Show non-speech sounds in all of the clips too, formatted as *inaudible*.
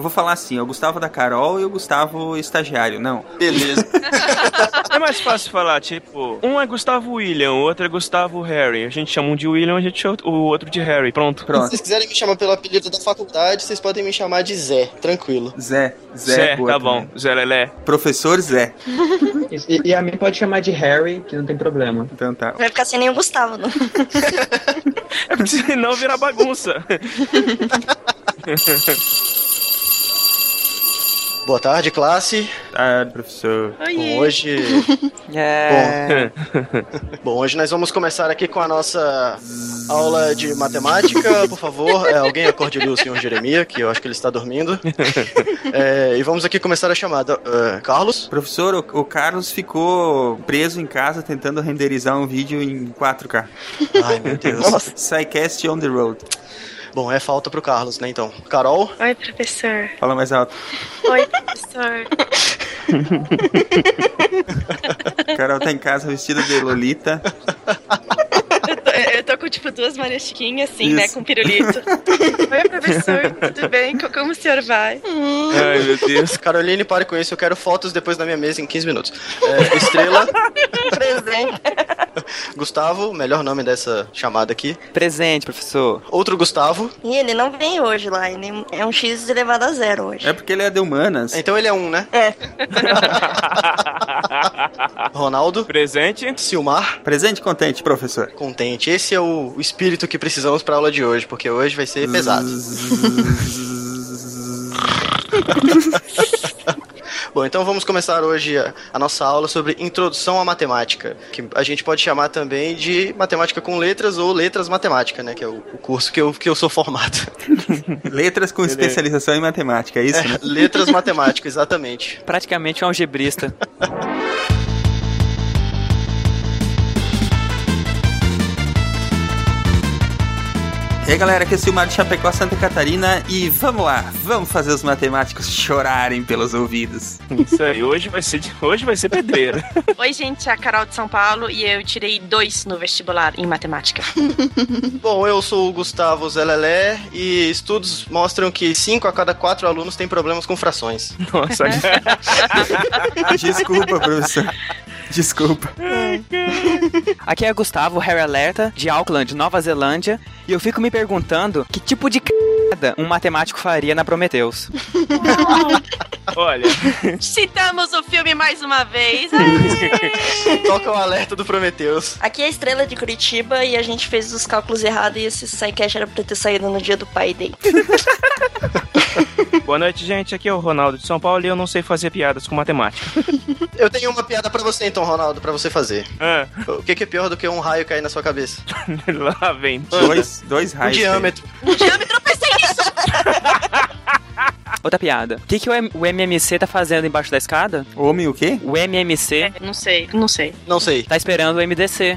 Eu vou falar assim, o Gustavo da Carol e o Gustavo estagiário. Não. Beleza. *laughs* É mais fácil falar, tipo, um é Gustavo William, o outro é Gustavo Harry. A gente chama um de William, a gente chama o outro de Harry. Pronto. Se Pronto. vocês quiserem me chamar pelo apelido da faculdade, vocês podem me chamar de Zé, tranquilo. Zé. Zé, Zé, boa tá também. bom. Zé Lelé. Professor Zé. E, e a mim pode chamar de Harry, que não tem problema. Então tá. Vai ficar sem nenhum Gustavo, não? *laughs* É porque senão vira bagunça. *laughs* Boa tarde, classe. Ah, professor. Bom, hoje. *laughs* É. Bom, hoje nós vamos começar aqui com a nossa aula de matemática. Por favor, é, alguém acorde ali o senhor Jeremias, que eu acho que ele está dormindo. É, e vamos aqui começar a chamada. É, Carlos? Professor, o, o Carlos ficou preso em casa tentando renderizar um vídeo em 4K. Ai, meu Deus. Psycast on the road. Bom, é falta pro Carlos, né, então. Carol? Oi, professor. Fala mais alto. Oi, professor. *laughs* Carol tá em casa vestida de Lolita. Eu tô, eu tô com, tipo, duas Maria Chiquinhas, assim, né, Isso. com pirulito. *laughs* Oi, professor, tudo bem? Co- Como o senhor vai? Ai, meu Deus. Caroline, pare com isso. Eu quero fotos depois na minha mesa em 15 minutos. É, Estrela? *laughs* Presente. *laughs* Gustavo, melhor nome dessa chamada aqui. Presente, professor. Outro Gustavo. E ele não vem hoje lá, ele é um X elevado a zero hoje. É porque ele é de humanas. Então ele é um, né? É. *laughs* Ronaldo. Presente. Silmar. Presente e contente, professor. Contente. Esse é o o espírito que precisamos pra aula de hoje, porque hoje vai ser pesado. *laughs* Bom, então vamos começar hoje a, a nossa aula sobre introdução à matemática, que a gente pode chamar também de matemática com letras ou letras matemática, né? Que é o, o curso que eu, que eu sou formado. *laughs* Letras com especialização em matemática, é isso, né? *laughs* letras matemática, exatamente. Praticamente um algebrista. *laughs* E aí galera, aqui é o Silmar de Chapecó, Santa Catarina e vamos lá, vamos fazer os matemáticos chorarem pelos ouvidos. Isso aí, hoje vai ser, de- hoje vai ser pedreira. *laughs* Oi, gente, é a Carol de São Paulo e eu tirei dois no vestibular em matemática. *laughs* Bom, eu sou o Gustavo Zelelé e estudos mostram que 5 a cada 4 alunos têm problemas com frações. Nossa, *laughs* Desculpa, professor. Desculpa. Aqui é Gustavo, Harry Alerta, de Auckland, Nova Zelândia, e eu fico me perguntando que tipo de c... um matemático faria na Prometheus. *laughs* olha. Citamos o filme mais uma vez. *laughs* Toca o alerta do Prometheus. Aqui é a estrela de Curitiba e a gente fez os cálculos errados e esse sidecast era pra ter saído no dia do pai dele. *laughs* *laughs* Boa noite, gente. Aqui é o Ronaldo de São Paulo e eu não sei fazer piadas com matemática. *laughs* Eu tenho uma piada pra você então, Ronaldo, pra você fazer. Ah, O que, que é pior do que um raio cair na sua cabeça? *laughs* lá vem. Dois, dois O raios. diâmetro. Outra piada. O que, que o, o MMC tá fazendo embaixo da escada? Homem o quê? O MMC Não sei, não sei. Não sei. tá esperando o MDC.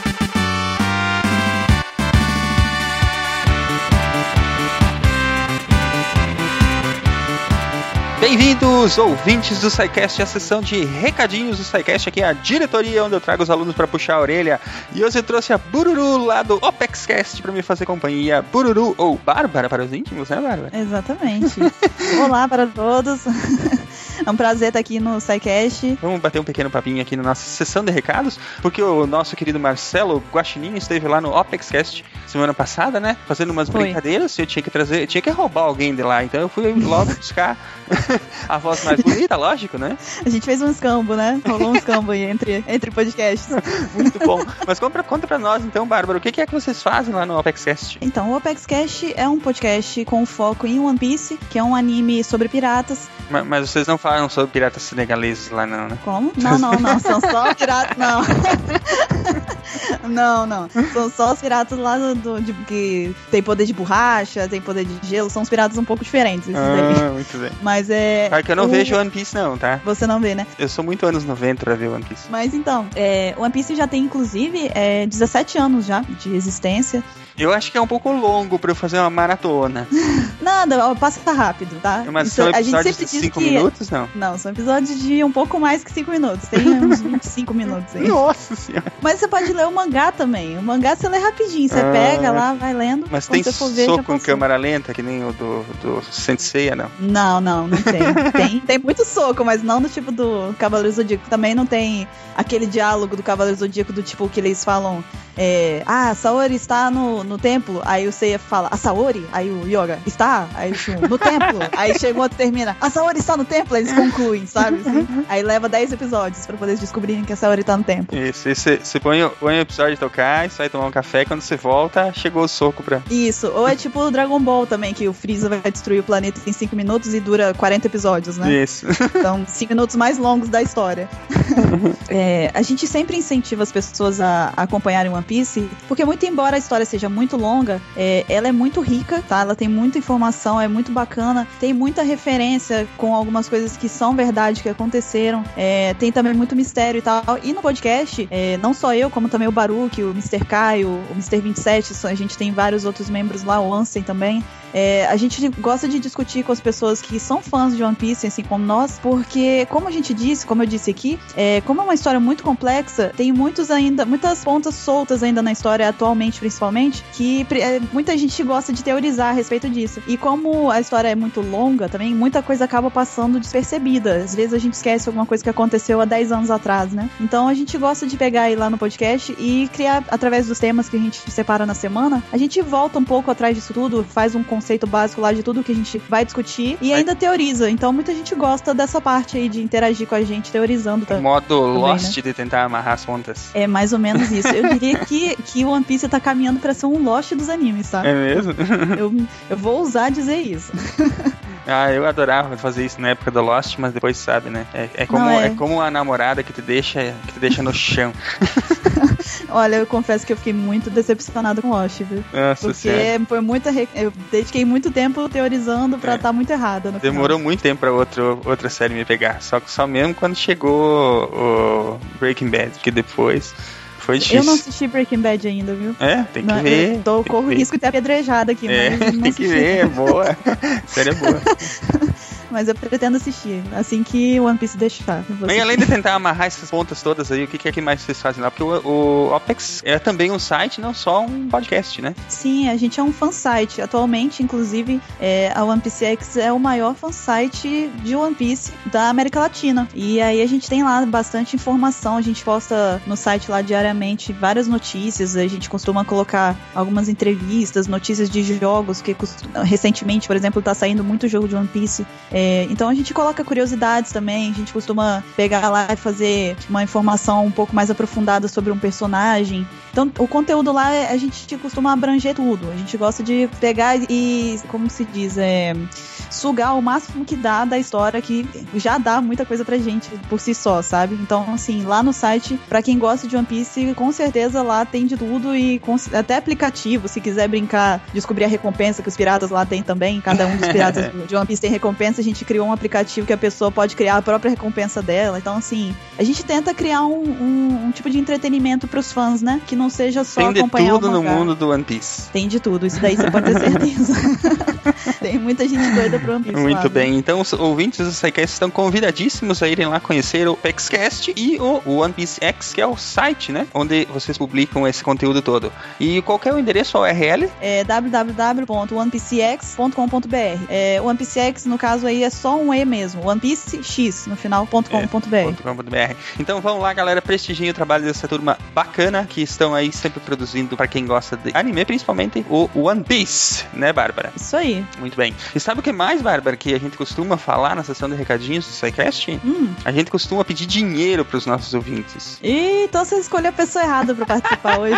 Bem-vindos, ouvintes do SciCast, a sessão de recadinhos do SciCast. Aqui é a diretoria onde eu trago os alunos para puxar a orelha. E hoje eu trouxe a Bururu lá do OpexCast para me fazer companhia. Bururu ou Bárbara para os íntimos, né, Bárbara? Exatamente. *laughs* Olá para todos. *laughs* É um prazer estar aqui no SciCast. Vamos bater um pequeno papinho aqui na nossa sessão de recados, porque o nosso querido Marcelo Guaxinim esteve lá no OpexCast semana passada, né? Fazendo umas Foi. brincadeiras. Eu tinha que trazer, eu tinha que roubar alguém de lá, então eu fui logo *laughs* buscar a voz mais bonita, lógico, né? A gente fez um escambo, né? Rolou um escambo aí entre, entre podcasts. *laughs* Muito bom. Mas conta, conta pra nós então, Bárbara, o que que é que vocês fazem lá no OpexCast? Então, o OpexCast é um podcast com foco em One Piece, que é um anime sobre piratas. Ma- Mas vocês não falam sobre piratas senegaleses lá, não, né? Como? Não, não, não. São só piratas, não. Não, não. São só os piratas lá do, do- de- que tem poder de borracha, tem poder de gelo. São os piratas um pouco diferentes, esses daí. Ah, muito bem. Mas é. Claro que eu não o- vejo One Piece, não, tá? Você não vê, né? Eu sou muito anos 90 pra ver One Piece. Mas então, é, One Piece já tem, inclusive, é, 17 anos já de existência. Eu acho que é um pouco longo pra eu fazer uma maratona. *laughs* Nada, passa rápido, tá? Mas Isso- são a gente sempre diz 5 que- minutos, não? Não, são episódios de um pouco mais que 5 minutos. Tem uns 25 minutos aí. Nossa senhora. Mas você pode ler o mangá também. O mangá você lê rapidinho. Você Ah. pega lá, vai lendo. Mas tem você for ver, soco em câmera lenta, que nem o do, do Senseiya, não? Não, não, não tem. *laughs* tem. Tem muito soco, mas não do tipo do Cavaleiro Zodíaco. Também não tem aquele diálogo do Cavaleiro Zodíaco do tipo que eles falam. é, ah, Saori está no, no templo. Aí o Seiya fala, a Saori? Aí o Yoga, está? Aí o Shun, no templo. Aí chega o outro e termina, a Saori está no templo. Eles concluem, sabe? assim? Aí leva 10 episódios pra poder descobrirem que a Saori tá no templo. Isso, e você põe, o- põe o episódio de tocar, você vai tomar um café, quando você volta, chegou o soco pra. Isso, ou é tipo o Dragon Ball também, que o Freeza vai destruir o planeta em 5 minutos e dura 40 episódios, né? Isso. *laughs* Então, 5 minutos mais longos da história. É, a gente sempre incentiva as pessoas a, a acompanharem One Piece, porque muito embora a história seja muito longa, é, ela é muito rica, tá? Ela tem muita informação, é muito bacana, tem muita referência com algumas coisas que são verdade, que aconteceram, é, tem também muito mistério e tal. E no podcast, é, não só eu, como também o Baruch, o Mr. Kai, o, Mr. 27, só- a gente tem vários outros membros lá, o Ansem também. É, a gente gosta de discutir com as pessoas que são fãs de One Piece, assim como nós, porque, como a gente disse, como eu disse aqui, é, como é uma história muito complexa, tem muitos ainda, muitas pontas soltas ainda na história, atualmente principalmente, que é, muita gente gosta de teorizar a respeito disso. E como a história é muito longa também, muita coisa acaba passando despercebida. Às vezes a gente esquece alguma coisa que aconteceu há 10 anos atrás, né? Então a gente gosta de pegar aí lá no podcast e criar, através dos temas que a gente separa na semana, a gente volta um pouco atrás disso tudo, faz um conceito básico lá de tudo que a gente vai discutir e ainda teoriza. Então muita gente gosta dessa parte aí de interagir com a gente teorizando. tá? Modo Também, Lost né? de tentar amarrar as pontas. É mais ou menos isso. Eu diria que, que o One Piece tá caminhando pra ser um Lost dos animes, tá? É mesmo? Eu, eu vou ousar dizer isso. *laughs* Ah, eu adorava fazer isso na época do Lost, mas depois sabe, né? É, é como, é. é. como a namorada que te deixa, que te deixa no chão. *laughs* Olha, eu confesso que eu fiquei muito decepcionada com Lost, viu? Nossa senhora. Porque foi muita. re- Eu dediquei muito tempo teorizando pra É. estar muito errada Demorou muito tempo pra outro, outra série me pegar. Só que só mesmo quando chegou o Breaking Bad, que depois foi final. Eu não difícil. assisti Breaking Bad ainda, viu? É, tem que Não, ver. Eu tô, corro o risco de ter apedrejada aqui, É, mas *laughs* não tem que ver, é boa. *laughs* Série é boa. Mas eu pretendo assistir, assim que One Piece deixar. Bem, além de tentar amarrar essas pontas todas aí, o que, que é que mais vocês fazem lá? Porque o, o Opex é também um site, não só um podcast, né? Sim, a gente é um fansite. Atualmente, inclusive, é, a One Piece X é o maior fansite de One Piece da América Latina. E aí a gente tem lá bastante informação. A gente posta no site lá diariamente várias notícias. A gente costuma colocar algumas entrevistas, notícias de jogos que cost- recentemente, por exemplo, tá saindo muito jogo de One Piece. É, então a gente coloca curiosidades também. A gente costuma pegar lá e fazer uma informação um pouco mais aprofundada sobre um personagem. Então, o conteúdo lá, é- a gente costuma abranger tudo. A gente gosta de pegar e, como se diz, é, sugar o máximo que dá da história, que já dá muita coisa pra gente por si só, sabe? Então, assim, lá no site, pra quem gosta de One Piece, com certeza lá tem de tudo e até aplicativo, se quiser brincar, descobrir a recompensa que os piratas lá tem também. Cada um dos piratas *laughs* de One Piece tem recompensa. A gente criou um aplicativo que a pessoa pode criar a própria recompensa dela. Então, assim, a gente tenta criar um, um- um tipo de entretenimento pros fãs, né? Que não seja só Tem de acompanhar tudo o no mangá. mundo do One Piece. Tem de tudo, isso daí você pode ter certeza. *laughs* Tem muita gente doida One Piece *laughs* lá, Muito viu? bem, então os ouvintes do SciCast estão convidadíssimos a irem lá conhecer o PEXCast e o One Piece X, que é o site, né? Onde vocês publicam esse conteúdo todo. E qual é o endereço, a URL? É www.onepcx.com.br. É, One Piece X, no caso aí, é só um E mesmo. One Piece X, no final.com.br. .com.br. Então vamos lá, galera, prestigiem o trabalho dessa turma bacana que estão aí sempre produzindo para quem gosta de anime, principalmente o One Piece, né, Bárbara? Isso aí. Muito bem. E sabe o que mais, Bárbara, que a gente costuma falar na sessão de recadinhos do SciCast? Hum. A gente costuma pedir dinheiro para os nossos ouvintes. Ih, então você escolheu a pessoa errada pra participar *laughs* hoje.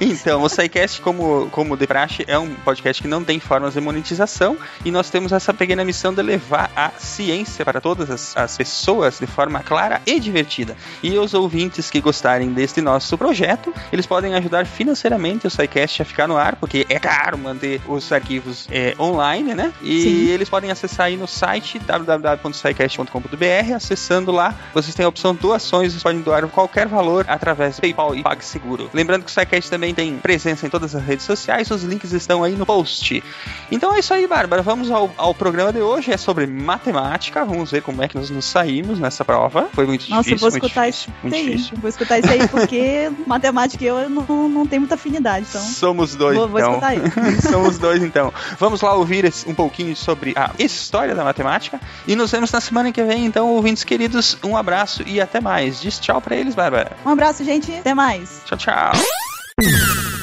Então, o SciCast, como, como de praxe, é um podcast que não tem formas de monetização e nós temos essa pequena missão de levar a ciência para todas as, as pessoas de forma clara e divertida. E os ouvintes que gostarem deste nosso projeto, eles podem ajudar financeiramente o SciCast a ficar no ar, porque é caro manter os arquivos é, online, né? E Sim. eles podem acessar aí no site www.scicast.com.br, acessando lá, vocês têm a opção doações, vocês podem doar qualquer valor através do PayPal e PagSeguro. Lembrando que o SciCast também tem presença em todas as redes sociais, os links estão aí no post. Então é isso aí, Bárbara. Vamos ao, ao programa de hoje. É sobre matemática. Vamos ver como é que nós nos saímos nessa prova. Foi muito Nossa, difícil. vou muito escutar difícil, isso muito aí. difícil. Vou escutar isso aí porque *laughs* matemática e eu não, não tenho muita afinidade. Então, Somos dois, vou, vou então. escutar aí. *laughs* Somos dois, então. Vamos lá ouvir esse- um pouquinho sobre a história da matemática. E nos vemos na semana que vem, então, ouvintes queridos. Um abraço e até mais. Diz tchau pra eles, Bárbara. Um abraço, gente. Até mais. Tchau, tchau.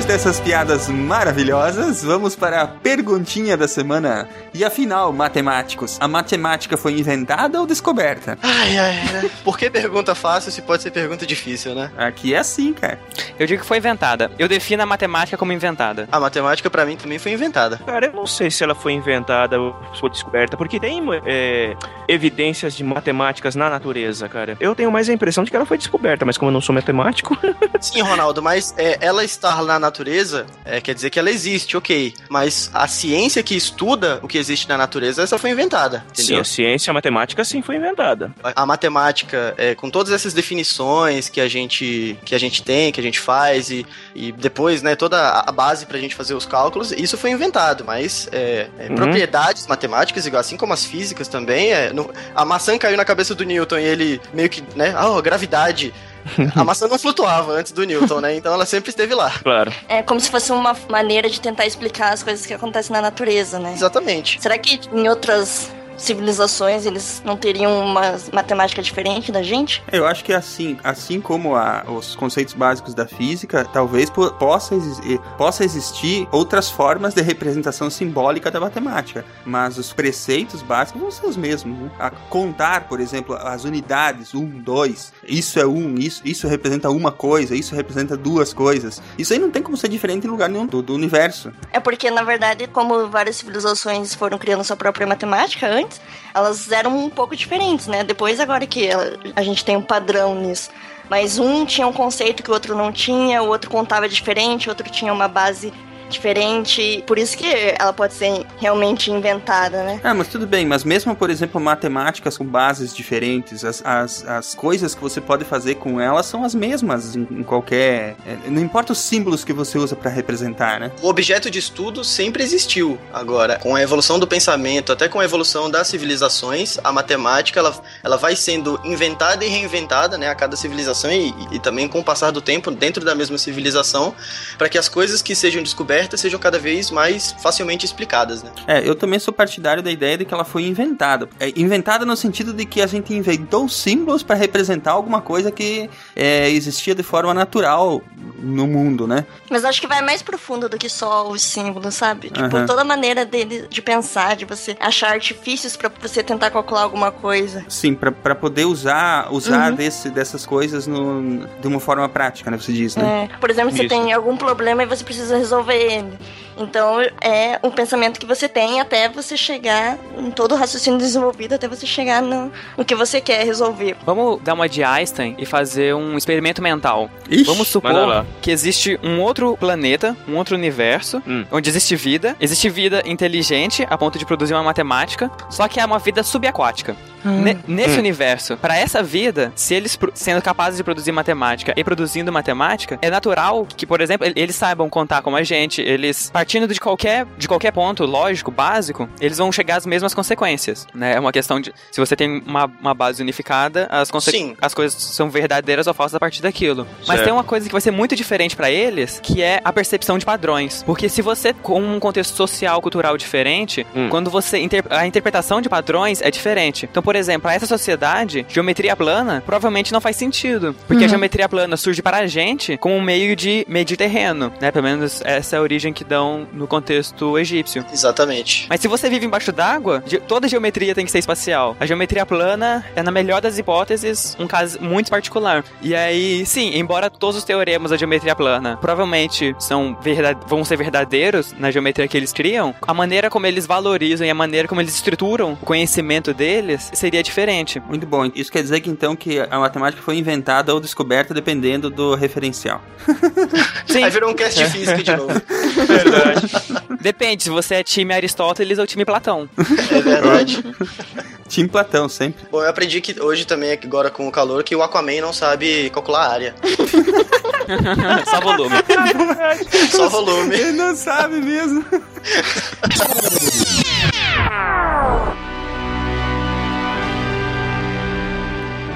Depois dessas piadas maravilhosas, vamos para a perguntinha da semana. E afinal, matemáticos, a matemática foi inventada ou descoberta? Ai, ai, né? Por que pergunta fácil se pode ser pergunta difícil, né? Aqui é assim, cara. Eu digo que foi inventada. Eu defino a matemática como inventada. A matemática pra mim também foi inventada. Cara, eu não sei se ela foi inventada ou foi descoberta, porque tem é, evidências de matemáticas na natureza, cara. Eu tenho mais a impressão de que ela foi descoberta, mas como eu não sou matemático, *laughs* Sim, Ronaldo, mas é, ela estar na natureza é, quer dizer que ela existe, ok. Mas a ciência que estuda o que existe na natureza, essa foi inventada, sim, entendeu? a ciência, a matemática sim foi inventada. A matemática, é, com todas essas definições que a gente, que a gente tem, que a gente faz, e, e depois, né, toda a base pra gente fazer os cálculos, isso foi inventado, mas é, é, Uhum. propriedades matemáticas, igual assim como as físicas também, é, no- a maçã caiu na cabeça do Newton e ele meio que, né, ah, gravidade. *laughs* A maçã não flutuava antes do Newton, né? Então ela sempre esteve lá. Claro. É como se fosse uma maneira de tentar explicar as coisas que acontecem na natureza, né? Exatamente. Será que em outras civilizações eles não teriam uma matemática diferente da gente? Eu acho que assim, assim como a- os conceitos básicos da física, talvez po- possa, exi- possa existir outras formas de representação simbólica da matemática, mas os preceitos básicos vão ser os mesmos. né? A contar, por exemplo, as unidades, um, dois, isso é um, isso, isso representa uma coisa, isso representa duas coisas. Isso aí não tem como ser diferente em lugar nenhum do, do universo. É porque, na verdade, como várias civilizações foram criando sua própria matemática antes, elas eram um pouco diferentes, né? Depois, agora que a gente tem um padrão nisso. Mas um tinha um conceito que o outro não tinha, o outro contava diferente, o outro tinha uma base diferente. Por isso que ela pode ser realmente inventada, né? Ah, mas tudo bem, mas mesmo, por exemplo, matemáticas com bases diferentes, as, as, as coisas que você pode fazer com elas são as mesmas em, em qualquer. é, Não importa os símbolos que você usa pra representar, né? O objeto de estudo sempre existiu. Agora, com a evolução do pensamento, até com a evolução das civilizações, a matemática ela, ela vai sendo inventada e reinventada, né, a cada civilização e, e também com o passar do tempo dentro da mesma civilização, para que as coisas que sejam descobertas sejam cada vez mais facilmente explicadas, né? É, eu também sou partidário da ideia de que ela foi inventada. É, inventada no sentido de que a gente inventou símbolos pra representar alguma coisa que é, existia de forma natural no mundo, né? Mas acho que vai mais profundo do que só os símbolos, sabe? Tipo, Aham. toda a maneira dele de pensar, de você achar artifícios pra você tentar calcular alguma coisa. Sim, pra pra poder usar, usar Uhum. desse, dessas coisas no, de uma forma prática, né? Você diz, né? É, por exemplo, você Isso. tem algum problema e você precisa resolver ele. Então, é um pensamento que você tem até você chegar em todo o raciocínio desenvolvido, até você chegar no, no que você quer resolver. Vamos dar uma de Einstein e fazer um experimento mental. Ixi, Vamos supor que existe um outro planeta, um outro universo, Hum. onde existe vida. Existe vida inteligente a ponto de produzir uma matemática, só que é uma vida subaquática. Ne- nesse Hum. universo, para essa vida, se eles sendo capazes de produzir matemática e produzindo matemática, é natural que, por exemplo, el- eles saibam contar como a gente, eles partindo de qualquer de qualquer ponto lógico, básico, eles vão chegar às mesmas consequências, né? É uma questão de se você tem uma, uma base unificada, as, conse- Sim. as coisas são verdadeiras ou falsas a partir daquilo. Mas Certo. tem uma coisa que vai ser muito diferente para eles, que é a percepção de padrões. Porque se você com um contexto social, cultural diferente, Hum. quando você inter- a interpretação de padrões é diferente. Então, por exemplo, para essa sociedade, geometria plana provavelmente não faz sentido, porque a geometria plana surge para a gente como um meio de medir terreno, né? Pelo menos essa é a origem que dão não no contexto egípcio. Exatamente. Mas se você vive embaixo d'água, toda geometria tem que ser espacial. A geometria plana é, na melhor das hipóteses, um caso muito particular. E aí, sim, embora todos os teoremas da geometria plana provavelmente são vão ser verdadeiros na geometria que eles criam, a maneira como eles valorizam e a maneira como eles estruturam o conhecimento deles seria diferente. Muito bom. Isso quer dizer que então que a matemática foi inventada ou descoberta dependendo do referencial. Sim, *laughs* Aí virou um cast de física de novo. *laughs* *laughs* depende se você é time Aristóteles ou time Platão. É verdade. *laughs* Tim Platão, sempre. Bom, eu aprendi que hoje também, agora com o calor, que o Aquaman não sabe calcular a área. *laughs* Só volume. Só volume. Ele não sabe mesmo.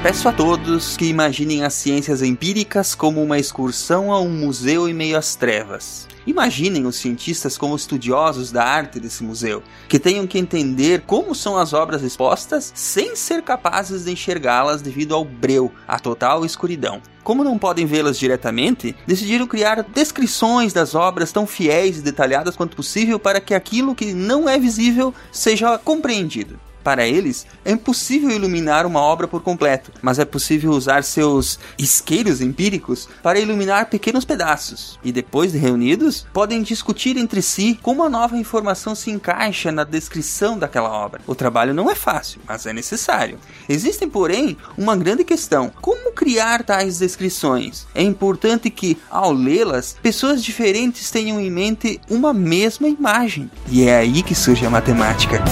Peço a todos que imaginem as ciências empíricas como uma excursão a um museu em meio às trevas. Imaginem os cientistas como estudiosos da arte desse museu, que tenham que entender como são as obras expostas sem ser capazes de enxergá-las devido ao breu, a total escuridão. Como não podem vê-las diretamente, decidiram criar descrições das obras tão fiéis e detalhadas quanto possível para que aquilo que não é visível seja compreendido. Para eles, é impossível iluminar uma obra por completo, mas é possível usar seus isqueiros empíricos para iluminar pequenos pedaços. E depois de reunidos, podem discutir entre si como a nova informação se encaixa na descrição daquela obra. O trabalho não é fácil, mas é necessário. Existem, porém, uma grande questão: como criar tais descrições? É importante que, ao lê-las, pessoas diferentes tenham em mente uma mesma imagem. E é aí que surge a matemática.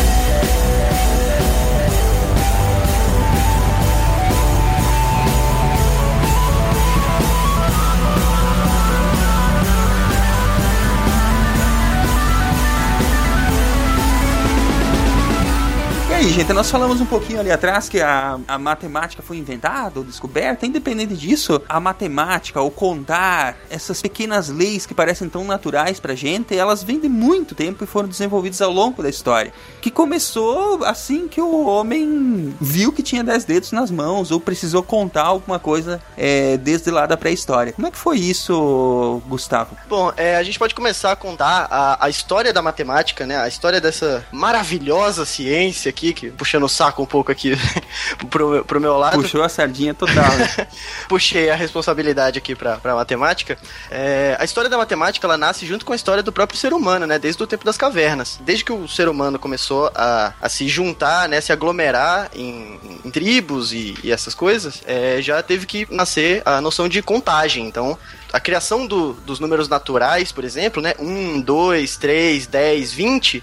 Aí, gente, nós falamos um pouquinho ali atrás que a, a matemática foi inventada ou descoberta. Independente disso, a matemática, o contar, essas pequenas leis que parecem tão naturais pra gente, elas vêm de muito tempo e foram desenvolvidas ao longo da história. Que começou assim que o homem viu que tinha 10 dedos nas mãos ou precisou contar alguma coisa é, desde lá da pré-história. Como é que foi isso, Gustavo? Bom, é, a gente pode começar a contar a, a história da matemática, né? A história dessa maravilhosa ciência aqui, que puxando o saco um pouco aqui *laughs* pro, pro meu lado. Puxou a sardinha total. né? *laughs* Puxei a responsabilidade aqui pra, pra matemática. É, a história da matemática, ela nasce junto com a história do próprio ser humano, né? Desde o tempo das cavernas. Desde que o ser humano começou a, a se juntar, né? Se aglomerar em, em tribos e, e essas coisas, é, já teve que nascer a noção de contagem. Então, a criação do- dos números naturais, por exemplo, né? 1, 2, 3, 10, 20,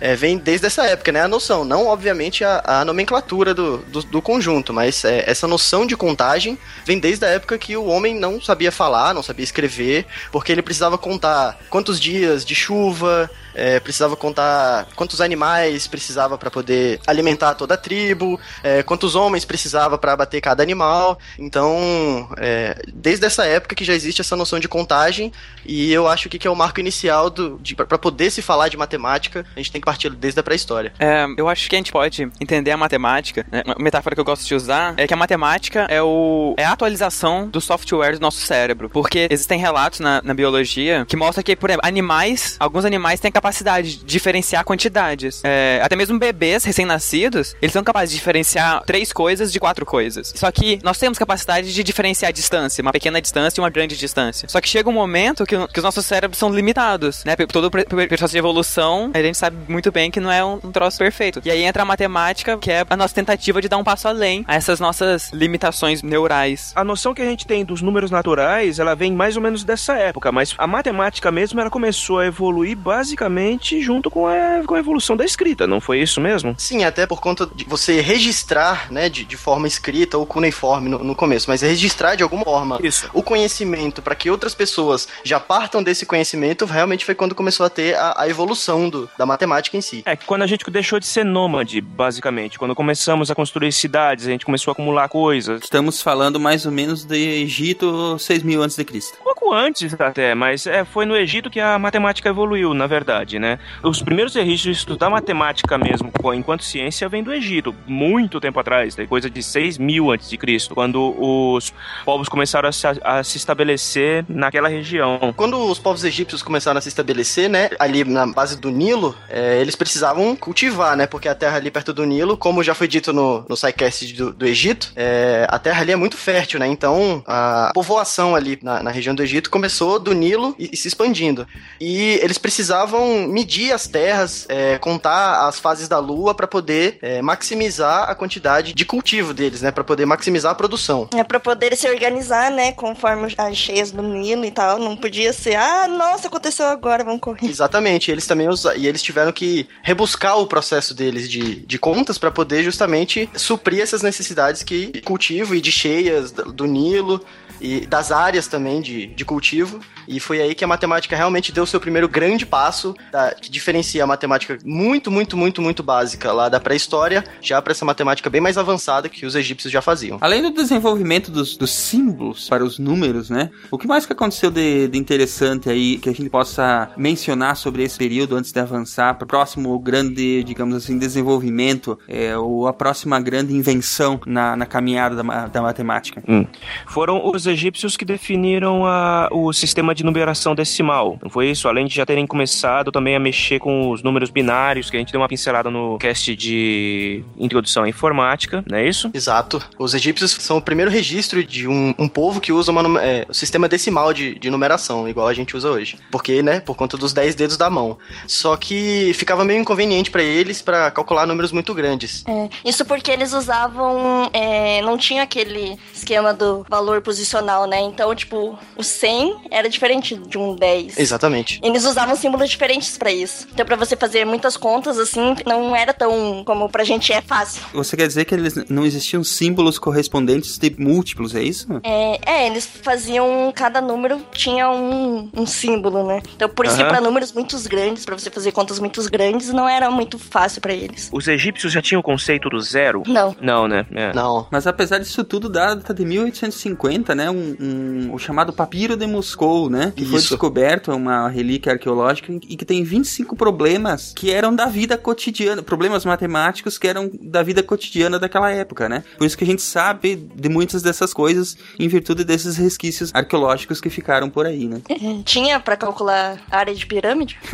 é, vem desde essa época, né? A noção, não obviamente a, a nomenclatura do, do, do conjunto, mas é, essa noção de contagem vem desde a época que o homem não sabia falar, não sabia escrever, porque ele precisava contar quantos dias de chuva, é, precisava contar quantos animais precisava para poder alimentar toda a tribo, é, quantos homens precisava para abater cada animal. Então, é, desde essa época que já existe essa noção de contagem, e eu acho que, que é o marco inicial para poder se falar de matemática, a gente tem que partir desde a pré-história. É, eu acho que a gente pode entender a matemática. né? Uma metáfora que eu gosto de usar é que a matemática é, o, é a atualização do software do nosso cérebro. Porque existem relatos na, na biologia que mostram que, por exemplo, animais, alguns animais têm a capacidade de diferenciar quantidades. É, até mesmo bebês recém-nascidos, eles são capazes de diferenciar três coisas de quatro coisas. Só que nós temos capacidade de diferenciar a distância, uma pequena distância e uma grande distância. Só que chega um momento que, que os nossos cérebros são limitados, né? Todo o processo de evolução, a gente sabe muito bem que não é um, um troço perfeito. E aí entra a matemática, que é a nossa tentativa de dar um passo além a essas nossas limitações neurais. A noção que a gente tem dos números naturais, ela vem mais ou menos dessa época, mas a matemática mesmo, ela começou a evoluir basicamente junto com a, com a evolução da escrita, não foi isso mesmo? Sim, até por conta de você registrar, né, de, de forma escrita ou cuneiforme no, no começo, mas registrar de alguma forma Isso. o conhecimento para que outras pessoas já partam desse conhecimento, realmente foi quando começou a ter a, a evolução do, da matemática em si. É, quando a gente deixou de ser nômade, basicamente, quando começamos a construir cidades, a gente começou a acumular coisas. Estamos falando mais ou menos de Egito 6 mil antes de Cristo. Pouco pouco antes até, mas é, foi no Egito que a matemática evoluiu, na verdade, né? Os primeiros registros de estudar matemática mesmo, enquanto ciência, vem do Egito, muito tempo atrás, tem coisa de 6 mil antes de Cristo, quando os povos começaram a se, a se estabelecer naquela região. Quando os povos egípcios começaram a se estabelecer, né, ali na base do Nilo, é, eles precisavam cultivar, né, porque a terra ali perto do Nilo, como já foi dito no, no SciCast do, do Egito, é, a terra ali é muito fértil, né, então a povoação ali na, na região do Egito começou do Nilo e, e se expandindo. E eles precisavam medir as terras, é, contar as fases da lua para poder é, maximizar a quantidade de cultivo deles, né, para poder maximizar a produção. É pra poder se organizar, né? Conforme as cheias do Nilo e tal. Não podia ser, ah, nossa, aconteceu agora, vamos correr. Exatamente, eles também usa, e eles tiveram que rebuscar o processo deles de, de contas para poder justamente suprir essas necessidades que cultivo e de cheias do Nilo e das áreas também de, de cultivo. E foi aí que a matemática realmente deu o seu primeiro grande passo, tá, que diferencia a matemática muito, muito, muito, muito básica lá da pré-história, já para essa matemática bem mais avançada que os egípcios já faziam. Além do desenvolvimento dos, dos símbolos para os números, né? O que mais que aconteceu de, de interessante aí que a gente possa mencionar sobre esse período antes de avançar para o próximo grande, digamos assim, desenvolvimento, é, ou a próxima grande invenção na, na caminhada da, da matemática? Hum. Foram os egípcios que definiram a- o sistema de numeração decimal. Não foi isso? Além de já terem começado também a mexer com os números binários, que a gente deu uma pincelada no cast de introdução à informática, não é isso? Exato. Os egípcios são o primeiro registro de um, um povo que usa uma, é, o sistema decimal de, de numeração, igual a gente usa hoje. Porque, né, por conta dos 10 dedos da mão. Só que ficava meio inconveniente para eles para calcular números muito grandes. É, isso porque eles usavam. é, não tinha aquele esquema do valor posicional, né? Então, tipo, o 100 era diferente de um 10. Exatamente. Eles usavam símbolos diferentes pra isso. Então, pra você fazer muitas contas, assim, não era tão como pra gente é fácil. Você quer dizer que eles não existiam símbolos correspondentes de múltiplos, é isso? É, é, eles faziam. Cada número tinha um, um símbolo, né? Então, por isso que Aham. pra números muito grandes, pra você fazer contas muito grandes, não era muito fácil pra eles. Os egípcios já tinham o conceito do zero? Não. Não, né? É. Não. Mas apesar disso tudo, data de 1850, né? Um, um- o chamado Papiro de Moscou, né? Que foi Isso. descoberto, uma relíquia arqueológica, e que tem 25 problemas que eram da vida cotidiana, problemas matemáticos que eram da vida cotidiana daquela época, né? Por isso que a gente sabe de muitas dessas coisas em virtude desses resquícios arqueológicos que ficaram por aí, né? Tinha pra calcular a área de pirâmide? *laughs*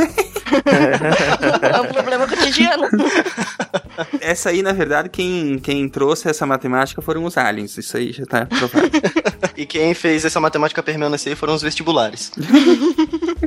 é um problema cotidiano. *laughs* Essa aí, na verdade, quem, quem trouxe essa matemática foram os aliens. Isso aí já tá provado. E *laughs* quem fez essa matemática permanecer foram os vestibulares.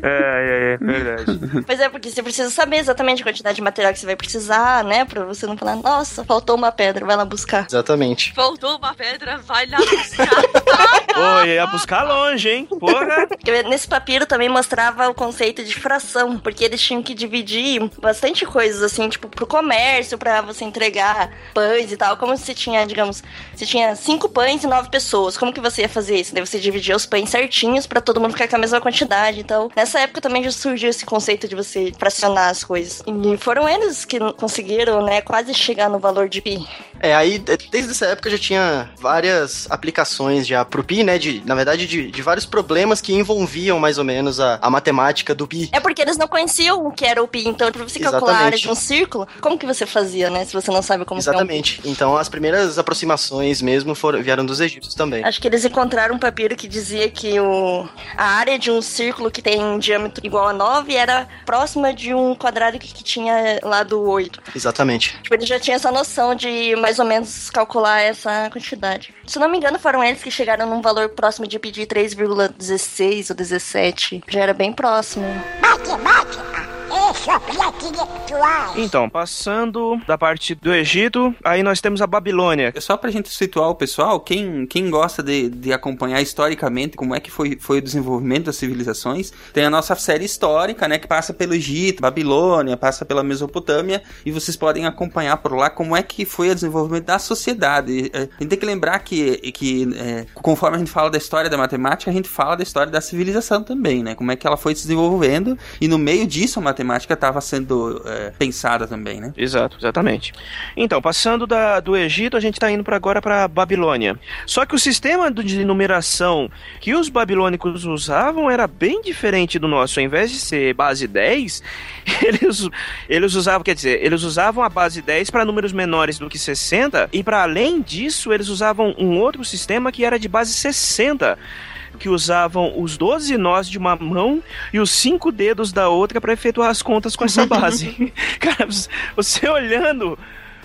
É, é, é, verdade. Pois é, porque você precisa saber exatamente a quantidade de material que você vai precisar, né? Pra você não falar, nossa, faltou uma pedra, vai lá buscar. Exatamente. Faltou uma pedra, vai lá buscar. *laughs* Pô, ia buscar longe, hein? Porra! Nesse papiro também mostrava o conceito de fração, porque eles tinham que dividir bastante coisas, assim, tipo, pro comércio, pra você entregar pães e tal. Como se tinha, digamos, se tinha cinco pães e nove pessoas, como que você ia fazer isso? Daí você dividia os pães certinhos pra todo mundo ficar com a mesma quantidade. Então, nessa época também já surgiu esse conceito de você fracionar as coisas. E foram eles que conseguiram, né, quase chegar no valor de pi. É, aí de- desde essa época já tinha várias aplicações já pro pi, né? De, na verdade, de, de vários problemas que envolviam mais ou menos a, a matemática do pi. É porque eles não conheciam o que era o pi, então pra você calcular a área Exatamente. de um círculo, como que você fazia, né, se você não sabe como é um? Exatamente. Então as primeiras aproximações mesmo foram, vieram dos egípcios também. Acho que eles encontraram um papiro que dizia que o, a área de um círculo que tem um diâmetro igual a 9 era próxima de um quadrado que, que tinha lá do 8. Exatamente. Tipo, eles já tinham essa noção de mais ou menos calcular essa quantidade. Se não me engano, foram eles que chegaram num valor próximo de pedir 3,16 ou 17. Já era bem próximo. Então, passando da parte do Egito, aí nós temos a Babilônia. Só pra gente situar o pessoal, quem, quem gosta de, de acompanhar historicamente como é que foi, foi o desenvolvimento das civilizações, tem a nossa série histórica, né, que passa pelo Egito, Babilônia, passa pela Mesopotâmia, e vocês podem acompanhar por lá como é que foi o desenvolvimento da sociedade. É, A gente tem que lembrar que, que é, conforme a gente fala da história da matemática, a gente fala da história da civilização também, né, como é que ela foi se desenvolvendo, e no meio disso a matemática estava sendo é, pensada também, né? Exato, exatamente. Então, passando da, do Egito, a gente está indo para agora para Babilônia. Só que o sistema de numeração que os babilônicos usavam era bem diferente do nosso. Ao invés de ser base 10, *laughs* eles, eles usavam, quer dizer, eles usavam a base 10 para números menores do que 60 e para além disso, eles usavam um outro sistema que era de base 60 que usavam os 12 nós de uma mão e os cinco dedos da outra para efetuar as contas com essa base. *laughs* Cara, você olhando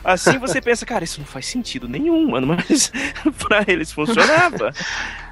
assim, você pensa, cara, isso não faz sentido nenhum, mano, mas *laughs* para eles funcionava. *laughs*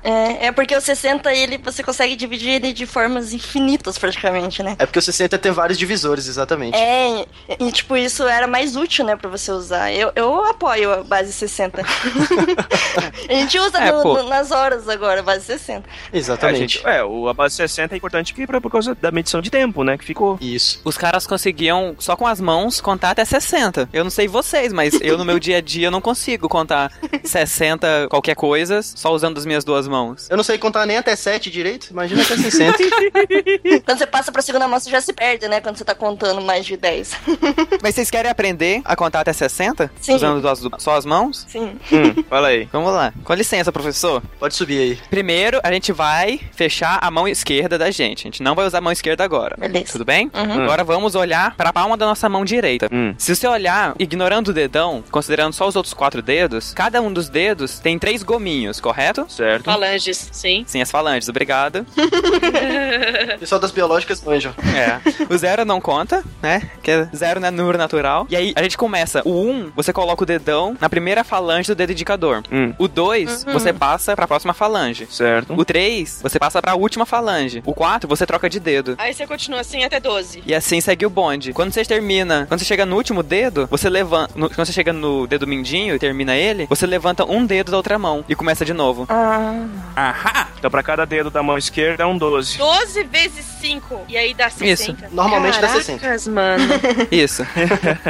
É, é porque o 60 ele você consegue dividir ele de formas infinitas praticamente, né? É porque o 60 tem vários divisores, exatamente. É, e, e tipo, isso era mais útil, né, pra você usar. Eu, eu apoio a base 60. *laughs* a gente usa É, no- no- nas horas agora, a base 60. Exatamente. É, gente, é, o, a base 60 é importante que, pra- por causa da medição de tempo, né, que ficou. Isso. Os caras conseguiam, só com as mãos, contar até 60. Eu não sei vocês, mas eu no meu dia a dia eu não consigo contar 60 qualquer coisa só usando as minhas duas mãos. Eu não sei contar nem até 7 direito, imagina até 60. *laughs* Quando você passa pra segunda mão, você já se perde, né? Quando você tá contando mais de 10. *laughs* Mas vocês querem aprender a contar até 60? Sim. Usando duas- só as mãos? Sim. Hum, fala aí. Vamos lá. Com licença, professor. Pode subir aí. Primeiro, a gente vai fechar a mão esquerda da gente. A gente não vai usar a mão esquerda agora. Beleza. Tudo bem? Uhum. Agora vamos olhar para a palma da nossa mão direita. Hum. Se você olhar, ignorando o dedão, considerando só os outros quatro dedos, cada um dos dedos tem três gominhos, correto? Certo. Falanges, sim. Sim, as falanges, obrigado. *laughs* Pessoal das biológicas manjam. É. O zero não conta, né? Que zero não é número natural. E aí a gente começa. O um, você coloca o dedão na primeira falange do dedo indicador. Hum. O dois, Uhum. você passa pra próxima falange. Certo. O 3, você passa pra última falange. O 4, você troca de dedo. Aí você continua assim até 12. E assim segue o bonde. Quando você termina, quando você chega no último dedo, você levanta. No- quando você chega no dedo mindinho e termina ele, você levanta um dedo da outra mão e começa de novo. Ah, Ahá! Então, pra cada dedo da mão esquerda é um 12. 12 vezes 5. E aí dá 60. Normalmente dá Caracas, 60. mano. *laughs* Isso.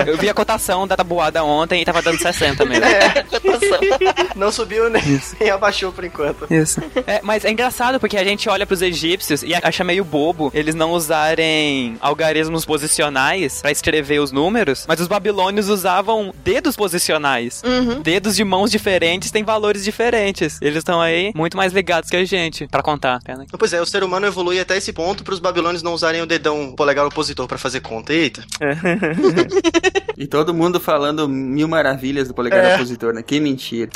Eu vi a cotação da tabuada ontem e tava dando 60 mesmo. Não subiu nem, nem abaixou por enquanto. Isso. É, mas é engraçado porque a gente olha pros egípcios e acha meio bobo eles não usarem algarismos posicionais pra escrever os números, mas os babilônios usavam dedos posicionais. Uhum. Dedos de mãos diferentes têm valores diferentes. Eles estão aí muito mais ligados que a gente pra contar. Pena Pois é, o ser humano evolui até esse ponto pros babilônios não usarem o dedão polegar opositor pra fazer conta. Eita. *laughs* E todo mundo falando mil maravilhas do polegar É. opositor, né? Que mentira.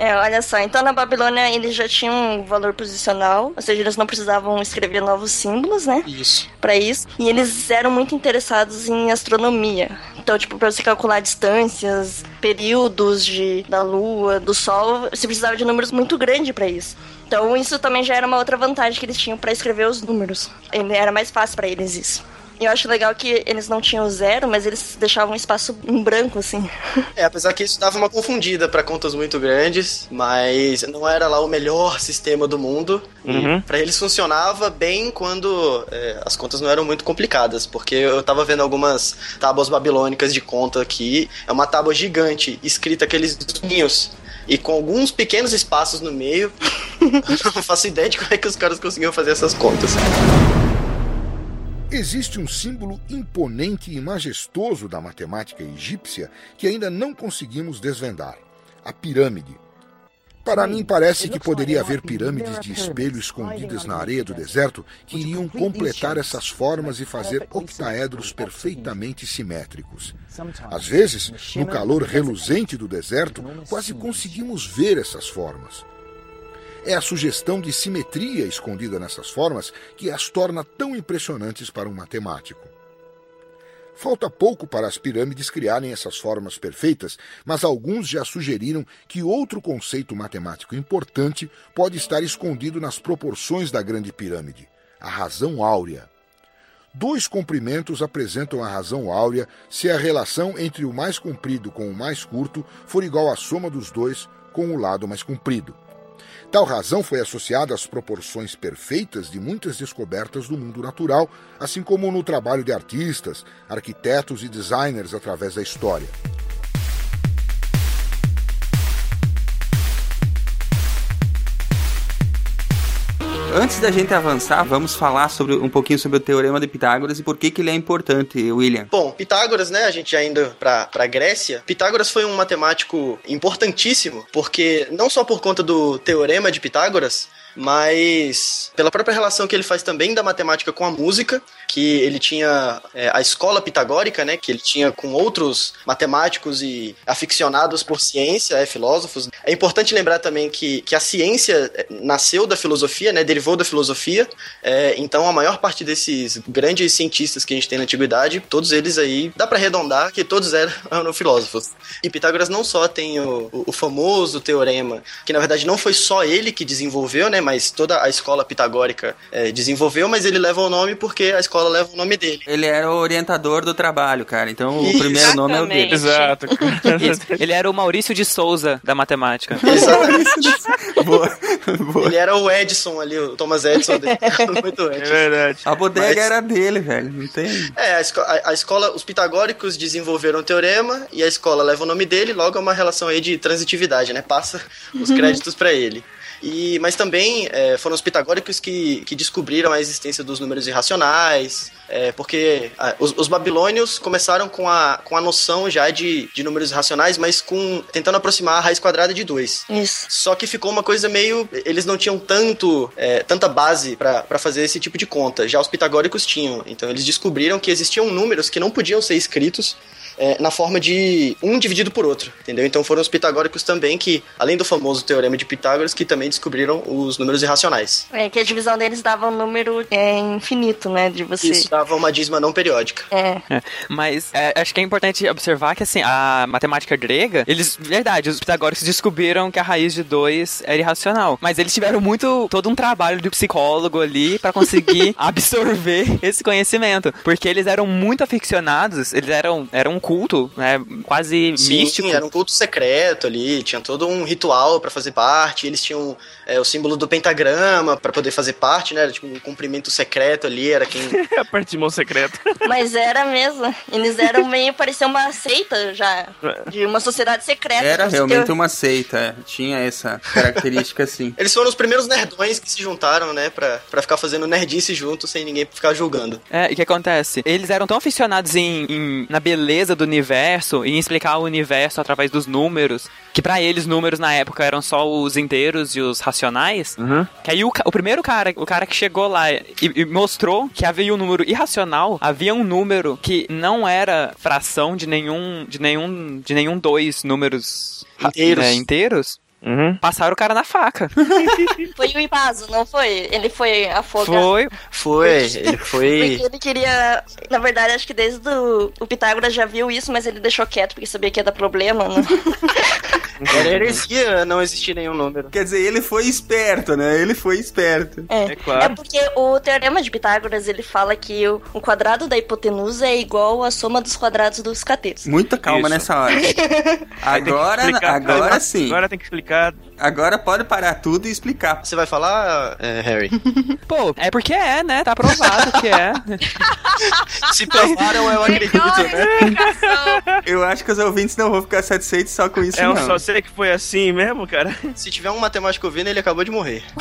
É, olha só, então na Babilônia eles já tinham um valor posicional, ou seja, eles não precisavam escrever novos símbolos, né? Isso. Pra isso. E eles eram muito interessados em astronomia. Então, tipo, pra você calcular distâncias, períodos de, da lua, do sol, você precisava de números muito grandes pra isso. Então, isso também já era uma outra vantagem que eles tinham pra escrever os números. Era mais fácil pra eles isso. E eu acho legal que eles não tinham zero, mas eles deixavam um espaço em branco, assim. *laughs* É, apesar que isso dava uma confundida pra contas muito grandes, mas não era lá o melhor sistema do mundo. Uhum. Pra eles funcionava bem quando é, as contas não eram muito complicadas, porque eu tava vendo algumas tábuas babilônicas de conta aqui. É uma tábua gigante, escrita aqueles ninhos. E com alguns pequenos espaços no meio, *laughs* eu não faço ideia de como é que os caras conseguiam fazer essas contas. Existe um símbolo imponente e majestoso da matemática egípcia que ainda não conseguimos desvendar: a pirâmide. Para mim, parece que poderia haver pirâmides de espelho escondidas na areia do deserto que iriam completar essas formas e fazer octaedros perfeitamente simétricos. Às vezes, no calor reluzente do deserto, quase conseguimos ver essas formas. É a sugestão de simetria escondida nessas formas que as torna tão impressionantes para um matemático. Falta pouco para as pirâmides criarem essas formas perfeitas, mas alguns já sugeriram que outro conceito matemático importante pode estar escondido nas proporções da Grande Pirâmide: a razão áurea. Dois comprimentos apresentam a razão áurea se a relação entre o mais comprido com o mais curto for igual à soma dos dois com o lado mais comprido. Tal razão foi associada às proporções perfeitas de muitas descobertas do mundo natural, assim como no trabalho de artistas, arquitetos e designers através da história. Antes da gente avançar, vamos falar sobre um pouquinho sobre o teorema de Pitágoras e por que, que ele é importante, William. Bom, Pitágoras, né, a gente já indo pra, pra Grécia, Pitágoras foi um matemático importantíssimo, porque não só por conta do teorema de Pitágoras, mas pela própria relação que ele faz também da matemática com a música, que ele tinha é, a escola pitagórica, né, que ele tinha com outros matemáticos e aficionados por ciência, é, filósofos. É importante lembrar também que, que a ciência é, nasceu da filosofia, né, derivou da filosofia, é, então a maior parte desses grandes cientistas que a gente tem na antiguidade, todos eles aí, dá para arredondar que todos eram, eram *laughs* filósofos. E Pitágoras não só tem o, o, o famoso teorema, que na verdade não foi só ele que desenvolveu, né, mas toda a escola pitagórica é, desenvolveu, mas ele leva o nome porque a escola leva o nome dele. Ele era o orientador do trabalho, cara. Então o primeiro nome é o dele. Exato. *laughs* Ele era o Maurício de Souza da matemática. *laughs* Exatamente. *laughs* boa, boa. Ele era o Edison ali, o Thomas Edison dele. Muito É Edison. verdade. A bodega Mas- era dele, velho. Não tem. É, a, esco- a- a escola, os pitagóricos desenvolveram o teorema e a escola leva o nome dele, logo é uma relação aí de transitividade, né? Passa os créditos para ele. E, mas também é, foram os pitagóricos que, que descobriram a existência dos números irracionais, é, porque ah, os, os babilônios começaram com a, com a noção já de, de números irracionais, mas com tentando aproximar a raiz quadrada de 2. Isso. Só que ficou uma coisa meio. Eles não tinham tanto, é, tanta base para fazer esse tipo de conta. Já os pitagóricos tinham. Então eles descobriram que existiam números que não podiam ser escritos é, na forma de um dividido por outro, entendeu? Então foram os pitagóricos também que, além do famoso teorema de Pitágoras, que também descobriram os números irracionais. É que a divisão deles dava um número é, infinito, né? De você. Isso dava uma dízima não periódica. É. É, Mas é, acho que é importante observar que assim, a matemática grega, eles, verdade, os pitagóricos descobriram que a raiz de 2 era irracional. Mas eles tiveram muito, todo um trabalho de psicólogo ali pra conseguir *laughs* absorver esse conhecimento. Porque eles eram muito aficionados, eles eram, eram um culto, né, quase Sim, místico. era um culto secreto ali, tinha todo um ritual pra fazer parte, eles tinham é, o símbolo do pentagrama pra poder fazer parte, né? Era tipo um cumprimento secreto ali, era quem *laughs* a parte de mão secreta. Mas era mesmo. Eles eram meio, parecia uma seita já. De uma sociedade secreta. Era realmente ter- uma seita, tinha essa característica assim. *laughs* Eles foram os primeiros nerdões que se juntaram, né, pra, pra ficar fazendo nerdice junto sem ninguém ficar julgando. É, e o que acontece? Eles eram tão aficionados em, em- na beleza do universo e em explicar o universo através dos números, que pra eles números na época eram só os inteiros e os racionais, Uhum. que aí o, o primeiro cara, o cara que chegou lá e, e mostrou que havia um número irracional, havia um número que não era fração de nenhum de nenhum de nenhum dois números Inteiros. né, inteiros. Uhum. Passaram o cara na faca. *laughs* Foi o Ipazo, não foi? Ele foi afogado. Foi. Foi, ele foi. Porque ele queria. Na verdade, acho que desde o, o Pitágoras já viu isso, mas ele deixou quieto porque sabia que ia dar problema, né? *laughs* Era heresia não existir nenhum número. Quer dizer, ele foi esperto, né? Ele foi esperto. É. É claro. É porque o teorema de Pitágoras ele fala que o, o quadrado da hipotenusa é igual à soma dos quadrados dos catetos. Muita calma Isso. nessa hora. *laughs* Agora, agora sim. Agora tem que explicar. Agora pode parar tudo e explicar. Você vai falar, é, Harry? *laughs* Pô, é porque é, né? Tá provado que é. *laughs* Se provaram, eu acredito, né? Eu acho que os ouvintes não vão ficar satisfeitos só com isso, É não. só sei que foi assim mesmo, cara. Se tiver um matemático ouvindo, ele acabou de morrer. *laughs*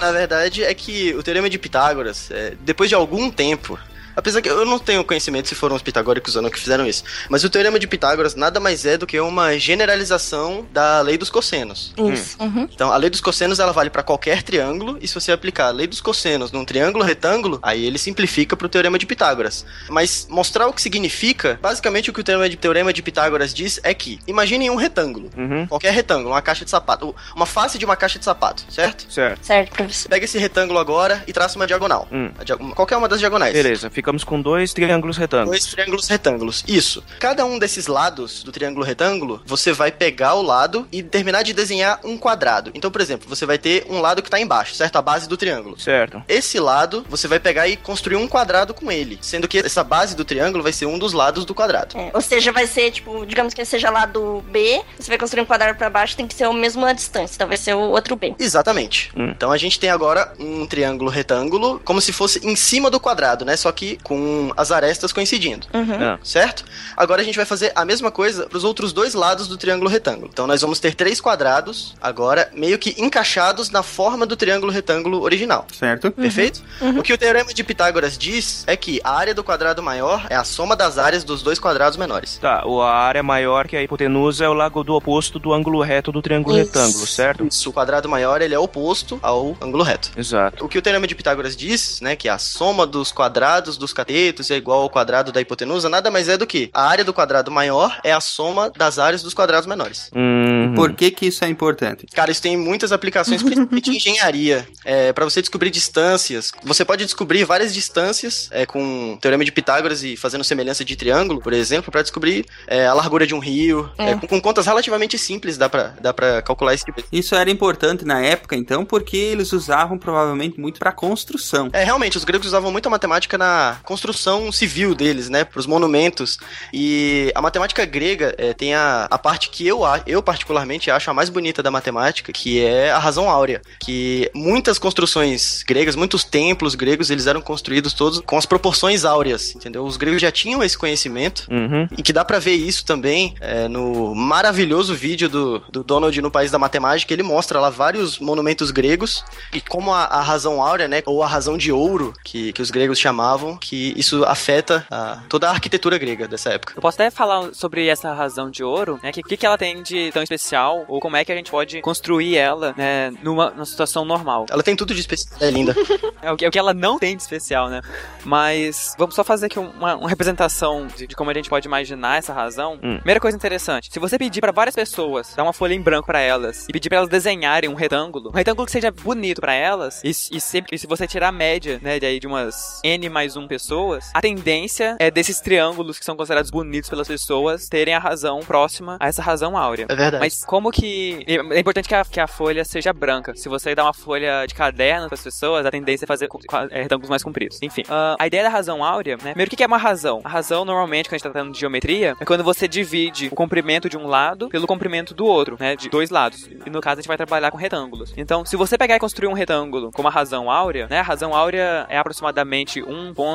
Na verdade, é que o teorema de Pitágoras, é, depois de algum tempo, apesar que eu não tenho conhecimento se foram os pitagóricos ou não que fizeram isso, mas o teorema de Pitágoras nada mais é do que uma generalização da lei dos cossenos. Isso. Uhum. Então, a lei dos cossenos ela vale para qualquer triângulo, e se você aplicar a lei dos cossenos num triângulo retângulo, aí ele simplifica para o teorema de Pitágoras. Mas mostrar o que significa, basicamente o que o teorema de, teorema de Pitágoras diz é que, imaginem um retângulo, Uhum. qualquer retângulo, uma caixa de sapato, uma face de uma caixa de sapato, certo? Certo. Certo, professor. Pega esse retângulo agora e traça uma diagonal. Hum. Qualquer uma das diagonais. Beleza, ficamos com dois triângulos retângulos. Dois triângulos retângulos. Isso. Cada um desses lados do triângulo retângulo, você vai pegar o lado e terminar de desenhar um quadrado. Então, por exemplo, você vai ter um lado que tá embaixo, certo? A base do triângulo. Certo. Esse lado, você vai pegar e construir um quadrado com ele. Sendo que essa base do triângulo vai ser um dos lados do quadrado. É, ou seja, vai ser, tipo, digamos que seja lá do B, você vai construir um quadrado pra baixo, tem que ser o mesmo a distância, então vai ser o outro B. Exatamente. Hum. Então a gente tem agora um triângulo retângulo, como se fosse em cima do quadrado, né? Só que com as arestas coincidindo. Uhum. Ah. Certo? Agora a gente vai fazer a mesma coisa para os outros dois lados do triângulo retângulo. Então nós vamos ter três quadrados, agora meio que encaixados na forma do triângulo retângulo original. Certo? Perfeito? O que o teorema de Pitágoras diz é que a área do quadrado maior é a soma das áreas dos dois quadrados menores. Tá, o- a área maior que a hipotenusa é o lado do oposto do ângulo reto do triângulo Isso. retângulo, certo? Isso, o quadrado maior ele é oposto ao ângulo reto. Exato. O que o teorema de Pitágoras diz, né, que a soma dos quadrados dos catetos é igual ao quadrado da hipotenusa, nada mais é do que a área do quadrado maior é a soma das áreas dos quadrados menores. Uhum. Por que que isso é importante? Cara, isso tem muitas aplicações, principalmente em engenharia. *laughs* É, para você descobrir distâncias, você pode descobrir várias distâncias é, com o teorema de Pitágoras e fazendo semelhança de triângulo, por exemplo, para descobrir é, a largura de um rio. É. É, com, com contas relativamente simples dá pra, dá pra calcular esse tipo de Isso era importante na época, então, porque eles usavam provavelmente muito para construção. É, realmente, os gregos usavam muito a matemática na construção civil deles, né? Pros monumentos. E a matemática grega é, tem a, a parte que eu, eu particularmente acho a mais bonita da matemática, que é a razão áurea. Que muitas construções gregas, muitos templos gregos, eles eram construídos todos com as proporções áureas, entendeu? Os gregos já tinham esse conhecimento. Uhum. E que dá pra ver isso também é, no maravilhoso vídeo do, do Donald no País da Matemática. Ele mostra lá vários monumentos gregos e como a, a razão áurea, né, ou a razão de ouro, que, que os gregos chamavam, que isso afeta a- toda a arquitetura grega dessa época. Eu posso até falar sobre essa razão de ouro, né? O que, que, que ela tem de tão especial, ou como é que a gente pode construir ela, né, numa, numa situação normal. Ela tem tudo de especial, é linda. *laughs* É o que, é o que ela não tem de especial, né? Mas vamos só fazer aqui uma, uma representação de, de como a gente pode imaginar essa razão. Hum. Primeira coisa interessante: se você pedir pra várias pessoas, dar uma folha em branco pra elas e pedir pra elas desenharem um retângulo, um retângulo que seja bonito pra elas, e, e sempre, e se você tirar a média, né, de, aí de umas n mais 1 pessoas, a tendência é desses triângulos que são considerados bonitos pelas pessoas terem a razão próxima a essa razão áurea. É verdade. Mas como que. É importante que a, que a folha seja branca. Se você dá uma folha de caderno para as pessoas, a tendência é fazer é, retângulos mais compridos. Enfim, ah, a ideia da razão áurea, né? Primeiro, o que é uma razão? A razão, normalmente, quando a gente tá tratando de geometria, é quando você divide o comprimento de um lado pelo comprimento do outro, né? De dois lados. E no caso, a gente vai trabalhar com retângulos. Então, se você pegar e construir um retângulo com uma razão áurea, né? A razão áurea é aproximadamente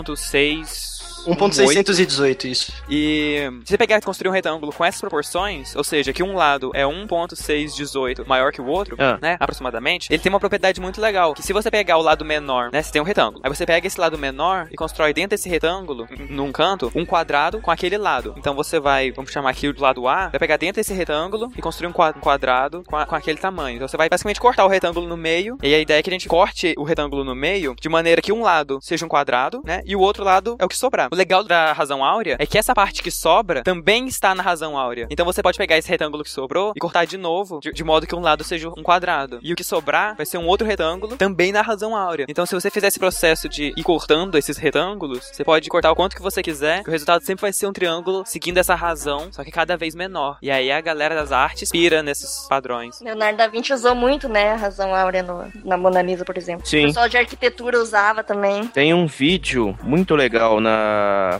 1.6. 1.618, isso. E se você pegar e construir um retângulo com essas proporções, ou seja, que um lado é 1.618 maior que o outro, Ah. né, aproximadamente, ele tem uma propriedade muito legal, que se você pegar o lado menor, né, você tem um retângulo, aí você pega esse lado menor e constrói dentro desse retângulo, num canto, um quadrado com aquele lado. Então você vai, vamos chamar aqui o lado A, vai pegar dentro desse retângulo e construir um um quadrado com, a- com aquele tamanho. Então você vai basicamente cortar o retângulo no meio, e a ideia é que a gente corte o retângulo no meio de maneira que um lado seja um quadrado, né, e o outro lado é o que sobrar. O legal da razão áurea é que essa parte que sobra também está na razão áurea. Então você pode pegar esse retângulo que sobrou e cortar de novo, de, de modo que um lado seja um quadrado. E o que sobrar vai ser um outro retângulo também na razão áurea. Então se você fizer esse processo de ir cortando esses retângulos, você pode cortar o quanto que você quiser, que o resultado sempre vai ser um triângulo seguindo essa razão, só que cada vez menor. E aí a galera das artes pira nesses padrões. Leonardo da Vinci usou muito, né, a razão áurea no- na Mona Lisa, por exemplo. Sim. O pessoal de arquitetura usava também. Tem um vídeo muito legal na,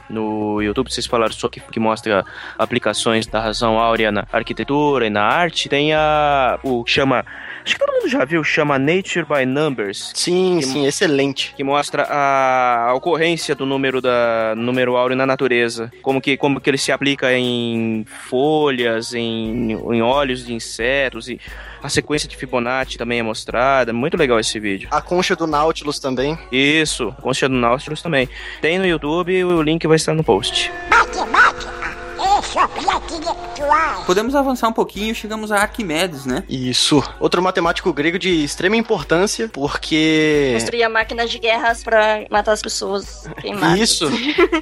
no YouTube, vocês falaram só que, que mostra aplicações da razão áurea na arquitetura e na arte. Tem a. o chama. Acho que todo mundo já viu, chama Nature by Numbers. Sim, sim, excelente. Que mostra a, a ocorrência do número da número áureo na natureza. Como que, como que ele se aplica em folhas, em, em óleos de insetos e a sequência de Fibonacci também é mostrada. Muito legal esse vídeo. A concha do Nautilus também. Isso, Concha do Nautilus também. Tem no YouTube e o link vai estar no post. Podemos avançar um pouquinho, chegamos a Arquimedes, né? Isso. Outro matemático grego de extrema importância, porque. Construía máquinas de guerras pra matar as pessoas queimadas. Isso.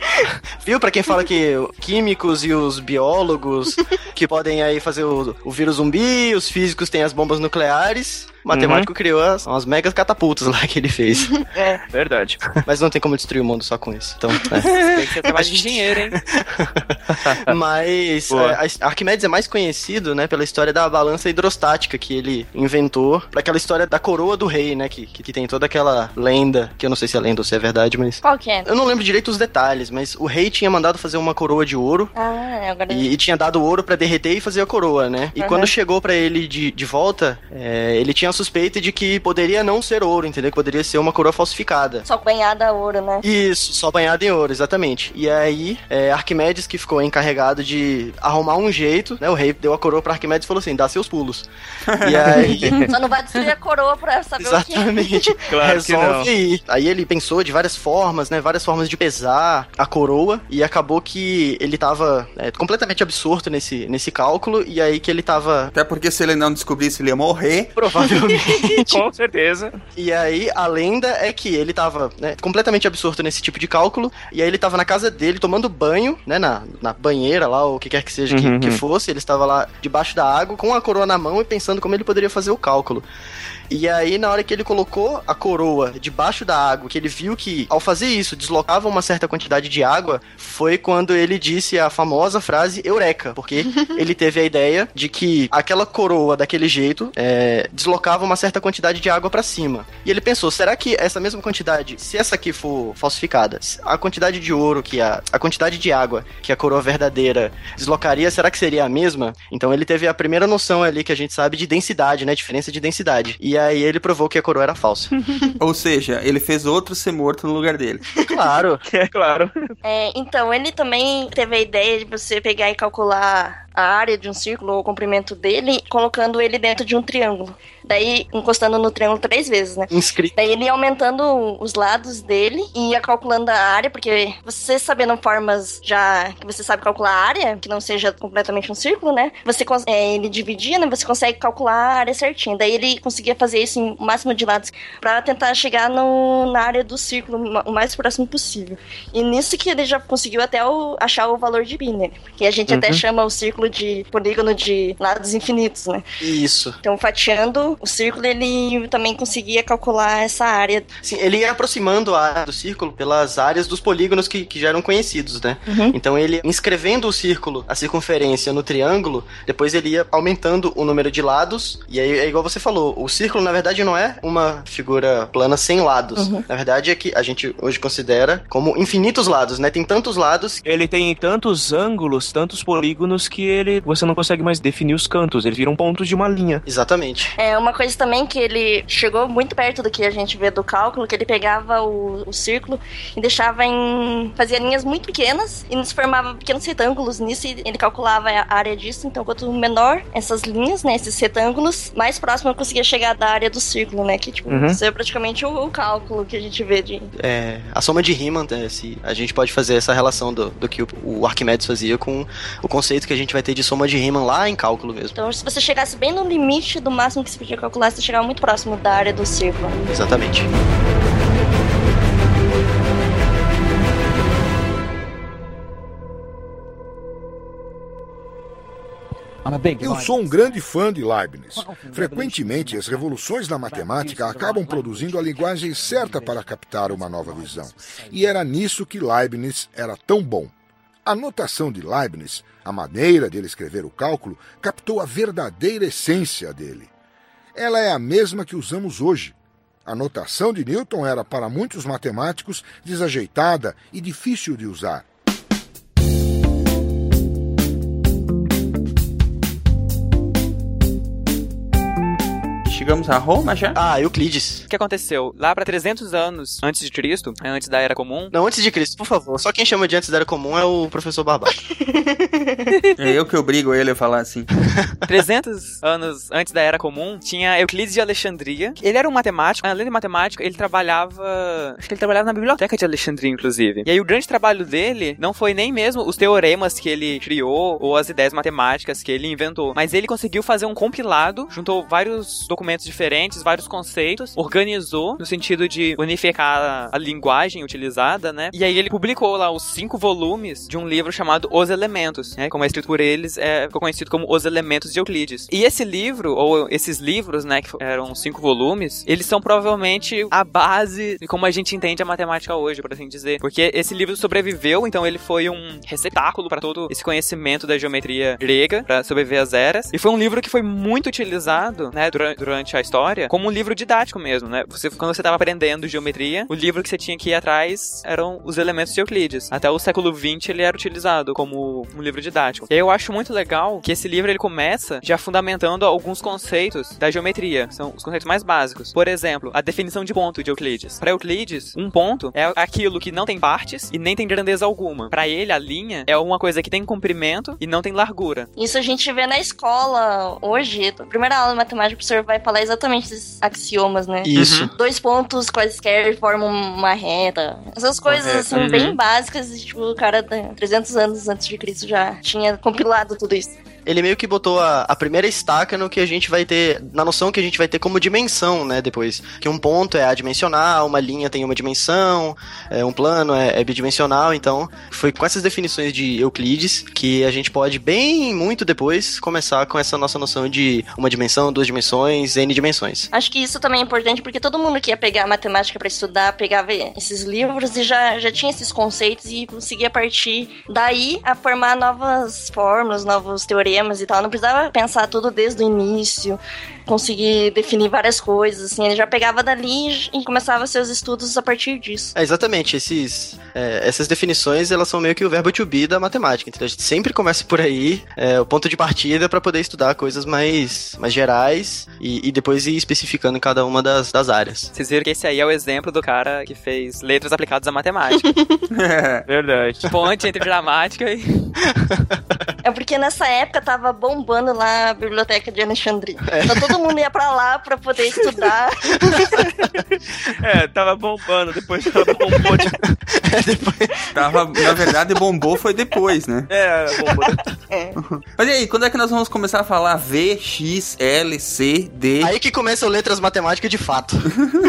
*laughs* Viu? Pra quem fala que químicos e os biólogos que podem aí fazer o, o vírus zumbi, os físicos têm as bombas nucleares. O matemático criou as, umas megas catapultas lá que ele fez. *laughs* É. Verdade. Mas não tem como destruir o mundo só com isso. Então, é. Tem que ser trabalho de engenheiro, hein? *laughs* Mas é, a- Arquimedes é mais conhecido, né, pela história da balança hidrostática que ele inventou, pra aquela história da coroa do rei, né, que, que, tem toda aquela lenda, que eu não sei se é lenda ou se é verdade, mas Qual que é? eu não lembro direito os detalhes, mas o rei tinha mandado fazer uma coroa de ouro Ah, agora... e, e tinha dado ouro pra derreter e fazer a coroa, né? E Aham. quando chegou pra ele de, de volta, é, ele tinha suspeita de que poderia não ser ouro, entendeu? Que poderia ser uma coroa falsificada. Só banhada a ouro, né? Isso, só banhado em ouro, exatamente. E aí, é, Arquimedes que ficou encarregado de arrumar um jeito, né? O rei deu a coroa pra Arquimedes e falou assim: dá seus pulos. E *laughs* aí. *laughs* Só não vai destruir a coroa pra saber o que é. Exatamente. *laughs* Claro que Resolve ir. Aí ele pensou de várias formas, né? Várias formas de pesar a coroa. E acabou que ele tava é, completamente absorto nesse, nesse cálculo. E aí que ele tava. Até porque se ele não descobrisse, ele ia morrer. Provavelmente. Com certeza. E aí, a lenda é que ele tava né, completamente absorto nesse tipo de cálculo. E aí ele tava na casa dele tomando banho, né? Na, na banheira lá, ou o que quer que seja que, Uhum, que uhum. fosse. Ele estava lá debaixo da água com a coroa na mão e pensando como ele poderia fazer o cálculo. E aí, na hora que ele colocou a coroa debaixo da água, que ele viu que ao fazer isso deslocava uma certa quantidade de água, foi quando ele disse a famosa frase Eureka, porque *laughs* ele teve a ideia de que aquela coroa daquele jeito é, deslocava uma certa quantidade de água pra cima. E ele pensou: será que essa mesma quantidade, se essa aqui for falsificada, a quantidade de ouro que a, a quantidade de água que a coroa verdadeira deslocaria, será que seria a mesma? Então ele teve a primeira noção ali que a gente sabe de densidade, né? Diferença de densidade. E aí ele provou que a coroa era falsa. *laughs* Ou seja, ele fez outro ser morto no lugar dele. claro. *laughs* É claro. É, então, ele também teve a ideia de você pegar e calcular a área de um círculo ou o comprimento dele, colocando ele dentro de um triângulo. Daí, encostando no triângulo três vezes, né? Inscrito. Daí ele ia aumentando os lados dele e ia calculando a área, porque você sabendo formas já que você sabe calcular a área, que não seja completamente um círculo, né? Você é, ele dividia, né? Você consegue calcular a área certinho. Daí ele conseguia fazer isso em máximo de lados pra tentar chegar no, na área do círculo o mais próximo possível. E nisso que ele já conseguiu até o- achar o valor de pi, né? Que a gente até Uhum. chama o círculo de polígono de lados infinitos, né? Isso. Então, fatiando o círculo, ele também conseguia calcular essa área. Sim, ele ia aproximando a área do círculo pelas áreas dos polígonos que, que já eram conhecidos, né? Uhum. Então ele, inscrevendo o círculo, a circunferência no triângulo, depois ele ia aumentando o número de lados, e aí é igual você falou, o círculo na verdade não é uma figura plana sem lados. Uhum. Na verdade é que a gente hoje considera como infinitos lados, né? Tem tantos lados Ele tem tantos ângulos, tantos polígonos que ele você não consegue mais definir os cantos, eles viram pontos de uma linha. Exatamente. É uma coisa também que ele chegou muito perto do que a gente vê do cálculo, que ele pegava o, o círculo e deixava em. fazia linhas muito pequenas e nos formava pequenos retângulos nisso e ele calculava a área disso. Então, quanto menor essas linhas, né, esses retângulos, mais próximo eu conseguia chegar da área do círculo, né? Que, tipo, Uhum. isso é praticamente o, o cálculo que a gente vê de. é, a soma de Riemann, né, se a gente pode fazer essa relação do, do que o, o Arquimedes fazia com o conceito que a gente vai ter de soma de Riemann lá em cálculo mesmo. Então, se você chegasse bem no limite do máximo que você podia calcular, você chegava muito próximo da área do círculo. Exatamente. Eu sou um grande fã de Leibniz. Frequentemente, as revoluções na matemática acabam produzindo a linguagem certa para captar uma nova visão. E era nisso que Leibniz era tão bom. A notação de Leibniz, a maneira dele escrever o cálculo, captou a verdadeira essência dele. Ela é a mesma que usamos hoje. A notação de Newton era, para muitos matemáticos, desajeitada e difícil de usar. Chegamos a Roma já? Ah, Euclides. O que aconteceu? Lá pra 300 anos antes de Cristo, né, antes da Era Comum, Não, antes de Cristo, por favor. Só quem chama de antes da era comum é o professor Barbato. *laughs* É eu que obrigo ele a falar assim. *laughs* 300 anos antes da Era Comum, tinha Euclides de Alexandria. Ele era um matemático, além de matemático, ele trabalhava. Acho que ele trabalhava na biblioteca de Alexandria, inclusive. E aí o grande trabalho dele não foi nem mesmo os teoremas que ele criou ou as ideias matemáticas que ele inventou, mas ele conseguiu fazer um compilado, juntou vários documentos diferentes, vários conceitos, organizou no sentido de unificar a linguagem utilizada, né? E aí ele publicou lá os cinco volumes de um livro chamado Os Elementos, né? Como é escrito por eles, é, ficou conhecido como Os Elementos de Euclides. E esse livro, ou esses livros, né, que eram cinco volumes, eles são provavelmente a base de como a gente entende a matemática hoje, por assim dizer. Porque esse livro sobreviveu, então ele foi um receptáculo para todo esse conhecimento da geometria grega, para sobreviver às eras. E foi um livro que foi muito utilizado, né, durante, durante a história como um livro didático mesmo, né? Você, quando você estava aprendendo geometria, o livro que você tinha que ir atrás eram os elementos de Euclides. Até o século XX ele era utilizado como um livro didático. E eu acho muito legal que esse livro ele começa já fundamentando alguns conceitos da geometria, são os conceitos mais básicos. Por exemplo, a definição de ponto de Euclides. Para Euclides, um ponto é aquilo que não tem partes e nem tem grandeza alguma. Para ele, a linha é uma coisa que tem comprimento e não tem largura. Isso a gente vê na escola hoje. A primeira aula de matemática, o professor vai falar exatamente esses axiomas, né? Isso. Uhum. Dois pontos quaisquer formam uma reta. Essas coisas, Correto. assim, Uhum. bem básicas. e, Tipo, o cara, né, 300 anos antes de Cristo já tinha compilado tudo isso. Ele meio que botou a, a primeira estaca no que a gente vai ter, na noção que a gente vai ter como dimensão, né, depois. Que um ponto é adimensional, uma linha tem uma dimensão, é, um plano é, é bidimensional, então foi com essas definições de Euclides que a gente pode, bem muito depois, começar com essa nossa noção de uma dimensão, duas dimensões, n dimensões. Acho que isso também é importante porque todo mundo que ia pegar matemática pra estudar pegava esses livros e já, já tinha esses conceitos e conseguia partir daí a formar novas fórmulas, novos teoremas e tal. Não precisava pensar tudo desde o início, conseguir definir várias coisas, assim. Ele já pegava dali e começava seus estudos a partir disso. É, exatamente, esses, é, essas definições elas são meio que o verbo to be da matemática, entendeu? A gente sempre começa por aí, é, o ponto de partida para poder estudar coisas mais, mais gerais e, e depois ir especificando cada uma das, das áreas. Vocês viram que esse aí é o exemplo do cara que fez letras aplicadas à matemática. *laughs* Verdade. Ponte entre gramática e. É porque nessa época tava bombando lá a biblioteca de Alexandria. Então todo mundo ia pra lá pra poder estudar. *laughs* É, tava bombando, depois ela bombou de... Tava, na verdade, bombou foi depois, né? É, bombou. Mas e aí, quando é que nós vamos começar a falar V, X, L, C, D? Aí que começam letras matemáticas de fato. *laughs*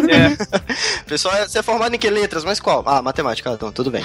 É. *laughs* Pessoal, você é formado em que letras? Mas qual? Ah, matemática, então, tudo bem.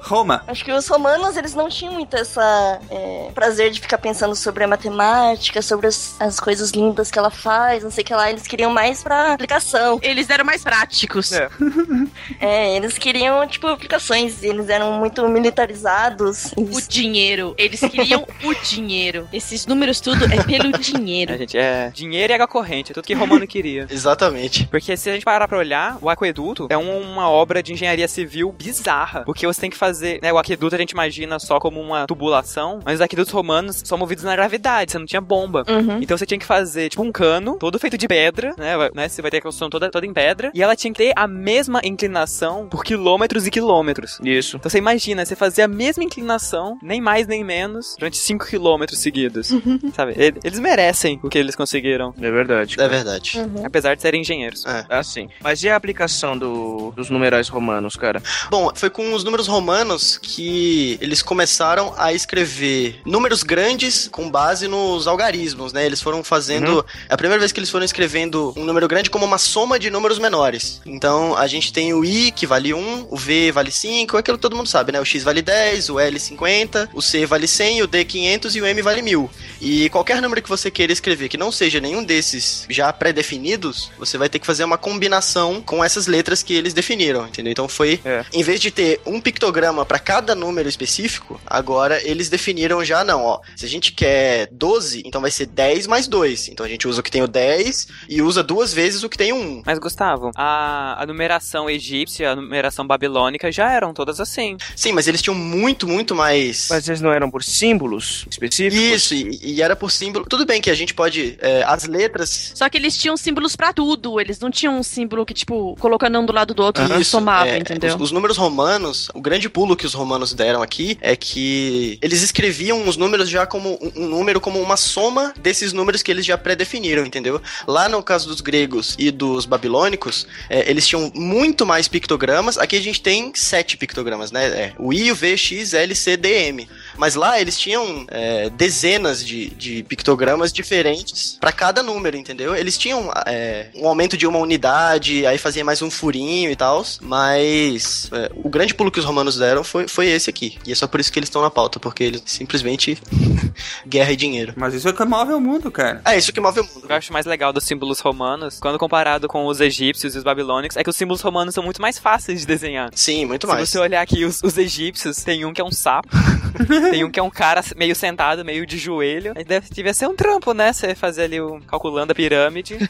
Roma. Acho que os romanos, eles não tinham muito essa é, prazer de ficar pensando sobre a matemática, sobre as, as coisas lindas que ela faz, não sei o que lá. Eles queriam mais pra aplicação. Eles eram mais práticos. É. *laughs* É, eles queriam, tipo, aplicações. Eles eram muito militarizados. O dinheiro. Eles queriam *laughs* o dinheiro. Esses números tudo é pelo *laughs* dinheiro. A gente é dinheiro e água corrente, é tudo que Romano queria. Exatamente. Porque se a gente parar pra olhar, o aqueduto é um- uma obra de engenharia civil bizarra. Porque você tem que fazer, né? O aqueduto a gente imagina só como uma tubulação, mas os aquedutos romanos são movidos na gravidade, você não tinha bomba. Uhum. Então você tinha que fazer, tipo, um cano, todo feito de pedra, né? vai- né, Você vai ter a construção toda, toda em pedra. E ela tinha que ter a mesma inclinação por quilômetros e quilômetros. Isso. Então você imagina, você fazer a mesma inclinação, nem mais nem menos, durante 5 quilômetros seguidos. Sabe? Ele- Eles merecem o que eles conseguiram. É verdade. É verdade. Apesar de serem engenheiros. É. Assim. Mas e a aplicação do- dos numerais romanos, cara? Bom, foi com os números romanos que eles começaram a escrever números grandes com base nos algarismos, né? Eles foram fazendo. Uhum. É a primeira vez que eles foram escrevendo um número grande como uma soma de números menores. Então a gente tem o I, que vale 1, o V vale 5, aquilo que todo mundo sabe, né? O X vale 10, o L 50, o C vale 100, o D 500 e o M vale 1000. E qualquer número que você queira escrever que não seja nenhum desses já pré-definidos, você vai ter que fazer uma combinação com essas letras que eles definiram, entendeu? Então foi, É. em vez de ter um pictograma para cada número específico, agora eles definiram já não, ó. Se a gente quer 12, então vai ser 10 mais 2. Então a gente usa o que tem o 10 e usa duas vezes o que tem o 1. Mas, Gustavo, a, a numeração egípcia, a numeração babilônica já eram todas assim. Sim, mas eles tinham muito, muito mais. Mas eles não eram por símbolos específicos? Isso, e, e era por símbolo. Tudo bem que a gente pode. é, as letras. Só que eles tinham símbolos pra tudo. Eles não tinham um símbolo que, tipo, colocando um do lado do outro e Isso, somava, é, entendeu? Os, os números romanos, o grande pulo que os romanos deram aqui é que eles escreviam os números já como um, um número como uma soma desses números que eles já pré-definiram, entendeu? Lá no caso dos gregos e dos babilônicos, é, eles tinham muito mais pictogramas. Aqui a gente tem sete pictogramas, né? É, o I, o V, X, L, C, D, M. Mas lá eles tinham é, dezenas de, de pictogramas diferentes para cada número, entendeu? Eles tinham é, um aumento de uma unidade, aí fazia mais um furinho e tal, mas é, o grande pulo que os romanos deram foi, foi esse aqui. E é só por isso que eles estão na pauta, porque eles simplesmente *laughs* guerra e dinheiro. Mas isso é o que move o mundo, cara. É isso que move o mundo. O que eu acho mais legal dos símbolos romanos, quando comparado com os egípcios e os babilônicos, é que os símbolos romanos são muito mais fáceis de desenhar. Sim, muito Se mais. você olhar aqui, os, os egípcios, tem um que é um sapo. *laughs* Tem um que é um cara meio sentado, meio de joelho. Aí deve, devia ser um trampo, né? Você fazer ali o calculando a pirâmide. *laughs*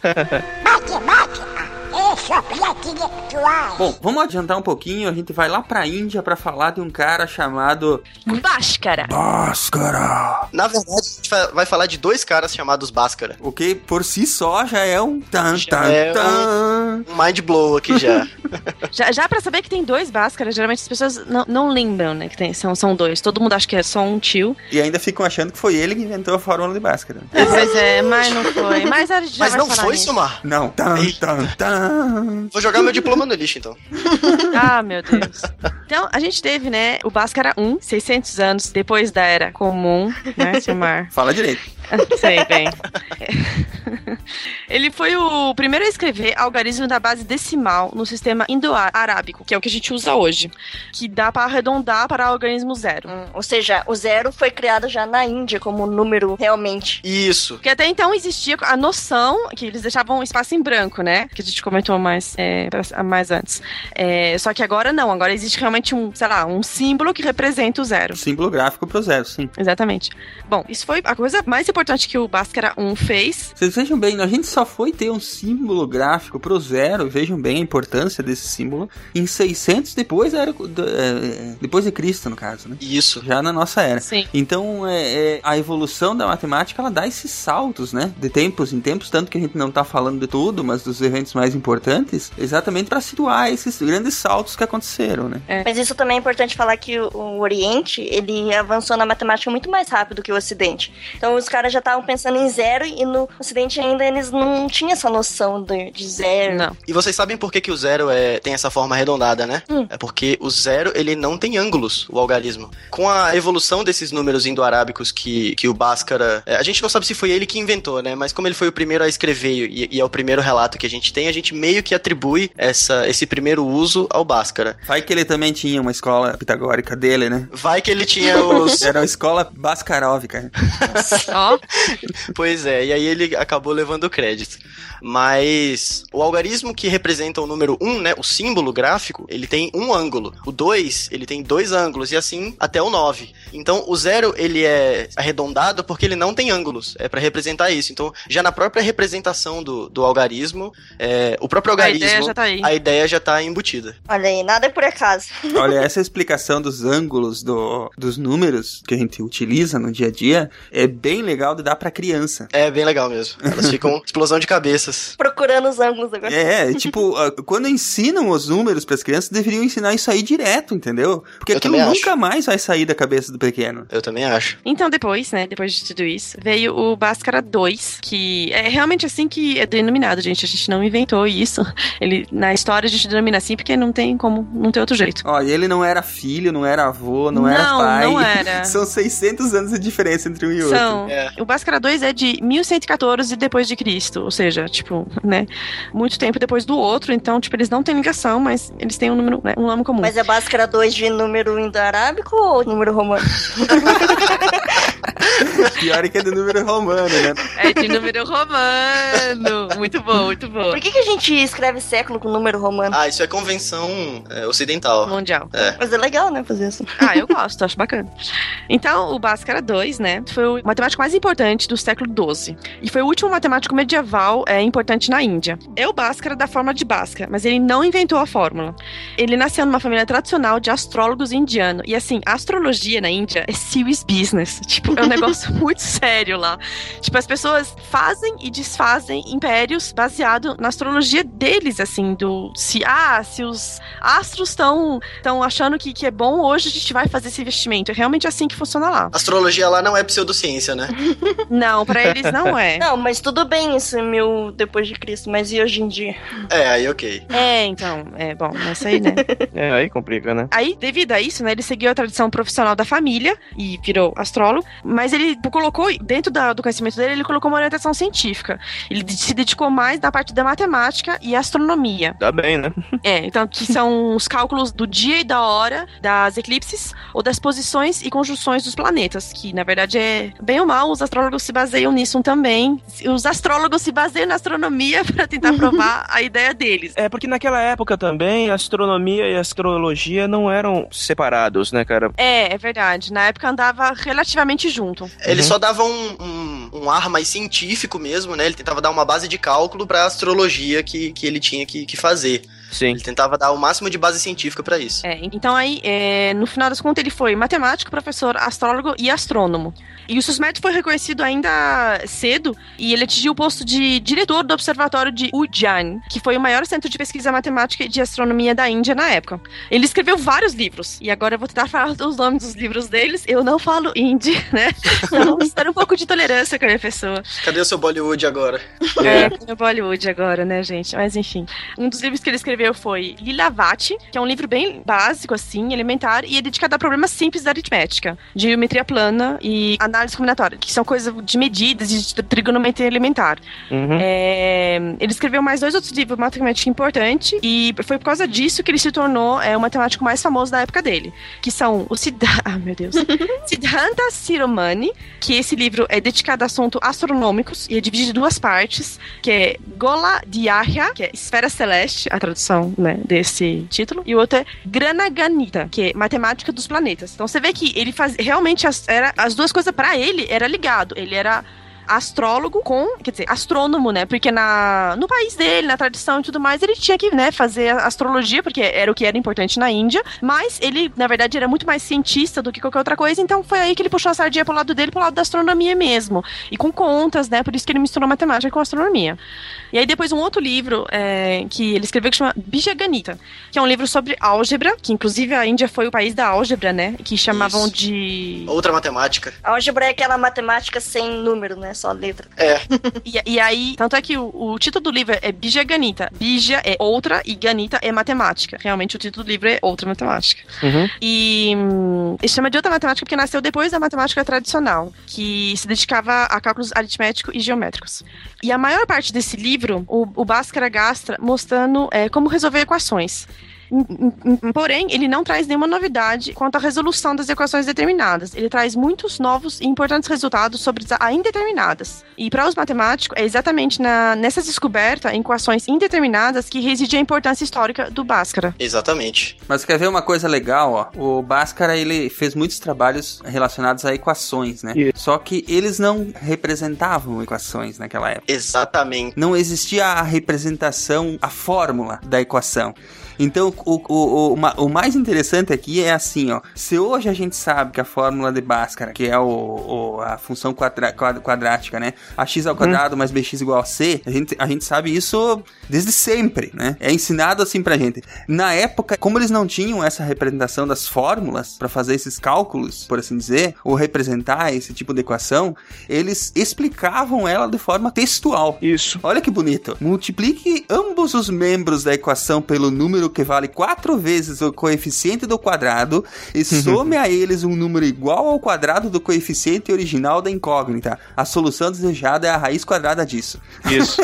Bom, vamos adiantar um pouquinho, a gente vai lá pra Índia pra falar de um cara chamado Bhaskara. Bhaskara. Na verdade, a gente vai- falar de dois caras chamados Bhaskara. O que por si só já é um tan tan é tan. Um mind blow aqui já. *laughs* Já, já pra saber que tem dois Bhaskara, geralmente as pessoas não, não lembram, né? Que tem, são, são dois. Todo mundo acha que é só um tio. E ainda ficam achando que foi ele que inventou a fórmula de Bhaskara. Pois é, mas não foi. Mas a gente já Mas vai não falar foi. Sumar? Não, tan tan tan. Vou jogar meu diploma no lixo, então. *laughs* Ah, meu Deus. Então, a gente teve, né, o Bhaskara 1, 600 anos depois da Era Comum, né, Silmar? *laughs* Fala direito. *laughs* Sei bem. Ele foi o primeiro a escrever algarismo da base decimal no sistema indo-arábico, que é o que a gente usa hoje, que dá para arredondar para algarismo zero. Hum, ou seja, o zero foi criado já na Índia como número realmente. Isso. Porque até então existia a noção que eles deixavam um espaço em branco, né? Que a gente comentou mais, é, pra- mais antes. É, só que agora não, agora existe realmente um, sei lá, um símbolo que representa o zero. Símbolo gráfico pro zero, sim. Exatamente. Bom, isso foi a coisa mais importante que o Bhaskara 1 fez. Vocês vejam bem, a gente só foi ter um símbolo gráfico pro zero, vejam bem a importância desse símbolo, em 600 depois da era, é, depois de Cristo, no caso, né? Isso. Já na nossa era. Sim. Então, é, é, a evolução da matemática, ela dá esses saltos, né? De tempos em tempos, tanto que a gente não tá falando de tudo, mas dos eventos mais importantes, exatamente para situar esses grandes saltos que aconteceram, né? É. Mas isso também é importante falar que o, o Oriente, ele avançou na matemática muito mais rápido que o Ocidente. Então os caras já estavam pensando em zero e no Ocidente ainda eles não tinham essa noção de, de zero. Não. E vocês sabem por que, que o zero é, tem essa forma arredondada, né? Hum. É porque o zero, ele não tem ângulos, o algarismo. Com a evolução desses números indo-arábicos que, que o Bhaskara... é, a gente não sabe se foi ele que inventou, né? Mas como ele foi o primeiro a escrever e, e é o primeiro relato que a gente tem, a gente meio que atribui essa, esse primeiro uso ao Bhaskara. Vai que ele também tinha uma escola pitagórica dele, né? Vai que ele tinha *laughs* os... Era a escola Baskarovica. Ó, *laughs* Pois é, e aí ele acabou levando o crédito. Mas o algarismo que representa o número 1, né, o símbolo gráfico, ele tem um ângulo. O 2, ele tem dois ângulos, e assim até o 9. Então o 0, ele é arredondado porque ele não tem ângulos. É pra representar isso. Então, já na própria representação do, do algarismo, é, o próprio a algarismo, ideia já tá aí. a ideia já tá embutida. Olha aí, nada é por acaso. *laughs* Olha, essa explicação dos ângulos do- dos números que a gente utiliza no dia a dia é bem legal de dar pra criança. É bem legal mesmo. Elas ficam *laughs* explosão de cabeças. Procurando os ângulos agora. É, *laughs* tipo, ah, quando ensinam os números pras crianças, deveriam ensinar isso aí direto, entendeu? Porque Eu aquilo nunca mais vai sair da cabeça do pequeno. Eu também acho. Então, depois, né, depois de tudo isso, veio o Bhaskara 2, que é realmente assim que é denominado, gente. A gente não inventou isso. Ele, na história a gente denomina assim porque não tem como, não tem outro jeito. Olha, ele não era filho, não era avô, não, era Não, pai. não era. *laughs* São 600 anos de diferença entre um e outro. São. É. O Bhaskara 2 é de 1114 depois de Cristo, ou seja, tipo, né, muito tempo depois do outro, então, tipo, eles não têm ligação, mas eles têm um número, né, um nome comum. Mas é Bhaskara 2 de número indo-arábico ou número romano? *laughs* Pior é que é do número romano, né? É de número romano. Muito bom, muito bom. Por que, que a gente escreve século com número romano? Ah, isso é convenção é, ocidental. Mundial. É. Mas é legal, né, fazer isso. Ah, eu gosto, acho bacana. Então, o Bhaskara 2, né, foi o matemático mais importante do século XII. E foi o último matemático medieval é, importante na Índia. É o Bhaskara da forma de Bhaskara, mas ele não inventou a fórmula. Ele nasceu numa família tradicional de astrólogos indianos. E assim, a astrologia na Índia é serious business. *laughs* Tipo, é um negócio *laughs* muito sério lá. Tipo, as pessoas fazem e desfazem impérios baseado na astrologia deles, assim, do se ah, se os astros estão estão achando que, que é bom, hoje a gente vai fazer esse investimento. É realmente assim que funciona lá. Astrologia lá não é pseudociência, né? *laughs* Não, pra eles não é. Não, mas tudo bem isso é mil depois de Cristo, mas e hoje em dia? É, aí ok. É, então, é bom, é isso aí, né? *laughs* É, aí complica, né? Aí, devido a isso, né, ele seguiu a tradição profissional da família e virou astrólogo, mas Mas ele colocou, dentro da- do conhecimento dele, ele colocou uma orientação científica. Ele se dedicou mais na parte da matemática e astronomia. Tá bem, né? É, então, que são os cálculos do dia e da hora das eclipses ou das posições e conjunções dos planetas, que na verdade é bem ou mal, os astrólogos se baseiam nisso também. Os astrólogos se baseiam na astronomia para tentar provar *laughs* a ideia deles. É porque naquela época também a astronomia e a astrologia não eram separados, né, cara? É, é verdade. Na época andava relativamente junto. Ele Uhum. só dava um, um, um ar mais científico mesmo, né? Ele tentava dar uma base de cálculo pra astrologia que, que ele tinha que, que fazer. Sim. Ele tentava dar o máximo de base científica pra isso. É, então aí, é, no final das contas, ele foi matemático, professor, astrólogo e astrônomo. E o Susmet foi reconhecido ainda cedo e ele atingiu o posto de diretor do observatório de Ujjain, que foi o maior centro de pesquisa matemática e de astronomia da Índia na época. Ele escreveu vários livros, e agora eu vou tentar *laughs* falar os nomes dos livros deles. Eu não falo hindi, né? Então, espero um pouco de tolerância com a minha pessoa. Cadê o seu Bollywood agora? É, no Bollywood agora, né, gente? Mas enfim. Um dos livros que ele escreveu foi Lilavati, que é um livro bem básico, assim, elementar, e é dedicado a problemas simples da aritmética, de geometria plana e análise combinatória, que são coisas de medidas e de trigonometria elementar. Uhum. É, ele escreveu mais dois outros livros matemática importante e foi por causa disso que ele se tornou é, o matemático mais famoso da época dele, que são o Siddhanta, *laughs* ah, meu Deus, *laughs* Siddhanta Siromani, que esse livro é dedicado a assuntos astronômicos e é dividido em duas partes, que é Gola Diarya, que é esfera celeste, a tradução né, desse título, e o outro é Granaganita, que é matemática dos planetas. Então você vê que ele faz realmente as, era, as duas coisas para ele era ligado, ele era astrólogo com, quer dizer, astrônomo, né? Porque na, no país dele, na tradição e tudo mais, ele tinha que, né, fazer a astrologia, porque era o que era importante na Índia, mas ele, na verdade, era muito mais cientista do que qualquer outra coisa, então foi aí que ele puxou a sardinha pro lado dele, pro lado da astronomia mesmo. E com contas, né? Por isso que ele misturou matemática com astronomia. E aí depois um outro livro é, que ele escreveu que chama Bijaganita, que é um livro sobre álgebra, que inclusive a Índia foi o país da álgebra, né? Que chamavam Isso. de... Outra matemática. Álgebra é aquela matemática sem número, né? Só letra. É. E, e aí, tanto é que o, o título do livro é Bija Ganita. Bija é outra e Ganita é matemática. Realmente o título do livro é outra matemática. Uhum. E hum, ele chama de outra matemática porque nasceu depois da matemática tradicional, que se dedicava a cálculos aritméticos e geométricos. E a maior parte desse livro, o, o Bhaskara gastra mostrando é, como resolver equações. Porém, ele não traz nenhuma novidade quanto à resolução das equações determinadas. Ele traz muitos novos e importantes resultados sobre as indeterminadas. E para os matemáticos, é exatamente na, nessas descobertas em equações indeterminadas que reside a importância histórica do Bhaskara. Exatamente. Mas quer ver uma coisa legal, ó? O Bhaskara, ele fez muitos trabalhos relacionados a equações, né? Só que eles não representavam equações naquela época. Exatamente. Não existia a representação, a fórmula da equação. Então, o, o, o, o mais interessante aqui é assim, ó. Se hoje a gente sabe que a fórmula de Bhaskara, que é o, a função quadra- quad- quadrática, né? ax ao quadrado mais bx igual a c, a gente, a gente sabe isso desde sempre, né? É ensinado assim pra gente. Na época, como eles não tinham essa representação das fórmulas pra fazer esses cálculos, por assim dizer, ou representar esse tipo de equação, eles explicavam ela de forma textual. Isso. Olha que bonito. Multiplique ambos os membros da equação pelo número que vale quatro vezes o coeficiente do quadrado e some a eles um número igual ao quadrado do coeficiente original da incógnita. A solução desejada é a raiz quadrada disso. Isso.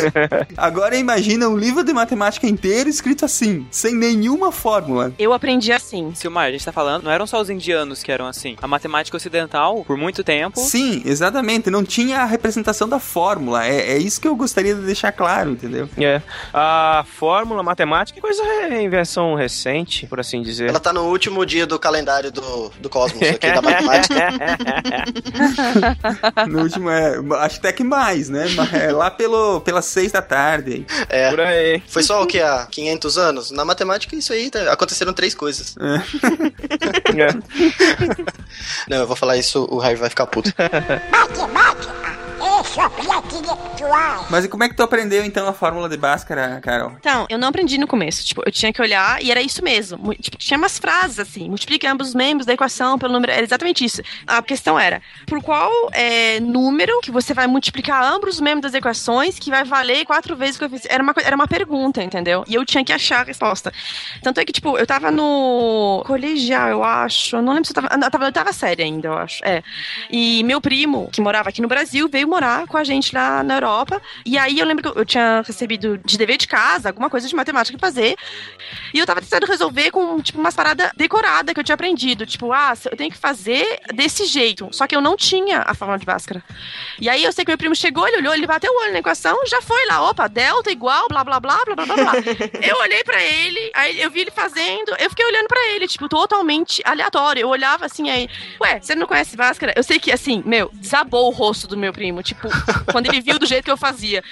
*laughs* Agora imagina um livro de matemática inteiro escrito assim, sem nenhuma fórmula. Eu aprendi assim. Silmar, a gente tá falando, não eram só os indianos que eram assim. A matemática ocidental, por muito tempo. Sim, exatamente. Não tinha a representação da fórmula. É, é isso que eu gostaria de deixar claro, entendeu? É. A fórmula matemática é coisa é invenção recente, por assim dizer. Ela tá no último dia do calendário do, do Cosmos aqui, da matemática. *laughs* No último é. Acho até que mais, né? Mas É lá pelo, pelas seis da tarde. É. Por aí. Foi só o que? Há 500 anos? Na matemática, isso aí, tá- aconteceram três coisas. É. *laughs* Não, eu vou falar isso, o Harry vai ficar puto. *laughs* Matemática é Mas e como é que tu aprendeu então a fórmula de Bhaskara, Carol? Então, eu não aprendi no começo. Tipo, eu tinha que olhar e era isso mesmo. Tipo, tinha umas frases assim: multiplique ambos os membros da equação pelo número. Era exatamente isso. A questão era: por qual é, número que você vai multiplicar ambos os membros das equações que vai valer quatro vezes o que eu fiz? Era uma, era uma pergunta, entendeu? E eu tinha que achar a resposta. Tanto é que, tipo, eu tava no colegial, eu acho. Eu não lembro se eu tava. Eu tava na série ainda, eu acho. É. E meu primo, que morava aqui no Brasil, veio morar com a gente lá na Europa. E aí eu lembro que eu tinha recebido de dever de casa, alguma coisa de matemática pra fazer. E eu tava tentando resolver com, tipo, umas paradas decoradas que eu tinha aprendido. Tipo, ah, eu tenho que fazer desse jeito. Só que eu não tinha a fórmula de Bhaskara. E aí eu sei que meu primo chegou, ele olhou, ele bateu o olho na equação, já foi lá, opa, delta igual, blá, blá, blá, blá, blá, blá, blá. *laughs* Eu olhei pra ele, aí eu vi ele fazendo, eu fiquei olhando pra ele, tipo, totalmente aleatório. Eu olhava assim, aí, ué, você não conhece Bhaskara? Eu sei que, assim, meu, desabou o rosto do meu primo, tipo, *laughs* quando ele viu do jeito que eu fazia.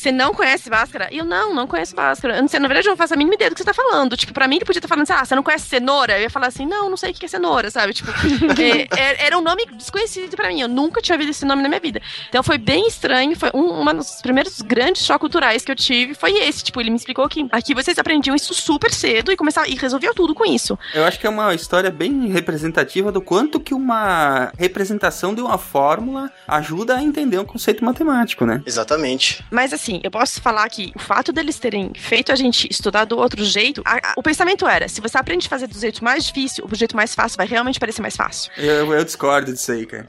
Você não conhece Bhaskara? E eu, não, não conheço Bhaskara. Eu não sei, na verdade, eu não faço a mínima ideia do que você tá falando. Tipo, pra mim, ele podia estar falando assim, ah, você não conhece cenoura? Eu ia falar assim, não, não sei o que é cenoura, sabe? Tipo, *laughs* é, era um nome desconhecido pra mim. Eu nunca tinha ouvido esse nome na minha vida. Então foi bem estranho. Foi um, uma dos primeiros grandes choques culturais que eu tive. Foi esse. Tipo, ele me explicou que aqui vocês aprendiam isso super cedo e começavam, e resolviam tudo com isso. Eu acho que é uma história bem representativa do quanto que uma representação de uma fórmula ajuda a entender um conceito matemático, né? Exatamente. Mas assim, eu posso falar que o fato deles terem feito a gente estudar do outro jeito, a- a- o pensamento era: se você aprende a fazer do jeito mais difícil, o jeito mais fácil vai realmente parecer mais fácil. Eu, eu discordo disso aí, cara.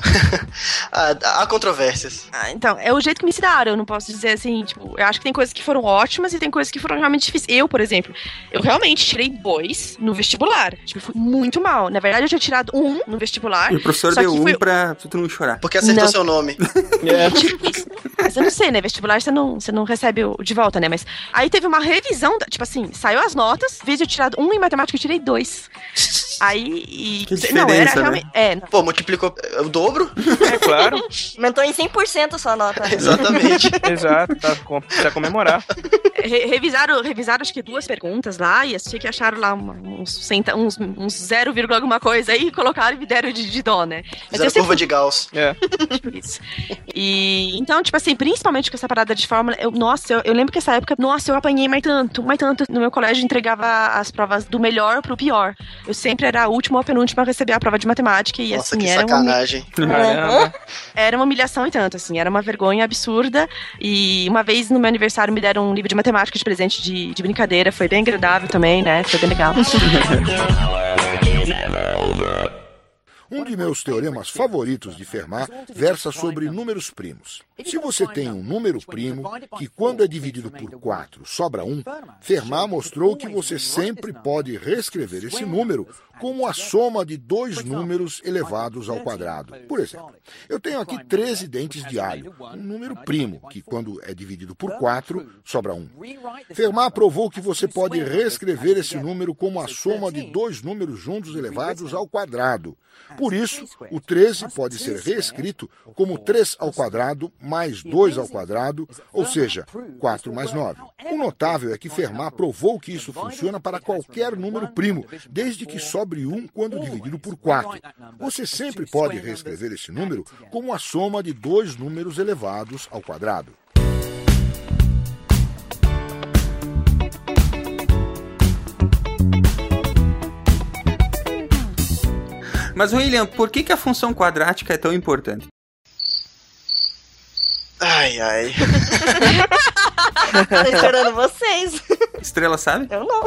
Há, *laughs* há controvérsias. Ah, então, é o jeito que me ensinaram. Eu não posso dizer assim, tipo, eu acho que tem coisas que foram ótimas e tem coisas que foram realmente difíceis. Eu, por exemplo, eu realmente tirei dois no vestibular. Tipo, fui muito mal. Na verdade, eu tinha tirado um no vestibular. E o professor deu um foi- pra tu não chorar. Porque acertou Não. seu nome. *laughs* Mas eu não sei, né? Vestibular você não, você não recebe o de volta, né? Mas aí teve uma revisão, tipo assim, saiu as notas, eu tirar um em matemática, eu tirei dois. Aí. E, Que não, era né? realmente. É, não. Pô, multiplicou é, o dobro? *laughs* É claro. Aumentou em 100% a sua nota. *laughs* Exatamente. Exato, tá, precisa comemorar. Re- revisaram, revisaram acho que duas perguntas lá e achei que acharam lá uma- uns, centa, uns, uns 0, vírgula alguma coisa aí e colocaram e me deram de, de dó, né? Eu sempre curva de Gauss. É. tipo isso. E então, tipo assim, principalmente com essa parada de fórmula, eu, nossa, eu, eu lembro que essa época, nossa, eu apanhei mais tanto, mais tanto. No meu colégio entregava as provas do melhor pro pior. Eu sempre era a última ou penúltima a receber a prova de matemática e Nossa, assim, que era uma, sacanagem. *laughs* Caramba. era uma humilhação e tanto, assim, era uma vergonha absurda. E uma vez no meu aniversário me deram um livro de matemática de presente de, de brincadeira, foi bem agradável também, né? Foi bem legal. *laughs* Um de meus teoremas favoritos de Fermat versa sobre números primos. Se você tem um número primo que, quando é dividido por 4, sobra 1, Fermat mostrou que você sempre pode reescrever esse número como a soma de dois números elevados ao quadrado. Por exemplo, eu tenho aqui 13 dentes de alho, um número primo, que, quando é dividido por 4, sobra 1. Fermat provou que você pode reescrever esse número como a soma de dois números juntos elevados ao quadrado. Por isso, o 13 pode ser reescrito como 3 ao quadrado mais 2 ao quadrado, ou seja, 4 mais 9. O notável é que Fermat provou que isso funciona para qualquer número primo, desde que sobre 1 quando dividido por 4. Você sempre pode reescrever esse número como a soma de dois números elevados ao quadrado. Mas, William, por que, que a função quadrática é tão importante? Ai, ai. *laughs* Tô esperando vocês. Estrela sabe? Eu não.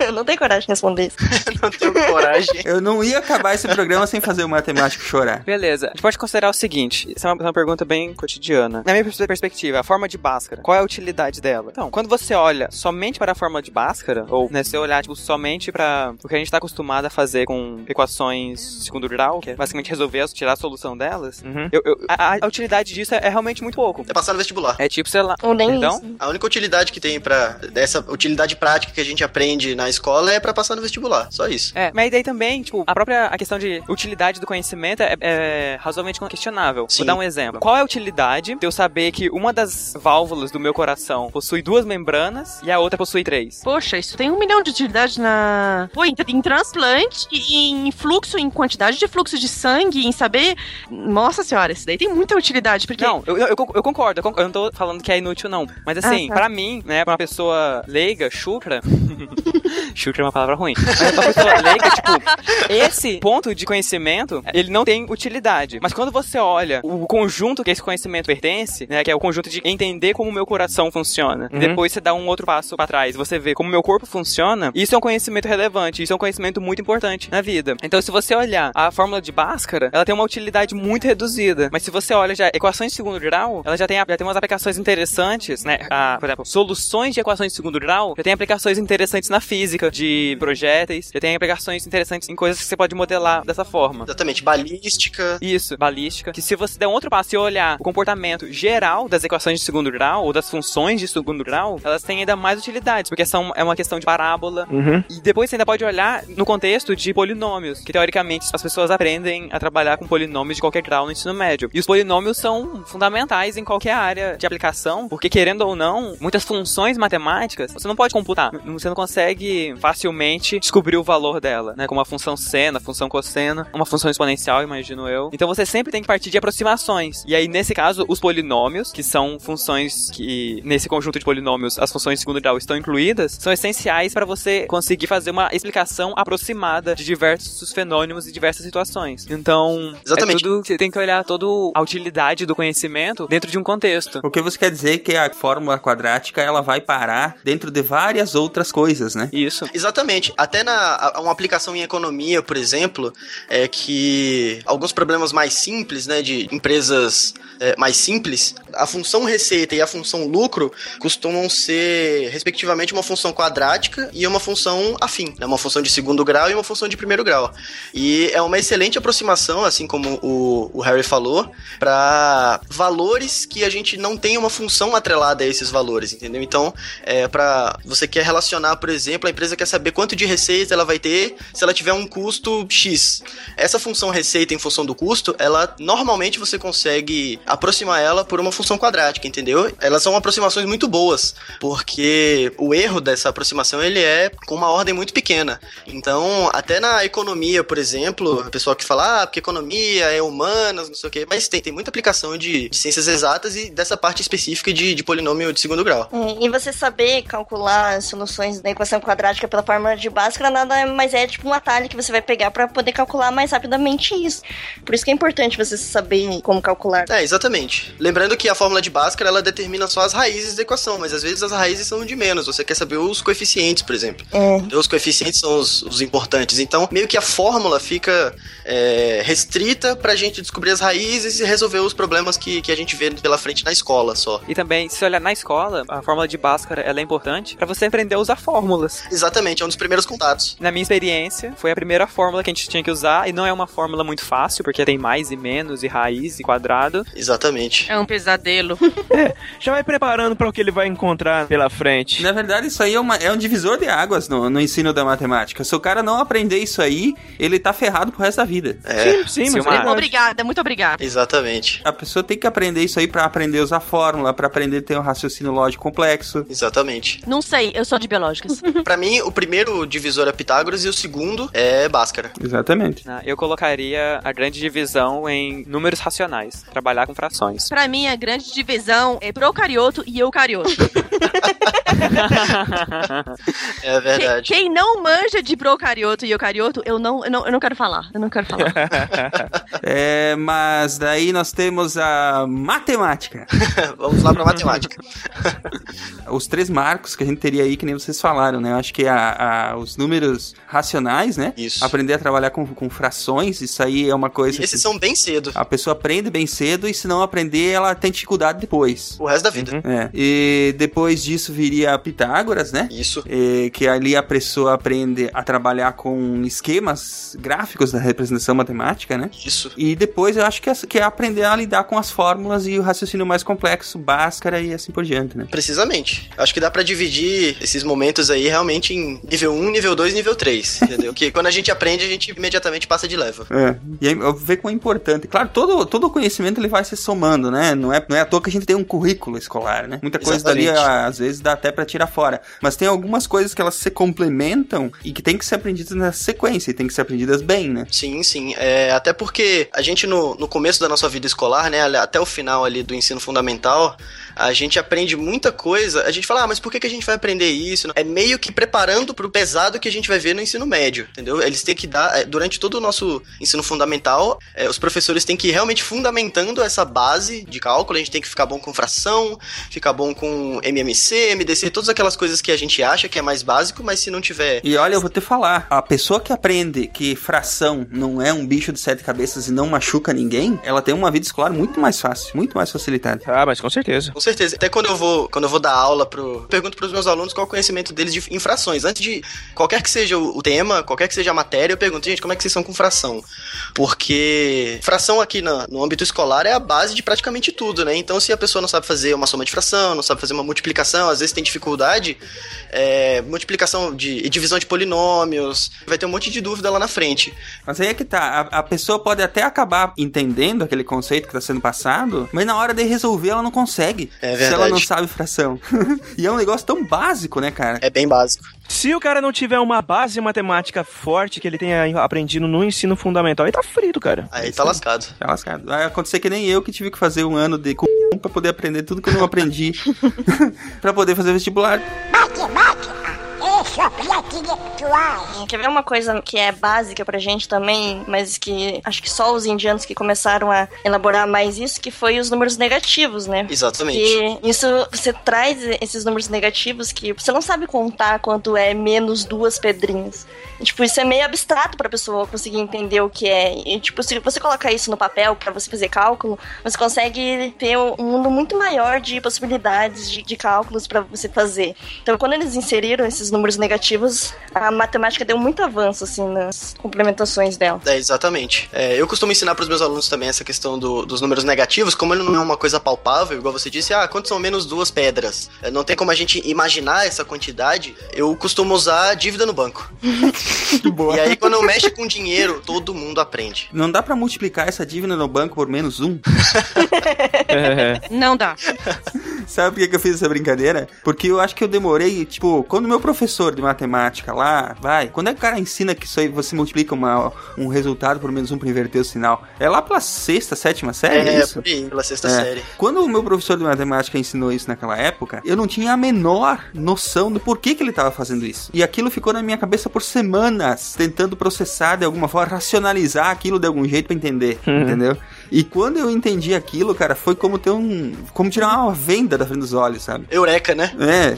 *laughs* Eu não tenho coragem de responder isso. *laughs* não tenho coragem. Eu não ia acabar esse programa sem fazer o matemático chorar. Beleza. A gente pode considerar o seguinte: isso é uma, uma pergunta bem cotidiana. Na minha pers- perspectiva, a forma de Bhaskara, qual é a utilidade dela? Então, quando você olha somente para a forma de Bhaskara, ou né, se você olhar tipo, somente para o que a gente está acostumado a fazer com equações segundo grau, que é basicamente resolver, tirar a solução delas, Uhum. eu- eu- a, a utilidade disso é, é realmente muito pouco. É passar no vestibular. É tipo, sei lá. Ou nem Perdão? isso. A única utilidade que tem para dessa utilidade prática que a gente aprende na escola é para passar no vestibular. Só isso. É, mas daí também, tipo, a própria a questão de utilidade do conhecimento é, é razoavelmente questionável. Sim. Vou dar um exemplo. Qual é a utilidade de eu saber que uma das válvulas do meu coração possui duas membranas e a outra possui três? Poxa, isso tem um milhão de utilidades na. Pô, em, em transplante, e em fluxo, em quantidade de fluxo de sangue, em saber. Nossa senhora, isso daí tem muita utilidade. Porque... Não, eu, eu, eu concordo, eu, concordo, eu não tô falando que é inútil, não. Mas assim, Ah, tá. pra mim, né, pra uma pessoa leiga, chucra. *laughs* chucra é uma palavra ruim. Mas pra uma pessoa leiga, tipo, esse ponto de conhecimento, ele não tem utilidade. Mas quando você olha o conjunto que esse conhecimento pertence, né, que é o conjunto de entender como o meu coração funciona, e Uhum. depois você dá um outro passo pra trás, você vê como o meu corpo funciona, isso é um conhecimento relevante, isso é um conhecimento muito importante na vida. Então, se você olhar a fórmula de Bhaskara, ela tem uma utilidade muito reduzida. Mas se você olha já equações de segundo grau, ela já tem, já tem umas aplicações interessantes, né? Ah, por exemplo, soluções de equações de segundo grau já tem aplicações interessantes na física, de projéteis, já tem aplicações interessantes em coisas que você pode modelar dessa forma. Exatamente, balística. Isso, balística. Que se você der um outro passo e olhar o comportamento geral das equações de segundo grau, ou das funções de segundo grau, elas têm ainda mais utilidades, porque são, é uma questão de parábola. Uhum. E depois você ainda pode olhar no contexto de polinômios, que teoricamente as pessoas aprendem a trabalhar com polinômios de qualquer grau no ensino médio. E os polinômios são fundamentais em qualquer área de aplicação, porque querendo ou não, muitas funções matemáticas você não pode computar. Você não consegue facilmente descobrir o valor dela, né? Como a função seno, a função cosseno, uma função exponencial, imagino eu. Então você sempre tem que partir de aproximações. E aí, nesse caso, os polinômios, que são funções que, nesse conjunto de polinômios, as funções de segundo grau estão incluídas, são essenciais para você conseguir fazer uma explicação aproximada de diversos fenômenos e diversas situações. Então, Exatamente. é tudo, você tem que olhar toda a utilidade do conhecimento dentro de um contexto. O que você quer dizer é que a fórmula quadrática ela vai parar dentro de várias outras coisas, né? Isso. Exatamente. Até na a- uma aplicação em economia, por exemplo, é que alguns problemas mais simples, né, de empresas é, mais simples, a função receita e a função lucro costumam ser, respectivamente, uma função quadrática e uma função afim, né, uma função de segundo grau e uma função de primeiro grau. E é uma excelente aproximação, assim como o, o Harry falou, para valores que a gente não tem uma função atrelada a esses valores, entendeu? Então, é, para você quer relacionar, por exemplo, a empresa quer saber quanto de receita ela vai ter se ela tiver um custo X. Essa função receita em função do custo, ela normalmente você consegue aproximar ela por uma função quadrática, entendeu? Elas são aproximações muito boas, porque o erro dessa aproximação ele é com uma ordem muito pequena. Então, até na economia, por exemplo, a pessoa que fala, ah, porque economia é humanas, não sei o quê, mas tem, tem muita aplicação de, de ciências exatas e dessa parte específica de, de polinômio de segundo grau. É, E você saber calcular as soluções da equação quadrática pela fórmula de Bhaskara nada mais é tipo um atalho que você vai pegar pra poder calcular mais rapidamente isso. Por isso que é importante você saber como calcular. É, exatamente. Lembrando que a fórmula de Bhaskara, ela determina só as raízes da equação, mas às vezes as raízes são de menos. Você quer saber os coeficientes, por exemplo. É. Os coeficientes são os, os importantes. Então, meio que a fórmula fica é, restrita pra gente descobrir as raízes e resolver os problemas que, que a gente vê pela frente na escola só. E também, se olhar na escola, a fórmula de Bhaskara ela é importante para você aprender a usar fórmulas. Exatamente, é um dos primeiros contatos. Na minha experiência, foi a primeira fórmula que a gente tinha que usar, e não é uma fórmula muito fácil, porque tem mais e menos, e raiz, e quadrado. Exatamente. É um pesadelo. *laughs* Já vai preparando para o que ele vai encontrar pela frente. Na verdade, isso aí é, uma- é um divisor de águas no, no ensino da matemática. Se o cara não aprender isso aí, ele tá ferrado pro resto da vida. É, Sim, Se mas uma- é. Obrigada, muito obrigada. exatamente. A pessoa tem que aprender isso aí pra aprender a usar fórmula, pra aprender a ter um raciocínio lógico complexo. Exatamente. Não sei, eu sou de biológicas. *laughs* Pra mim, o primeiro divisor é Pitágoras e o segundo é Bhaskara. Exatamente. né? Eu colocaria a grande divisão em números racionais, trabalhar com frações. pra mim, a grande divisão é procarioto e eucarioto. *laughs* É verdade. Quem não manja de procarioto e eucarioto, eu não, eu não, eu não quero falar. Eu não quero falar. *laughs* É, mas daí nós temos a matemática. Vamos lá pra matemática. *laughs* Os três marcos que a gente teria aí, que nem vocês falaram, né? Eu acho que a, a- os números racionais, né? Isso. Aprender a trabalhar com, com frações, isso aí é uma coisa E esses são bem cedo. a pessoa aprende bem cedo e se não aprender, ela tem dificuldade depois. O resto da vida. É. E depois disso viria Pitágoras, né? Isso. É, que ali a pessoa aprende a trabalhar com esquemas gráficos da representação matemática, né? Isso. E depois eu acho que é, que é aprender a lidar com as fórmulas e o raciocínio mais complexo, Bhaskara e assim por diante, né? Precisamente. Acho que dá pra dividir esses momentos aí realmente em nível 1, nível 2 e nível 3, *laughs* entendeu? que quando a gente aprende, a gente imediatamente passa de level. É, e aí eu ver como é importante. Claro, todo, todo o conhecimento ele vai se somando, né? Não é, não é à toa que a gente tem um currículo escolar, né? Muita coisa dali, Exatamente. às vezes, dá até pra tirar fora. Mas tem algumas coisas que elas se complementam e que tem que ser aprendidas na sequência e tem que ser aprendidas bem, né? Sim, sim. É, até porque a gente, no, no começo da nossa vida escolar, né, até o final ali do ensino fundamental, a gente aprende muita coisa. A gente fala, ah, mas por que, que a gente vai aprender isso? É meio que preparando pro pesado que a gente vai ver no ensino médio, entendeu? Eles têm que dar, é, durante todo o nosso ensino fundamental, é, os professores têm que ir realmente fundamentando essa base de cálculo. A gente tem que ficar bom com fração, ficar bom com MMC, MDC, todas aquelas coisas que a gente acha que é mais básico, mas se não tiver E olha, eu vou te falar, a pessoa que aprende que fração não é um bicho de sete cabeças e não machuca ninguém, ela tem uma vida escolar muito mais fácil, muito mais facilitada. Ah, mas com certeza. Com certeza. Até quando eu vou, quando eu vou dar aula pro. Pergunto pros meus alunos qual o conhecimento deles de infrações. Antes de qualquer que seja o tema, qualquer que seja a matéria, eu pergunto, gente, como é que vocês são com fração? Porque fração aqui na- no âmbito escolar é a base de praticamente tudo, né? Então, se a pessoa não sabe fazer uma soma de fração, não sabe fazer uma multiplicação, às vezes tem dificuldade, é, multiplicação de divisão de polinômios, vai ter um monte de dúvida lá na frente. Mas aí é que tá, a, a pessoa pode até acabar entendendo aquele conceito que está sendo passado, mas na hora de resolver ela não consegue. É Se ela não sabe fração. *laughs* e é um negócio tão básico, né, cara? É bem básico. Se o cara não tiver uma base matemática forte que ele tenha aprendido no ensino fundamental, ele tá frito, cara. Aí tá lascado. Tá lascado. Vai acontecer que nem eu que tive que fazer um ano de c... pra poder aprender tudo que eu não aprendi. *laughs* pra poder fazer vestibular. Quer ver uma coisa que é básica pra gente também, mas que acho que só os indianos que começaram a elaborar mais isso, que foi os números negativos, né? Exatamente. Que isso você traz esses números negativos que você não sabe contar quanto é menos duas pedrinhas. Tipo, isso é meio abstrato pra pessoa conseguir entender o que é. E, tipo, se você colocar isso no papel pra você fazer cálculo, você consegue ter um mundo muito maior de possibilidades de, de cálculos pra você fazer. Então, quando eles inseriram esses números negativos, a matemática deu muito avanço, assim, nas complementações dela. É, exatamente. É, eu costumo ensinar para os meus alunos também essa questão do- dos números negativos, como ele não é uma coisa palpável, igual você disse, ah, quantos são menos duas pedras? É, não tem como a gente imaginar essa quantidade. Eu costumo usar dívida no banco. *laughs* E aí, quando eu mexo com dinheiro, todo mundo aprende. Não dá pra multiplicar essa dívida no banco por menos um? Não dá. *laughs* Sabe por que eu fiz essa brincadeira? Porque eu acho que eu demorei, tipo, quando meu professor de matemática lá, vai, quando é que o cara ensina que isso aí você multiplica uma, um resultado por menos um pra inverter o sinal? É lá pela sexta, sétima série, é, É, isso? por aí, pela sexta É. série. Quando o meu professor de matemática ensinou isso naquela época, eu não tinha a menor noção do porquê que ele estava fazendo isso. E aquilo ficou na minha cabeça por semanas, tentando processar de alguma forma, racionalizar aquilo de algum jeito pra entender, entendeu? E quando eu entendi aquilo, cara, foi como ter um. como tirar uma venda da frente dos olhos, sabe? Eureka, né? É.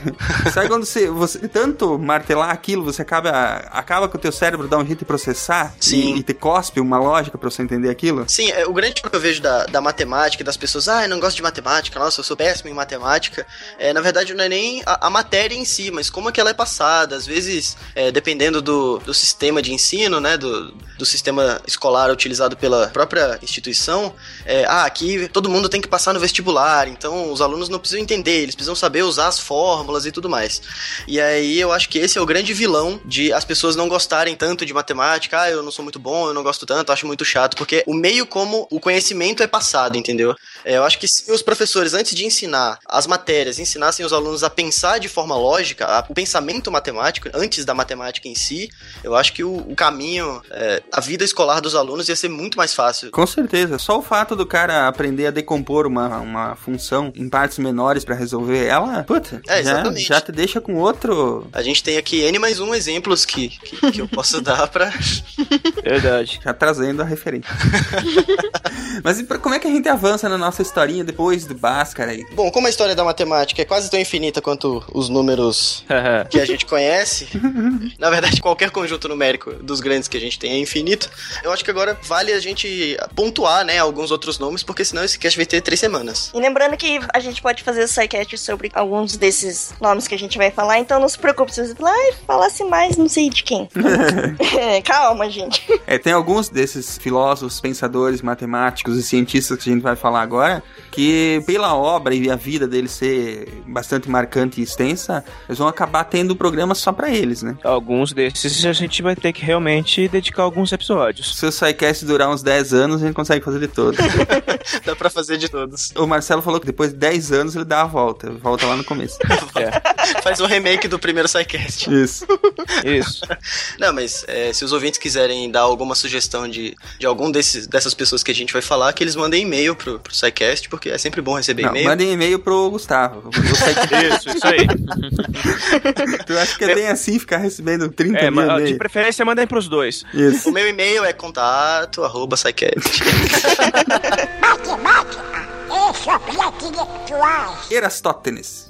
*laughs* Sabe quando você, você tanto martelar aquilo, você acaba, acaba que o teu cérebro dá um jeito de processar Sim. E, e te cospe uma lógica pra você entender aquilo? Sim, é, o grande problema que eu vejo da, da matemática, das pessoas, ah, eu não gosto de matemática, nossa, eu sou péssimo em matemática. É, na verdade, não é nem a, a matéria em si, mas como é que ela é passada. Às vezes, é, dependendo do, do sistema de ensino, né, do, do sistema escolar utilizado pela própria instituição, é, ah, aqui todo mundo tem que passar no vestibular, então os alunos não precisam entender, eles precisam saber usar as fórmulas e tudo mais. E aí eu acho que esse é o grande vilão de as pessoas não gostarem tanto de matemática, ah, eu não sou muito bom, eu não gosto tanto, acho muito chato, porque o meio como o conhecimento é passado, entendeu? É, eu acho que se os professores, antes de ensinar as matérias, ensinassem os alunos a pensar de forma lógica, o pensamento matemático, antes da matemática em si, eu acho que o, o caminho, é, a vida escolar dos alunos ia ser muito mais fácil. Com certeza. Só o fato do cara aprender a decompor uma, uma função em partes menores pra resolver ela, puta, É, já, já te deixa com outro. A gente tem aqui N mais um exemplos que, que, que eu posso *laughs* dar pra. *laughs* Verdade. Já trazendo a referência. *laughs* Mas e pra- como é que a gente avança na nossa historinha depois do Bhaskara aí? Bom, como a história da matemática é quase tão infinita quanto os números que a gente conhece, na verdade, qualquer conjunto numérico dos grandes que a gente tem é infinito. Eu acho que agora vale a gente pontuar, né, alguns outros nomes, porque senão esse cast vai ter três semanas. E lembrando que a gente pode fazer sidecast sobre alguns desses nomes que a gente vai falar, então não se preocupe se você falar, ai, falasse mais, não sei de quem. É, *laughs* *laughs* calma, gente. É, tem alguns desses filósofos, pensadores, matemáticos e cientistas que a gente vai falar agora, que pela obra e a vida deles ser bastante marcante e extensa, eles vão acabar tendo programas só pra eles, né? Alguns desses a gente vai ter que realmente dedicar alguns episódios. Se o SciCast durar uns 10 anos, a gente consegue fazer de todos. *laughs* Dá pra fazer de todos. o Marcelo falou que depois de 10 anos ele dá a volta, volta lá no começo. *laughs* Faz um remake do primeiro SciCast. Isso. Isso. Não, mas é, se os ouvintes quiserem dar alguma sugestão de, de algum desses, dessas pessoas que a gente vai falar, que eles mandem e-mail pro, pro SciCast, porque é sempre bom receber e-mail. mandem e-mail pro Gustavo. *laughs* Isso, isso aí. tu acha que é bem assim ficar recebendo 30 É, mil de preferência mandem pros dois. Isso. O meu e-mail é contato arroba SciCast. Erastótenes. Eratóstenes,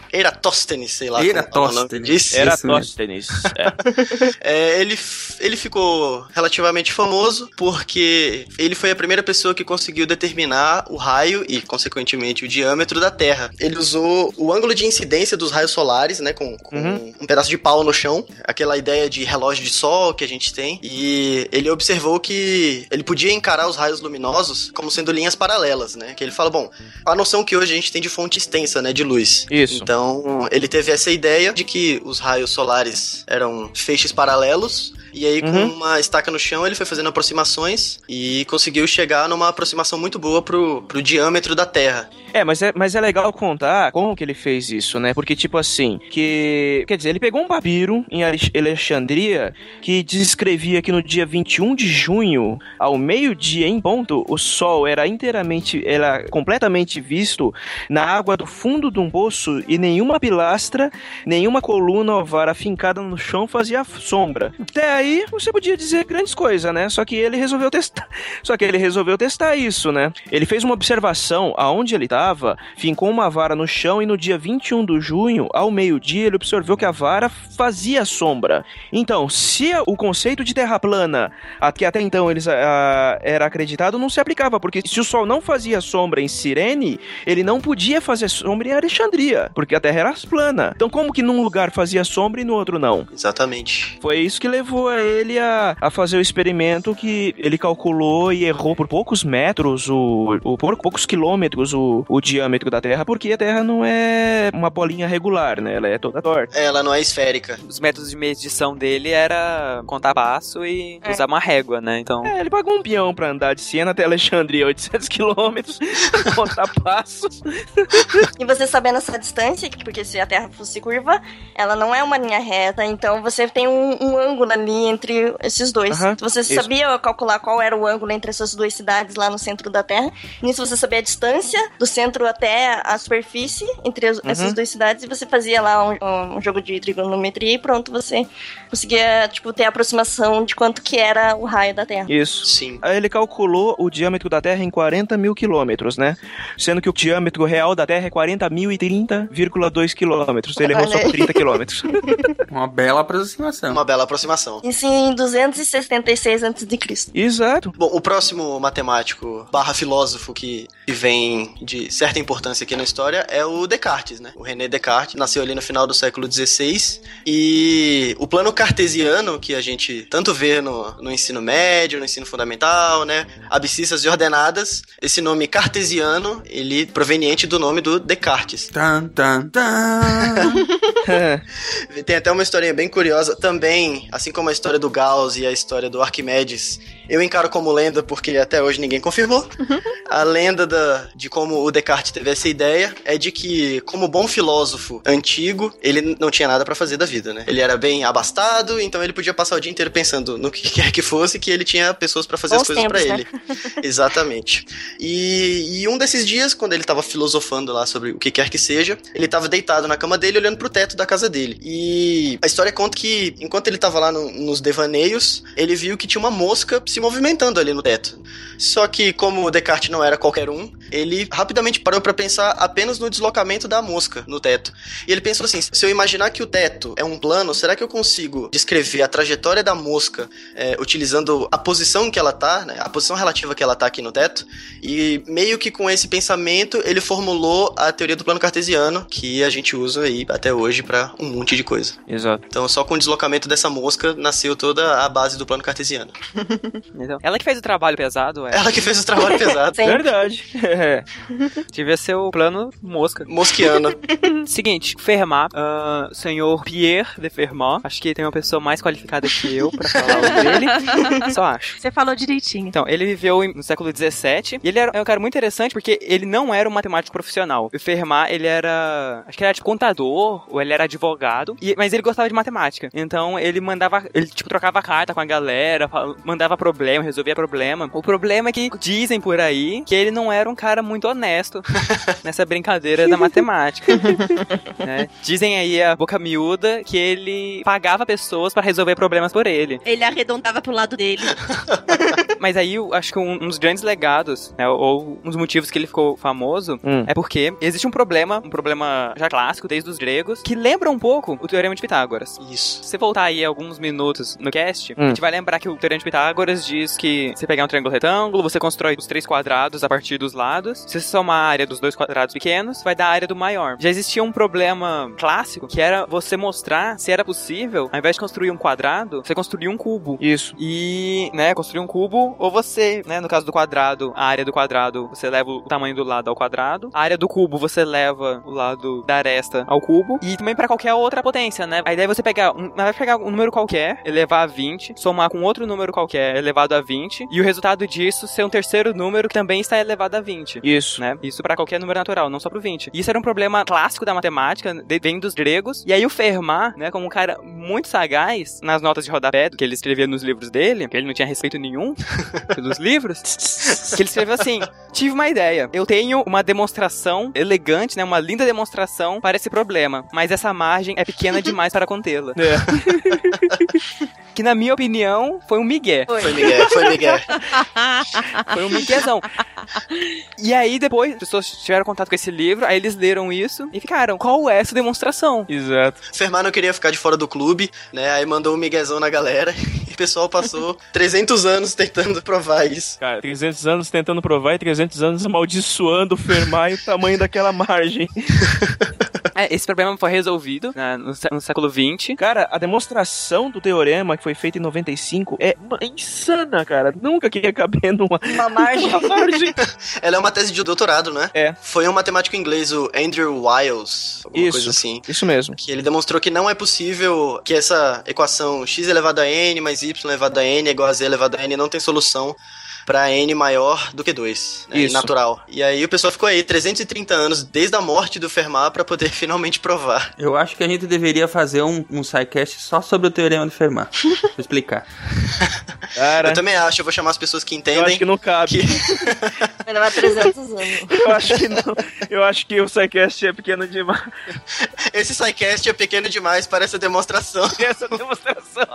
sei lá. Eratóstenes. como é mesmo. Tóstenes. *laughs* É, ele, ele ficou relativamente famoso porque ele foi a primeira pessoa que conseguiu determinar o raio e, consequentemente, o diâmetro da Terra. Ele usou o ângulo de incidência dos raios solares, né, com, com Uhum. um pedaço de pau no chão, aquela ideia de relógio de sol que a gente tem, e ele observou que ele podia encarar os raios luminosos como sendo linhas paralelas, né, que ele fala, bom, a noção que hoje a gente tem de fonte extensa, né, de luz. Isso. Então, ele teve essa ideia de que os raios solares eram feixes paralelos, e aí com Uhum. uma estaca no chão ele foi fazendo aproximações e conseguiu chegar numa aproximação muito boa pro, pro diâmetro da Terra. É, mas é, mas é legal contar como que ele fez isso, né? Porque, tipo assim, que. Quer dizer, ele pegou um papiro em Alex- Alexandria que descrevia que no dia 21 de junho, ao meio-dia em ponto, o sol era inteiramente. era completamente visto na água do fundo de um poço e nenhuma pilastra, nenhuma coluna ou vara fincada no chão fazia sombra. Até aí você podia dizer grandes coisas, né? Só que ele resolveu testar. Só que ele resolveu testar isso, né? Ele fez uma observação aonde ele estava, fincou uma vara no chão e no dia 21 de junho, ao meio-dia, ele observou que a vara fazia sombra. Então, se o conceito de terra plana, a- que até então eles ah, era acreditado, não se aplicava, porque se o sol não fazia sombra em Cirene, ele não podia fazer sombra em Alexandria, porque a terra era plana. Então, como que num lugar fazia sombra e no outro não? Exatamente. Foi isso que levou a ele a, a fazer o experimento que ele calculou e errou por poucos metros, o, o- por poucos quilômetros o, o diâmetro da Terra, porque a Terra não é uma bolinha regular, né? Ela é toda torta. Ela não é esférica. Os métodos de medição dele era contar passo e É. usar uma régua, né? Então. É, ele pagou um peão pra andar de Siena até Alexandria, *laughs* 800 quilômetros, *laughs* contar passos. E você sabendo essa distância, que- porque se a Terra fosse curva, ela não é uma linha reta, então você tem um, um ângulo ali entre esses dois. Você isso. sabia calcular qual era o ângulo entre essas duas cidades lá no centro da Terra. Nisso você sabia a distância do centro até a superfície entre as- Uhum. essas duas cidades e você fazia lá um, um jogo de trigonometria e pronto, você conseguia, tipo, ter a aproximação de quanto que era o raio da Terra. Isso. Sim. Aí ele calculou o diâmetro da Terra em 40 mil quilômetros, né? Sendo que o diâmetro real da Terra é 40.030,2 quilômetros. Ele errou só por 30 quilômetros. *laughs* Uma bela aproximação. Uma bela aproximação. Isso em 266 a.C. Exato. Bom, o próximo matemático barra filósofo que, que vem de certa importância aqui na história é o Descartes, né? O René Descartes nasceu ali no final do século XVI e o plano cartesiano que a gente tanto vê no, no ensino médio, no ensino fundamental, né? Abscissas e ordenadas, esse nome cartesiano, ele é proveniente do nome do Descartes. Tan, tan, tan. *laughs* Tem até uma historinha bem curiosa também, assim como a história do Gauss e a história do Arquimedes. Eu encaro como lenda porque até hoje ninguém confirmou. A lenda da, de como o Descartes teve essa ideia é de que, como bom filósofo antigo, ele não tinha nada pra fazer da vida, né? Ele era bem abastado, então ele podia passar o dia inteiro pensando no que *laughs* quer que fosse, que ele tinha pessoas pra fazer Bons as coisas pra tempos, ele. *laughs* Exatamente. E, e um desses dias, quando ele tava filosofando lá sobre o que quer que seja, ele tava deitado na cama dele, olhando pro teto da casa dele. E a história conta que, enquanto ele tava lá no, nos devaneios, ele viu que tinha uma mosca se movimentando ali no teto. Só que, como o Descartes não era qualquer um, ele rapidamente parou para pensar apenas no deslocamento da mosca no teto. E ele pensou assim: se eu imaginar que o teto é um plano, será que eu consigo descrever a trajetória da mosca é, utilizando a posição que ela tá, né, a posição relativa que ela tá aqui no teto? E meio que com esse pensamento, ele formulou a teoria do plano cartesiano, que a gente usa aí até hoje para um monte de coisa. Exato. Então, só com o deslocamento dessa mosca nasceu toda a base do plano cartesiano. *laughs* Então, ela que fez o trabalho pesado, é. Ela que fez o trabalho *laughs* pesado. Verdade. É. *laughs* Devia ser o plano mosca. Mosquiana. *laughs* Seguinte, Fermat, ah, senhor Pierre de Fermat, acho que tem uma pessoa mais qualificada que eu pra falar o dele. *laughs* Só acho. Você falou direitinho. Então, ele viveu no século XVII e ele era é um cara muito interessante porque ele não era um matemático profissional. O Fermat, ele era. Acho que ele era tipo contador ou ele era advogado, e- mas ele gostava de matemática. Então, ele mandava. Ele, tipo, trocava carta com a galera, mandava problema, resolvia problema. O problema é que dizem por aí que ele não era um cara muito honesto *laughs* nessa brincadeira da matemática. *laughs* né? Dizem aí a boca miúda que ele pagava pessoas pra resolver problemas por ele. Ele arredondava pro lado dele. *laughs* Mas aí eu acho que um, um dos grandes legados, né, ou um dos motivos que ele ficou famoso, Hum. é porque existe um problema, um problema já clássico desde os gregos, que lembra um pouco o Teorema de Pitágoras. Isso. Se você voltar aí alguns minutos no cast, a Hum. gente vai lembrar que o Teorema de Pitágoras diz que você pegar um triângulo retângulo, você constrói os três quadrados a partir dos lados. Se você somar a área dos dois quadrados pequenos, vai dar a área do maior. Já existia um problema clássico, que era você mostrar se era possível, ao invés de construir um quadrado, você construir um cubo. Isso. E, né, construir um cubo, ou você, né, no caso do quadrado, a área do quadrado, você leva o tamanho do lado ao quadrado. A área do cubo, você leva o lado da aresta ao cubo. E também pra qualquer outra potência, né? A ideia é você pegar, um, vai pegar um número qualquer, elevar a 20, somar com outro número qualquer, elevado a 20, e o resultado disso ser um terceiro número que também está elevado a 20. Isso. Né? Isso pra qualquer número natural, não só pro 20. Isso era um problema clássico da matemática, de- vem dos gregos. E aí o Fermat, né, como um cara muito sagaz, nas notas de rodapé que ele escrevia nos livros dele, que ele não tinha respeito nenhum *laughs* pelos livros, que ele escreveu assim: Tive uma ideia. Eu tenho uma demonstração elegante, né? Uma linda demonstração para esse problema. Mas essa margem é pequena *laughs* demais para contê-la. *laughs* que na minha opinião foi um migué. Foi Miguel, foi Miguel. *laughs* Foi um miguezão. E aí depois, as pessoas tiveram contato com esse livro, aí eles leram isso e ficaram, qual é essa demonstração? Exato. Fermat não queria ficar de fora do clube, né? Aí mandou um miguezão na galera *laughs* e o pessoal passou *laughs* 300 anos tentando provar isso. Cara, 300 anos tentando provar e 300 anos amaldiçoando o Fermat e o tamanho daquela margem. É, esse problema foi resolvido né, no, no século XX. Cara, a demonstração do teorema que foi feita em 95 é uma- é insana, cara. Nunca que ia caber numa, Uma margem. *laughs* uma margem. Ela é uma tese de doutorado, né? É. Foi um matemático inglês, o Andrew Wiles, alguma Isso. coisa assim. Isso mesmo. Que ele demonstrou que não é possível que essa equação x elevado a n mais y elevado a n é igual a z elevado a n não tem solução pra n maior do que 2, né, Isso. natural. E aí o pessoal ficou aí 330 anos desde a morte do Fermat pra poder *laughs* finalmente provar. Eu acho que a gente deveria fazer um, um sidecast só sobre o Teorema de Fermat. *laughs* Pra explicar. Cara, Eu também acho, eu vou chamar as pessoas que eu entendem. acho que não cabe. *laughs* Vai levar 300 anos. Eu acho que não. Eu acho que o SciCast é pequeno demais. Esse sidecast é pequeno demais para essa demonstração. Essa demonstração.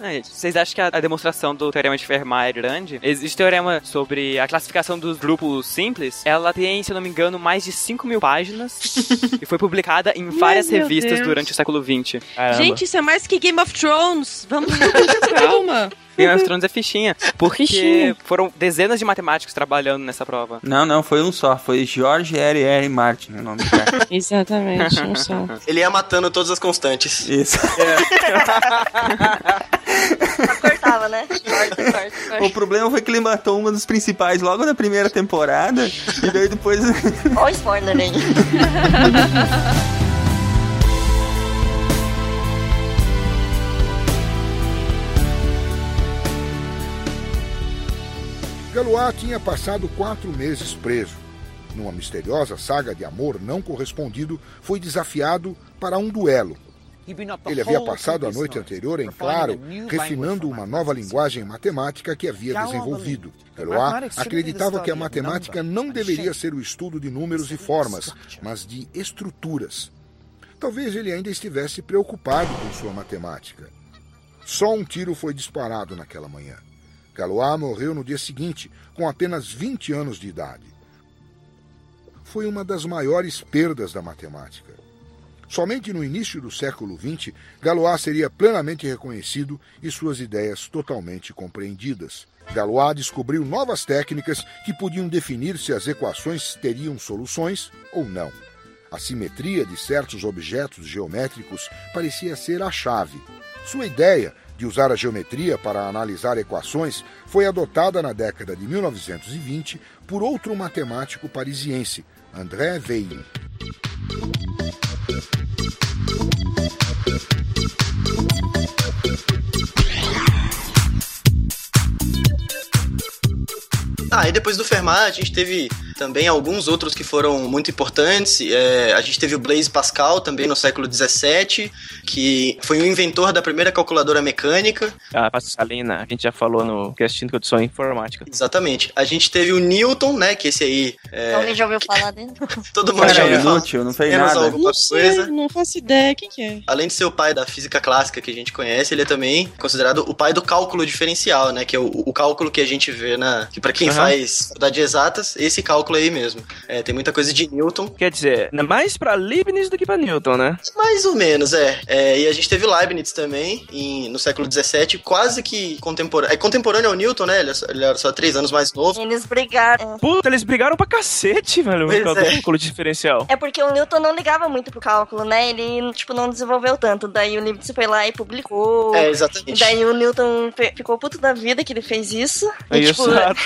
Gente, vocês acham que a, a demonstração do Teorema de Fermat é grande? Existe teorema sobre a classificação dos grupos simples. Ela tem, se eu não me engano, mais de 5 mil páginas *laughs* e foi publicada em várias meu revistas Deus. durante o século XX. Caramba. Gente, isso é mais que Game of Thrones. Vamos *laughs* calma. Game of Thrones é fichinha, porque Fichinha. foram dezenas de matemáticos trabalhando nessa prova. Não, não, foi um só. Foi George R. R. Martin o nome do cara. *laughs* Exatamente, não só. *laughs* Ele ia matando todas as constantes. Isso. Só *laughs* cortava, né? Corta, corta, corta. O problema foi que ele matou uma dos principais logo na primeira temporada. e daí depois. Olha o spoiler aí. Galois tinha passado quatro meses preso. Numa misteriosa saga de amor não correspondido, foi desafiado para um duelo. Ele havia passado a noite anterior em claro, refinando uma nova linguagem matemática que havia desenvolvido. Galois acreditava que a matemática não deveria ser o estudo de números e formas, mas de estruturas. Talvez ele ainda estivesse preocupado com sua matemática. Só um tiro foi disparado naquela manhã. Galois morreu no dia seguinte, com apenas 20 anos de idade. Foi uma das maiores perdas da matemática. Somente no início do século XX, Galois seria plenamente reconhecido e suas ideias totalmente compreendidas. Galois descobriu novas técnicas que podiam definir se as equações teriam soluções ou não. A simetria de certos objetos geométricos parecia ser a chave. Sua ideia de usar a geometria para analisar equações foi adotada na década de 1920 por outro matemático parisiense, André Weil. Ah, e depois do Fermat, a gente teve também alguns outros que foram muito importantes. É, a gente teve o Blaise Pascal também no século XVII, que foi o inventor da primeira calculadora mecânica. A Pascalina, a gente já falou no casting de condição informática. Exatamente. A gente teve o Newton, né, que esse aí... É... Alguém já ouviu falar dele? *laughs* Todo mundo já ouviu falar. inútil, não fez Temos nada. alguma Não sei, coisa. não faço ideia. Quem que é? Além de ser o pai da física clássica que a gente conhece, ele é também considerado o pai do cálculo diferencial, né? Que é o, o cálculo que a gente vê na. Que para quem. Faz faculdade de exatas, esse cálculo aí mesmo. É, tem muita coisa de Newton. Quer dizer, mais pra Leibniz do que pra Newton, né? Mais ou menos, é. É, e a gente teve Leibniz também, em- no século XVII, quase que contemporâneo. É contemporâneo ao Newton, né? Ele, é só- ele era só três anos mais novo. Eles brigaram. Puta, eles brigaram pra cacete, velho, Pois por causa é. do cálculo diferencial. É porque o Newton não ligava muito pro cálculo, né? Ele, tipo, não desenvolveu tanto. Daí o Leibniz foi lá e publicou. É, E exatamente. daí o Newton ficou puto da vida que ele fez isso. E, Isso, tipo, *laughs* exato.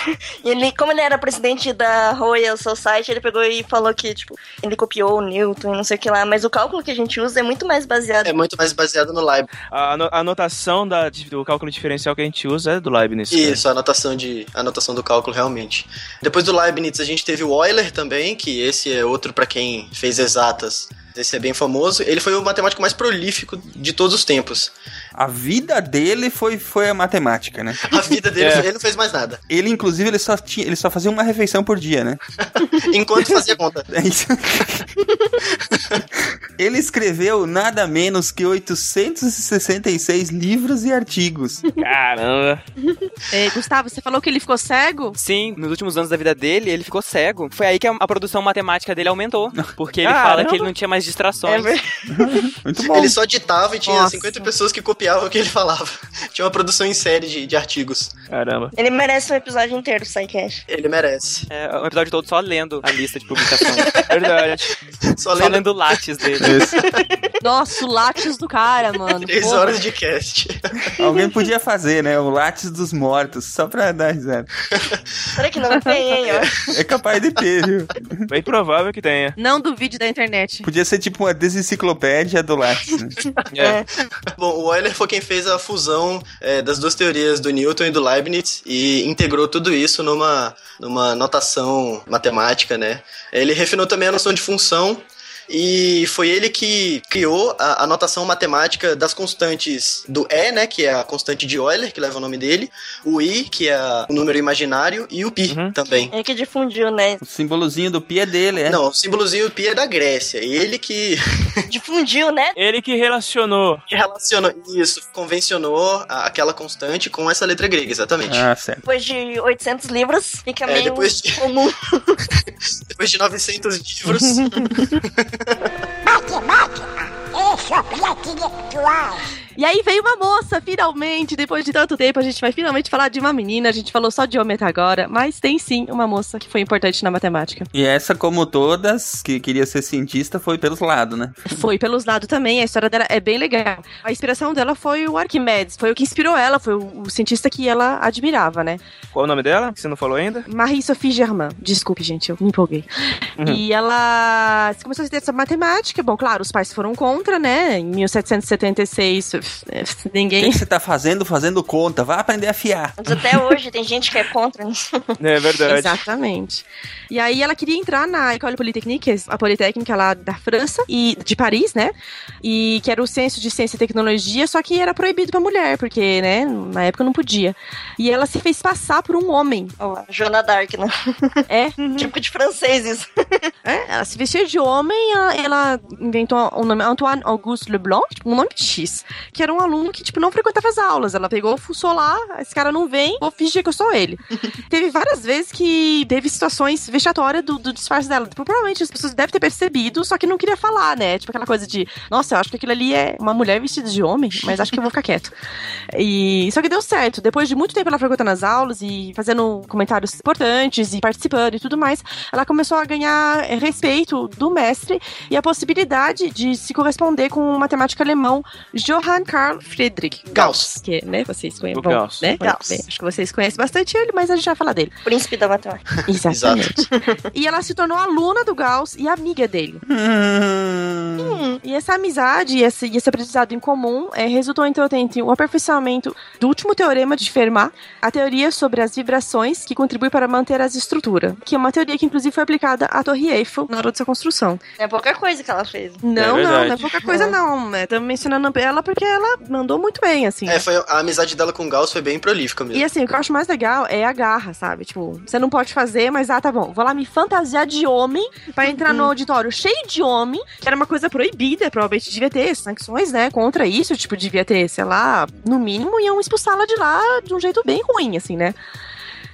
E ele, como ele era presidente da Royal Society, ele pegou e falou que, tipo, ele copiou o Newton e não sei o que lá. Mas o cálculo que a gente usa é muito mais baseado. É muito mais baseado no Leibniz. A, a notação da, do cálculo diferencial que a gente usa é do Leibniz. cara. Isso, a anotação, de, a anotação do cálculo, realmente. Depois do Leibniz, a gente teve o Euler também, que esse é outro para quem fez exatas. Esse é bem famoso. Ele foi o matemático mais prolífico de todos os tempos. A vida dele foi, foi a matemática, né? A vida dele, *laughs* É. ele não fez mais nada. Ele, inclusive, ele só, tinha, ele só fazia uma refeição por dia, né? *laughs* Enquanto fazia conta. É isso. *laughs* ele escreveu nada menos que 866 livros e artigos. Caramba. É, Gustavo, você falou que ele ficou cego? Sim, nos últimos anos da vida dele, ele ficou cego. Foi aí que a, a produção matemática dele aumentou. Porque ele Caramba. fala que ele não tinha mais distrações. É *laughs* Muito bom. Ele só ditava e tinha Nossa. 50 pessoas que copiavam o que ele falava. *laughs* Tinha uma produção em série de, de artigos. Caramba. Ele merece um episódio inteiro do SciCast. Ele merece. É, um episódio todo só lendo a lista de publicações. *laughs* Verdade. Só só lendo lendo o látis dele. Nossa, o látis do cara, mano. 3 Porra. horas de cast. Alguém podia fazer, né? O látis dos mortos, só pra dar risada. Será que não tem, hein? ó? É capaz de ter, viu? Bem provável que tenha. Não do vídeo da internet. Podia ser tipo uma desenciclopédia do látis, né? *laughs* É. Bom, o Euler foi quem fez a fusão é, das duas teorias do Newton e do Leibniz e integrou tudo isso numa, numa notação matemática, né? Ele refinou também a noção de função e foi ele que criou a, a notação matemática das constantes do E, né, que é a constante de Euler, que leva o nome dele, o I, que é o número imaginário, e o Pi Uhum. também. Ele que difundiu, né? O símbolozinho do pi é dele, é? Não, o símbolozinho Pi é da Grécia. Ele que *laughs* Difundiu, né? Ele que relacionou. que relacionou isso, convencionou a- aquela constante com essa letra grega, exatamente. Ah, certo. Depois de 800 livros, fica É, meio depois de- comum. *laughs* Depois de 900 livros, *laughs* Matemática é só piadinha que. E aí veio uma moça, finalmente, depois de tanto tempo, a gente vai finalmente falar de uma menina. A gente falou só de homem até agora, mas tem sim uma moça que foi importante na matemática. E essa, como todas, que queria ser cientista, foi pelos lados, né? Foi pelos lados também, a história dela é bem legal. A inspiração dela foi o Arquimedes, foi o que inspirou ela, foi o, o cientista que ela admirava, né? Qual o nome dela? Que você não falou ainda? Marie-Sophie Germain. Desculpe, gente, eu me empolguei. E ela começou a estudar essa matemática. Bom, claro, os pais foram contra, né? Em 1776, O ninguém. que você tá fazendo? Fazendo conta. Vai aprender a fiar. Mas até hoje tem gente que é contra isso. *laughs* É verdade. Exatamente. E aí ela queria entrar na École Polytechnique, a Politécnica lá da França e de Paris, né? E que era o censo de ciência e tecnologia, só que era proibido pra mulher, porque, né, na época não podia. E ela se fez passar por um homem. Lá, Joana Dark, né? *laughs* É, *laughs* Tipo de francês isso. É, ela se vestia de homem, ela, ela inventou o nome Antoine Auguste Leblanc, tipo, um nome X, que era um aluno que, tipo, não frequentava as aulas. Ela pegou, fuçou lá, esse cara não vem, vou fingir que eu sou ele. *laughs* teve várias vezes que teve situações vexatórias do, do disfarce dela. Tipo, provavelmente as pessoas devem ter percebido, só que não queria falar, né? Tipo, aquela coisa de, nossa, eu acho que aquilo ali é uma mulher vestida de homem, mas acho que eu vou ficar quieto. E só que deu certo. Depois de muito tempo ela frequentando as aulas e fazendo comentários importantes e participando e tudo mais, ela começou a ganhar é, respeito do mestre e a possibilidade de se corresponder com o matemático alemão Johann Carl Friedrich Gauss, que, né, vocês conhecem, O Gauss. né? Gauss. Bem, acho que vocês conhecem bastante ele, mas a gente vai falar dele. Príncipe da matemática. *laughs* Exatamente. e ela se tornou aluna do Gauss e amiga dele. Hum. E essa amizade e esse, esse aprendizado em comum é, resultou então entre o aperfeiçoamento do último teorema de Fermat, a teoria sobre as vibrações que contribui para manter as estruturas, que é uma teoria que inclusive foi aplicada à Torre Eiffel na hora de sua construção. É pouca coisa que ela fez. Não, não, verdade. não é pouca coisa *laughs* não. Estamos mencionando ela porque ela mandou muito bem, assim. É, foi, a amizade dela com o Gauss foi bem prolífica mesmo. E assim, o que eu acho mais legal é a garra, sabe? Tipo, você não pode fazer, mas ah, tá bom. Vou lá me fantasiar de homem pra entrar no auditório cheio de homem, que era uma coisa proibida, provavelmente devia ter sanções, né, contra isso, tipo, devia ter, sei lá, no mínimo iam expulsá-la de lá de um jeito bem ruim, assim, né?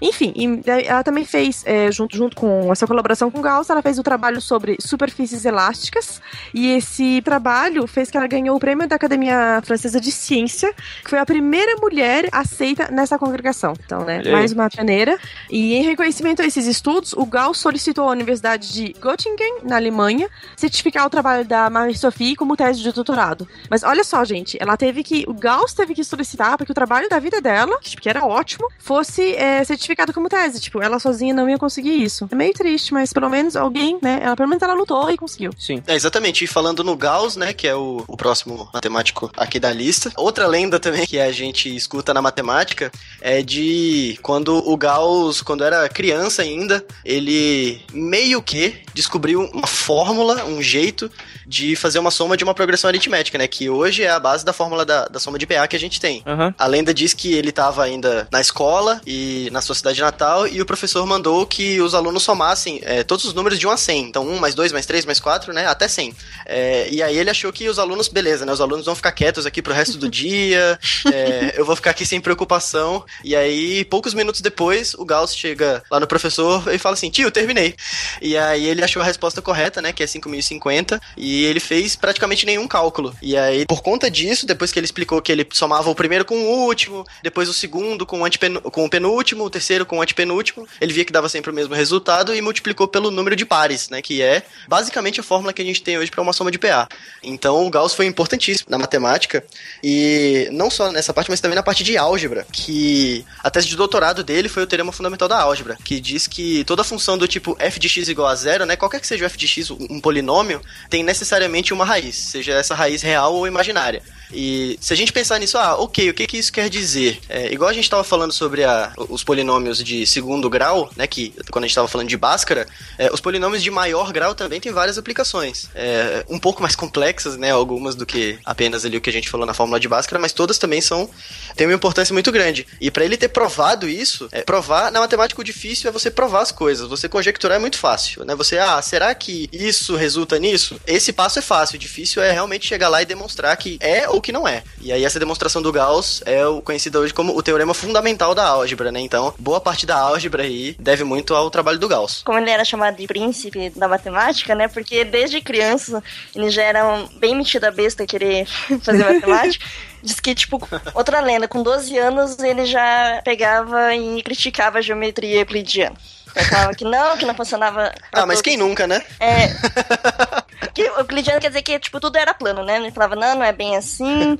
Enfim, e daí ela também fez, é, junto, junto com essa colaboração com Gauss, ela fez o trabalho sobre superfícies elásticas, e esse trabalho fez que ela ganhou o prêmio da Academia Francesa de Ciência, que foi a primeira mulher aceita nessa congregação. Então, né, mais uma pioneira. E em reconhecimento a esses estudos, o Gauss solicitou à Universidade de Göttingen, na Alemanha, certificar o trabalho da Marie-Sophie como tese de doutorado. Mas olha só, gente, ela teve que. O Gauss teve que solicitar para que o trabalho da vida dela, que, que era ótimo, fosse é, certificado como tese. Tipo, ela sozinha não ia conseguir isso. É meio triste, mas pelo menos alguém, né? Ela pelo menos ela lutou e conseguiu. Sim. É, exatamente. E falando no Gauss, né, que é o, o próximo matemático aqui da lista. Outra lenda também que a gente escuta na matemática é de quando o Gauss, quando era criança ainda, ele meio que descobriu uma fórmula, um jeito de fazer uma soma de uma progressão aritmética, né, que hoje é a base da fórmula da, da soma de PA que a gente tem. Aham. A lenda diz que ele estava ainda na escola e na sua cidade natal e o professor mandou que os alunos somassem é, todos os números de 1 a 100. Então 1 mais 2 mais 3 mais 4, né, até 100. É, e aí ele achou que os alunos, beleza, né, os alunos vão ficar quietos aqui pro resto do dia, *laughs* é, eu vou ficar aqui sem preocupação. E aí, poucos minutos depois, o Gauss chega lá no professor e fala assim, tio, terminei. E aí ele achou a resposta correta, né, que é 5050, e ele fez praticamente nenhum cálculo. E aí, por conta disso, depois que ele explicou que ele somava o primeiro com o último, depois o segundo com o, antepenu- com o penúltimo, o terceiro com o antepenúltimo, ele via que dava sempre o mesmo resultado e multiplicou pelo número de pares, né, que é basicamente a fórmula que a gente tem hoje para uma soma de PA. Então, o Gauss foi importantíssimo na matemática e não só nessa parte, mas também na parte de álgebra, que a tese de doutorado dele foi o teorema fundamental da álgebra, que diz que toda função do tipo f de x igual a zero, né, qualquer que seja o f de x, um polinômio, tem necessariamente uma raiz, seja essa raiz real ou imaginária. E se a gente pensar nisso, ah, ok, o que que isso quer dizer? É, igual a gente estava falando sobre a- os polinômios de segundo grau, né, que quando a gente estava falando de Bhaskara, é, os polinômios de maior grau também têm várias aplicações. É, um pouco mais complexas, né, algumas do que apenas ali o que a gente falou na fórmula de Bhaskara, mas todas também são têm uma importância muito grande. E para ele ter provado isso, é, provar na matemática o difícil é você provar as coisas. Você conjecturar é muito fácil, né? Você, ah, será que isso resulta nisso? Esse passo é fácil, o difícil é realmente chegar lá e demonstrar que é ou que não é. E aí essa demonstração do Gauss é o conhecido hoje como o teorema fundamental da álgebra, né? Então, boa parte da álgebra aí deve muito ao trabalho do Gauss. Como ele era chamado de príncipe da matemática, né? Porque desde criança ele já era um bem metido a besta querer *laughs* fazer *laughs* matemática. Diz que, tipo, outra lenda, com 12 anos ele já pegava e criticava a geometria euclidiana. Falava que não, que não funcionava. Ah, mas todos. quem nunca, né? É. *laughs* Que o euclidiano quer dizer que, tipo, tudo era plano, né? Ele falava, não, não é bem assim.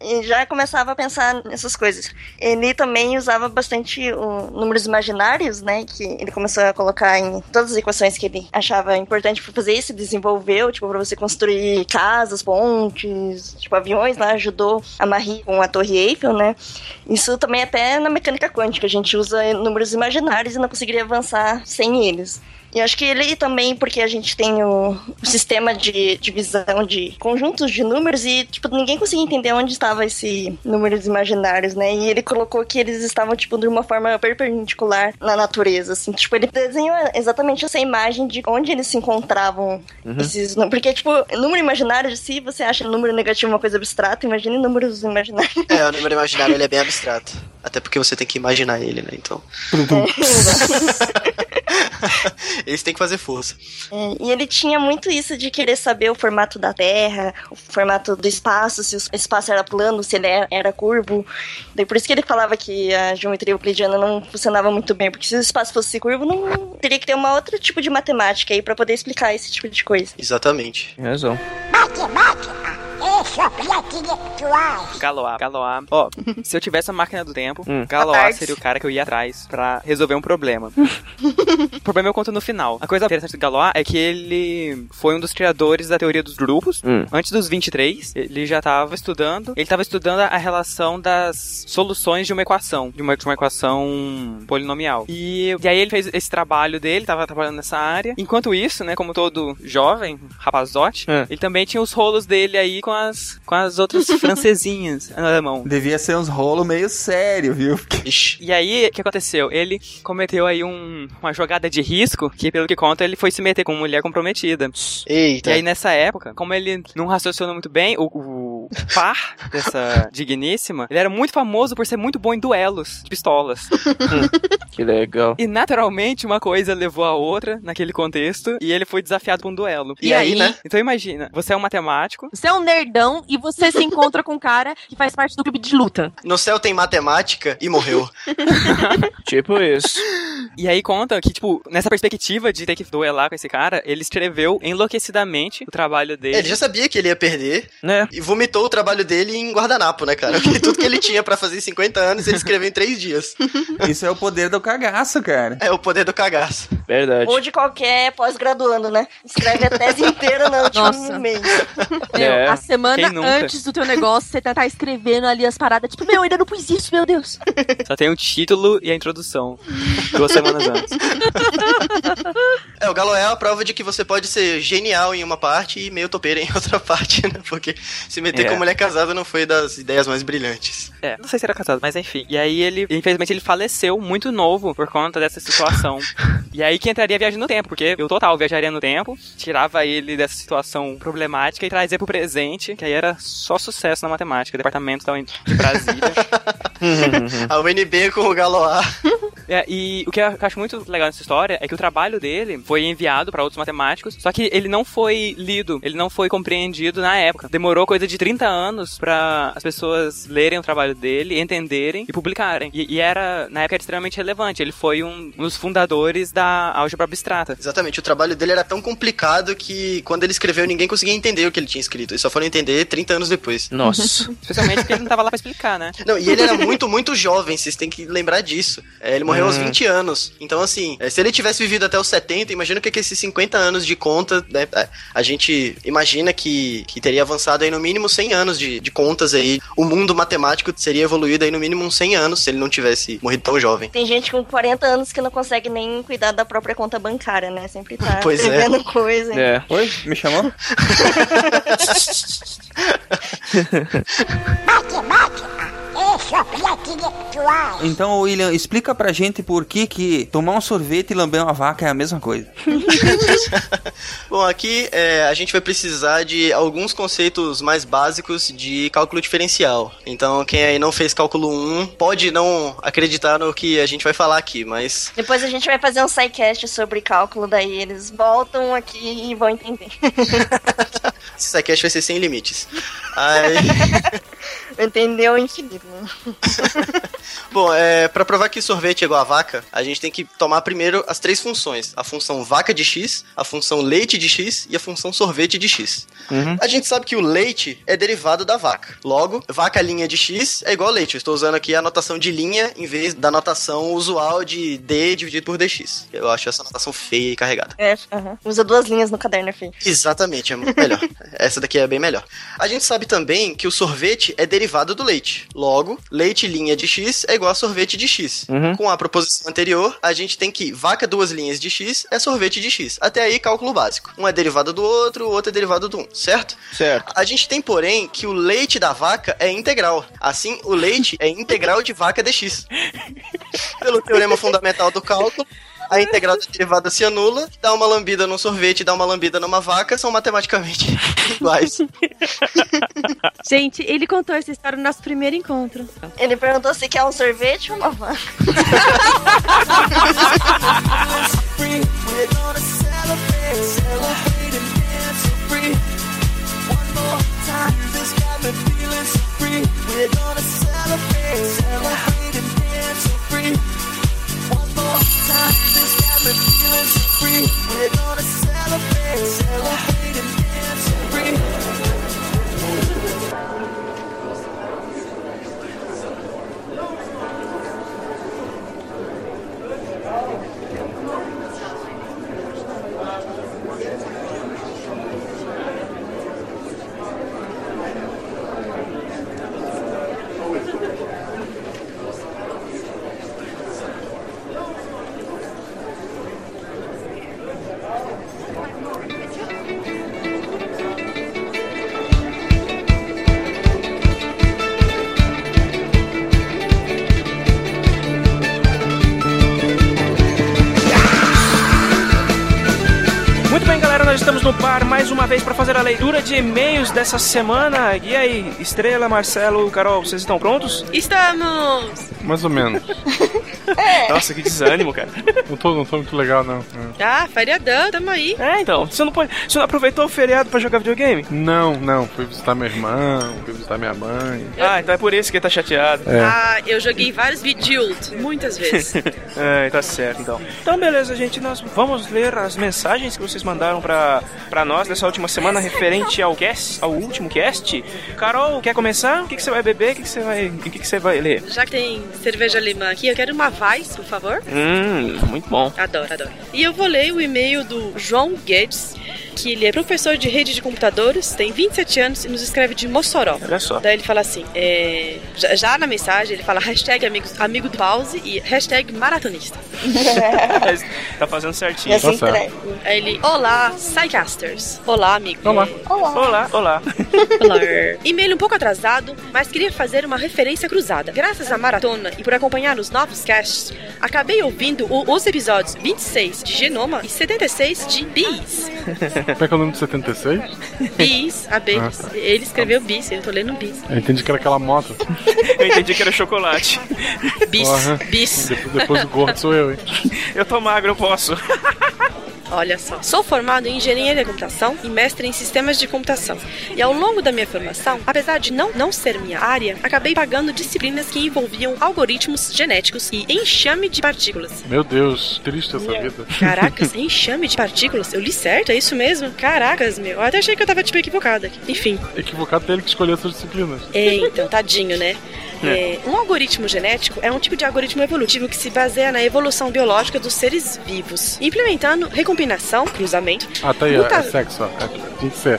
e já começava a pensar nessas coisas. Ele também usava bastante o, números imaginários, né? Que ele começou a colocar em todas as equações que ele achava importante para fazer isso, desenvolveu, tipo, para você construir casas, pontes, tipo, aviões lá, ajudou a Marie com a Torre Eiffel, né? Isso também até na mecânica quântica, a gente usa números imaginários e não conseguiria avançar sem eles. E acho que ele também, porque a gente tem o, o sistema de divisão de conjuntos de números e, tipo, ninguém conseguia entender onde estava esse números imaginários, né? E ele colocou que eles estavam, tipo, de uma forma perpendicular na natureza, assim. Tipo, ele desenhou exatamente essa imagem de onde eles se encontravam Uhum. esses números. Porque, tipo, número imaginário de si, você acha número negativo uma coisa abstrata, imagine números imaginários. É, o número imaginário ele é bem abstrato. Até porque você tem que imaginar ele, né? Então. *laughs* *laughs* Eles têm que fazer força. É, e ele tinha muito isso de querer saber o formato da Terra, o formato do espaço, se o espaço era plano, se ele era, era curvo. Daí por isso que ele falava que a geometria euclidiana não funcionava muito bem, porque se o espaço fosse curvo, não teria que ter uma outro tipo de matemática aí para poder explicar esse tipo de coisa. Exatamente. Razão. Galoá, Galoá. Ó, se eu tivesse uma máquina do tempo, Hum. Galoá seria o cara que eu ia atrás pra resolver um problema. o problema eu conto no final. A coisa interessante do Galoá é que ele foi um dos criadores da teoria dos grupos. Hum. Antes dos 23, ele já tava estudando. Ele tava estudando a relação das soluções de uma equação, de uma, de uma equação polinomial. E, e aí ele fez esse trabalho dele, tava trabalhando nessa área. Enquanto isso, né, como todo jovem, rapazote, É. ele também tinha os rolos dele aí com as, com as outras *laughs* francesinhas na mão. Devia ser uns rolos meio sério, viu? E aí, o que aconteceu? Ele cometeu aí um- uma jogada de risco, que pelo que conta, ele foi se meter com uma mulher comprometida. Eita. E aí, nessa época, como ele não raciocinou muito bem, o, o par dessa digníssima, ele era muito famoso por ser muito bom em duelos de pistolas. Que legal. E naturalmente, uma coisa levou a outra naquele contexto, e ele foi desafiado pra um duelo. E aí, né? Então imagina, você é um matemático, Você é um nerdão e você se encontra com um cara que faz parte do clube de luta. No céu tem matemática e morreu. *laughs* Tipo isso. E aí conta que, tipo, nessa perspectiva de ter que duelar com esse cara, ele escreveu enlouquecidamente o trabalho dele. Ele já sabia que ele ia perder Né? e vomitou o trabalho dele em guardanapo, né, cara? Porque tudo que ele tinha pra fazer em 50 anos, ele escreveu em 3 dias. isso é o poder do cagaço, cara. É o poder do cagaço. Verdade. Ou de qualquer pós-graduando, né? Escreve a tese inteira no último Nossa. mês. Meu, É, a semana antes do teu negócio, você tá, tá escrevendo ali as paradas. Tipo, meu, ainda não pus isso, meu Deus. Só tem o título e a introdução. Duas semanas antes. *laughs* É, o Galo é a prova de que você pode ser genial em uma parte e meio topeira em outra parte, né? Porque se meter É. com mulher casada não foi das ideias mais brilhantes. É, não sei se era casado, mas enfim. E aí ele, infelizmente, ele faleceu muito novo por conta dessa situação. *laughs* e aí que entraria a viagem no tempo, porque eu total viajaria no tempo, tirava ele dessa situação problemática e trazia pro presente, que aí era só sucesso na matemática, departamento da UNB de Brasília. *laughs* A UNB com o Galoá. *laughs* É, e o que eu acho muito legal nessa história é que o trabalho dele foi enviado pra outros matemáticos, só que ele não foi lido, ele não foi compreendido na época. Demorou coisa de 30 anos pra as pessoas lerem o trabalho dele, entenderem e publicarem. E, e era, na época, era extremamente relevante. Ele foi um, um dos fundadores da álgebra abstrata. Exatamente, o trabalho dele era tão complicado que quando ele escreveu ninguém conseguia entender o que ele tinha escrito. Eles só foram entender 30 anos depois. Nossa. *laughs* Especialmente porque ele não tava lá pra explicar, né? Não, e ele era muito, muito jovem, vocês têm que lembrar disso. É, ele morreu aos Hum. 20 anos. Então, assim, é, se ele tivesse vivido até os 70, imagina o que, que esses 50 anos de conta, né? a- A gente imagina que, que teria avançado aí no mínimo 100 anos de, de contas aí. O mundo matemático seria evoluído aí no mínimo uns 100 anos se ele não tivesse morrido tão jovem. Tem gente com 40 anos que não consegue nem cuidar da própria conta bancária, né? Sempre tá *laughs* Pois é. escrevendo coisa. É. Oi, me chamou? *laughs* *laughs* Então, William, explica pra gente por que que tomar um sorvete e lamber uma vaca é a mesma coisa. *laughs* Bom, aqui é, a gente vai precisar de alguns conceitos mais básicos de cálculo diferencial. Então, quem aí não fez cálculo 1 pode não acreditar no que a gente vai falar aqui, mas Depois a gente vai fazer um sidecast sobre cálculo, daí eles voltam aqui e vão entender. *laughs* esse sidecast vai ser sem limites. *laughs* Aí, Entendeu o infinito. *laughs* bom, é, para provar que sorvete é igual a vaca, a gente tem que tomar primeiro as três funções: a função vaca de x, a função leite de x e a função sorvete de x. Uhum. A gente sabe que o leite é derivado da vaca. Logo, vaca linha de x é igual a leite. Eu estou usando aqui a notação de linha em vez da notação usual de d dividido por dx. Eu acho essa notação feia e carregada. É, aham. Usa duas linhas no caderno, é feio. Exatamente, é muito melhor. *laughs* Essa daqui é bem melhor. A gente sabe também que o sorvete é derivado do leite. Logo, leite linha de X é igual a sorvete de X. Uhum. Com a proposição anterior, a gente tem que vaca duas linhas de X é sorvete de X. Até aí, cálculo básico. Um é derivado do outro, o outro é derivado do um, certo? Certo. A gente tem, porém, que o leite da vaca é integral. Assim, o leite é integral de vaca dx. *laughs* Pelo teorema fundamental do cálculo, a integral da derivada se anula, dá uma lambida num sorvete e dá uma lambida numa vaca, são matematicamente *laughs* iguais. *laughs* Gente, ele contou essa história no nosso primeiro encontro. Ele perguntou se quer um sorvete ou uma vaca. We're gonna celebrate, celebrate and dance so free. Time, got me feeling so free. We're gonna celebrate, celebrate and dance free. Mais uma vez para fazer a leitura de e-mails dessa semana. E aí, Estrela, Marcelo, Carol, vocês estão prontos? Estamos! Mais ou menos. Nossa, que desânimo, cara. Não tô, não tô muito legal, não. É. Ah, feriadão, tamo aí. É, então, você não pode. Você não aproveitou o feriado pra jogar videogame? Não, não. Fui visitar meu irmão, fui visitar minha mãe. Ah, então é por isso que ele tá chateado. É. Ah, eu joguei vários Bejeweled, muitas vezes. *laughs* É, tá certo, então. Então, beleza, gente. Nós vamos ler as mensagens que vocês mandaram pra, pra nós dessa última semana referente ao cast, ao último cast. Carol, quer começar? O que, que você vai beber? O que, que você vai. O que, que você vai ler? Já que tem cerveja alemã aqui, eu quero uma Por favor. Hum, muito bom. Adoro, adoro. E eu vou ler o e-mail do João Guedes, que ele é professor de rede de computadores, tem 27 anos e nos escreve de Mossoró. Olha só. Daí ele fala assim, é, já, já na mensagem ele fala hashtag amigos, amigo do pause e hashtag maratonista. *laughs* *laughs* tá fazendo certinho. Tá certo. Aí ele, olá, Psycasters. Olá, amigo. Olá. Olá. Olá, olá. Olá. *laughs* E-mail um pouco atrasado, mas queria fazer uma referência cruzada. Graças à maratona e por acompanhar os novos casts, acabei ouvindo o- os episódios 26 de Genoma e 76 de Bis. Como é que é o número de 76? Bis, a B. Ah, tá. Ele escreveu Bis, eu tô lendo Bis. Eu entendi que era aquela moto. *laughs* Eu entendi que era chocolate. Bis, Porra. bis. Depois, depois do gordo sou eu, hein? Eu tô magro, eu posso. *laughs* Olha só, sou formado em engenharia de computação e mestre em sistemas de computação. E ao longo da minha formação, apesar de não, não ser minha área, acabei pagando disciplinas que envolviam algoritmos genéticos e enxame de partículas. Meu Deus, triste essa vida. Caracas, *laughs* enxame de partículas? Eu li certo? É isso mesmo? Caracas, meu. Eu até achei que eu tava tipo equivocada aqui. Enfim. Equivocado tem ele que escolher essas disciplinas. É, então, tadinho, né? É, um algoritmo genético é um tipo de algoritmo evolutivo que se baseia na evolução biológica dos seres vivos, implementando recombinação, cruzamento, Ah, tá aí, muta- é sexo. É, tem que ser.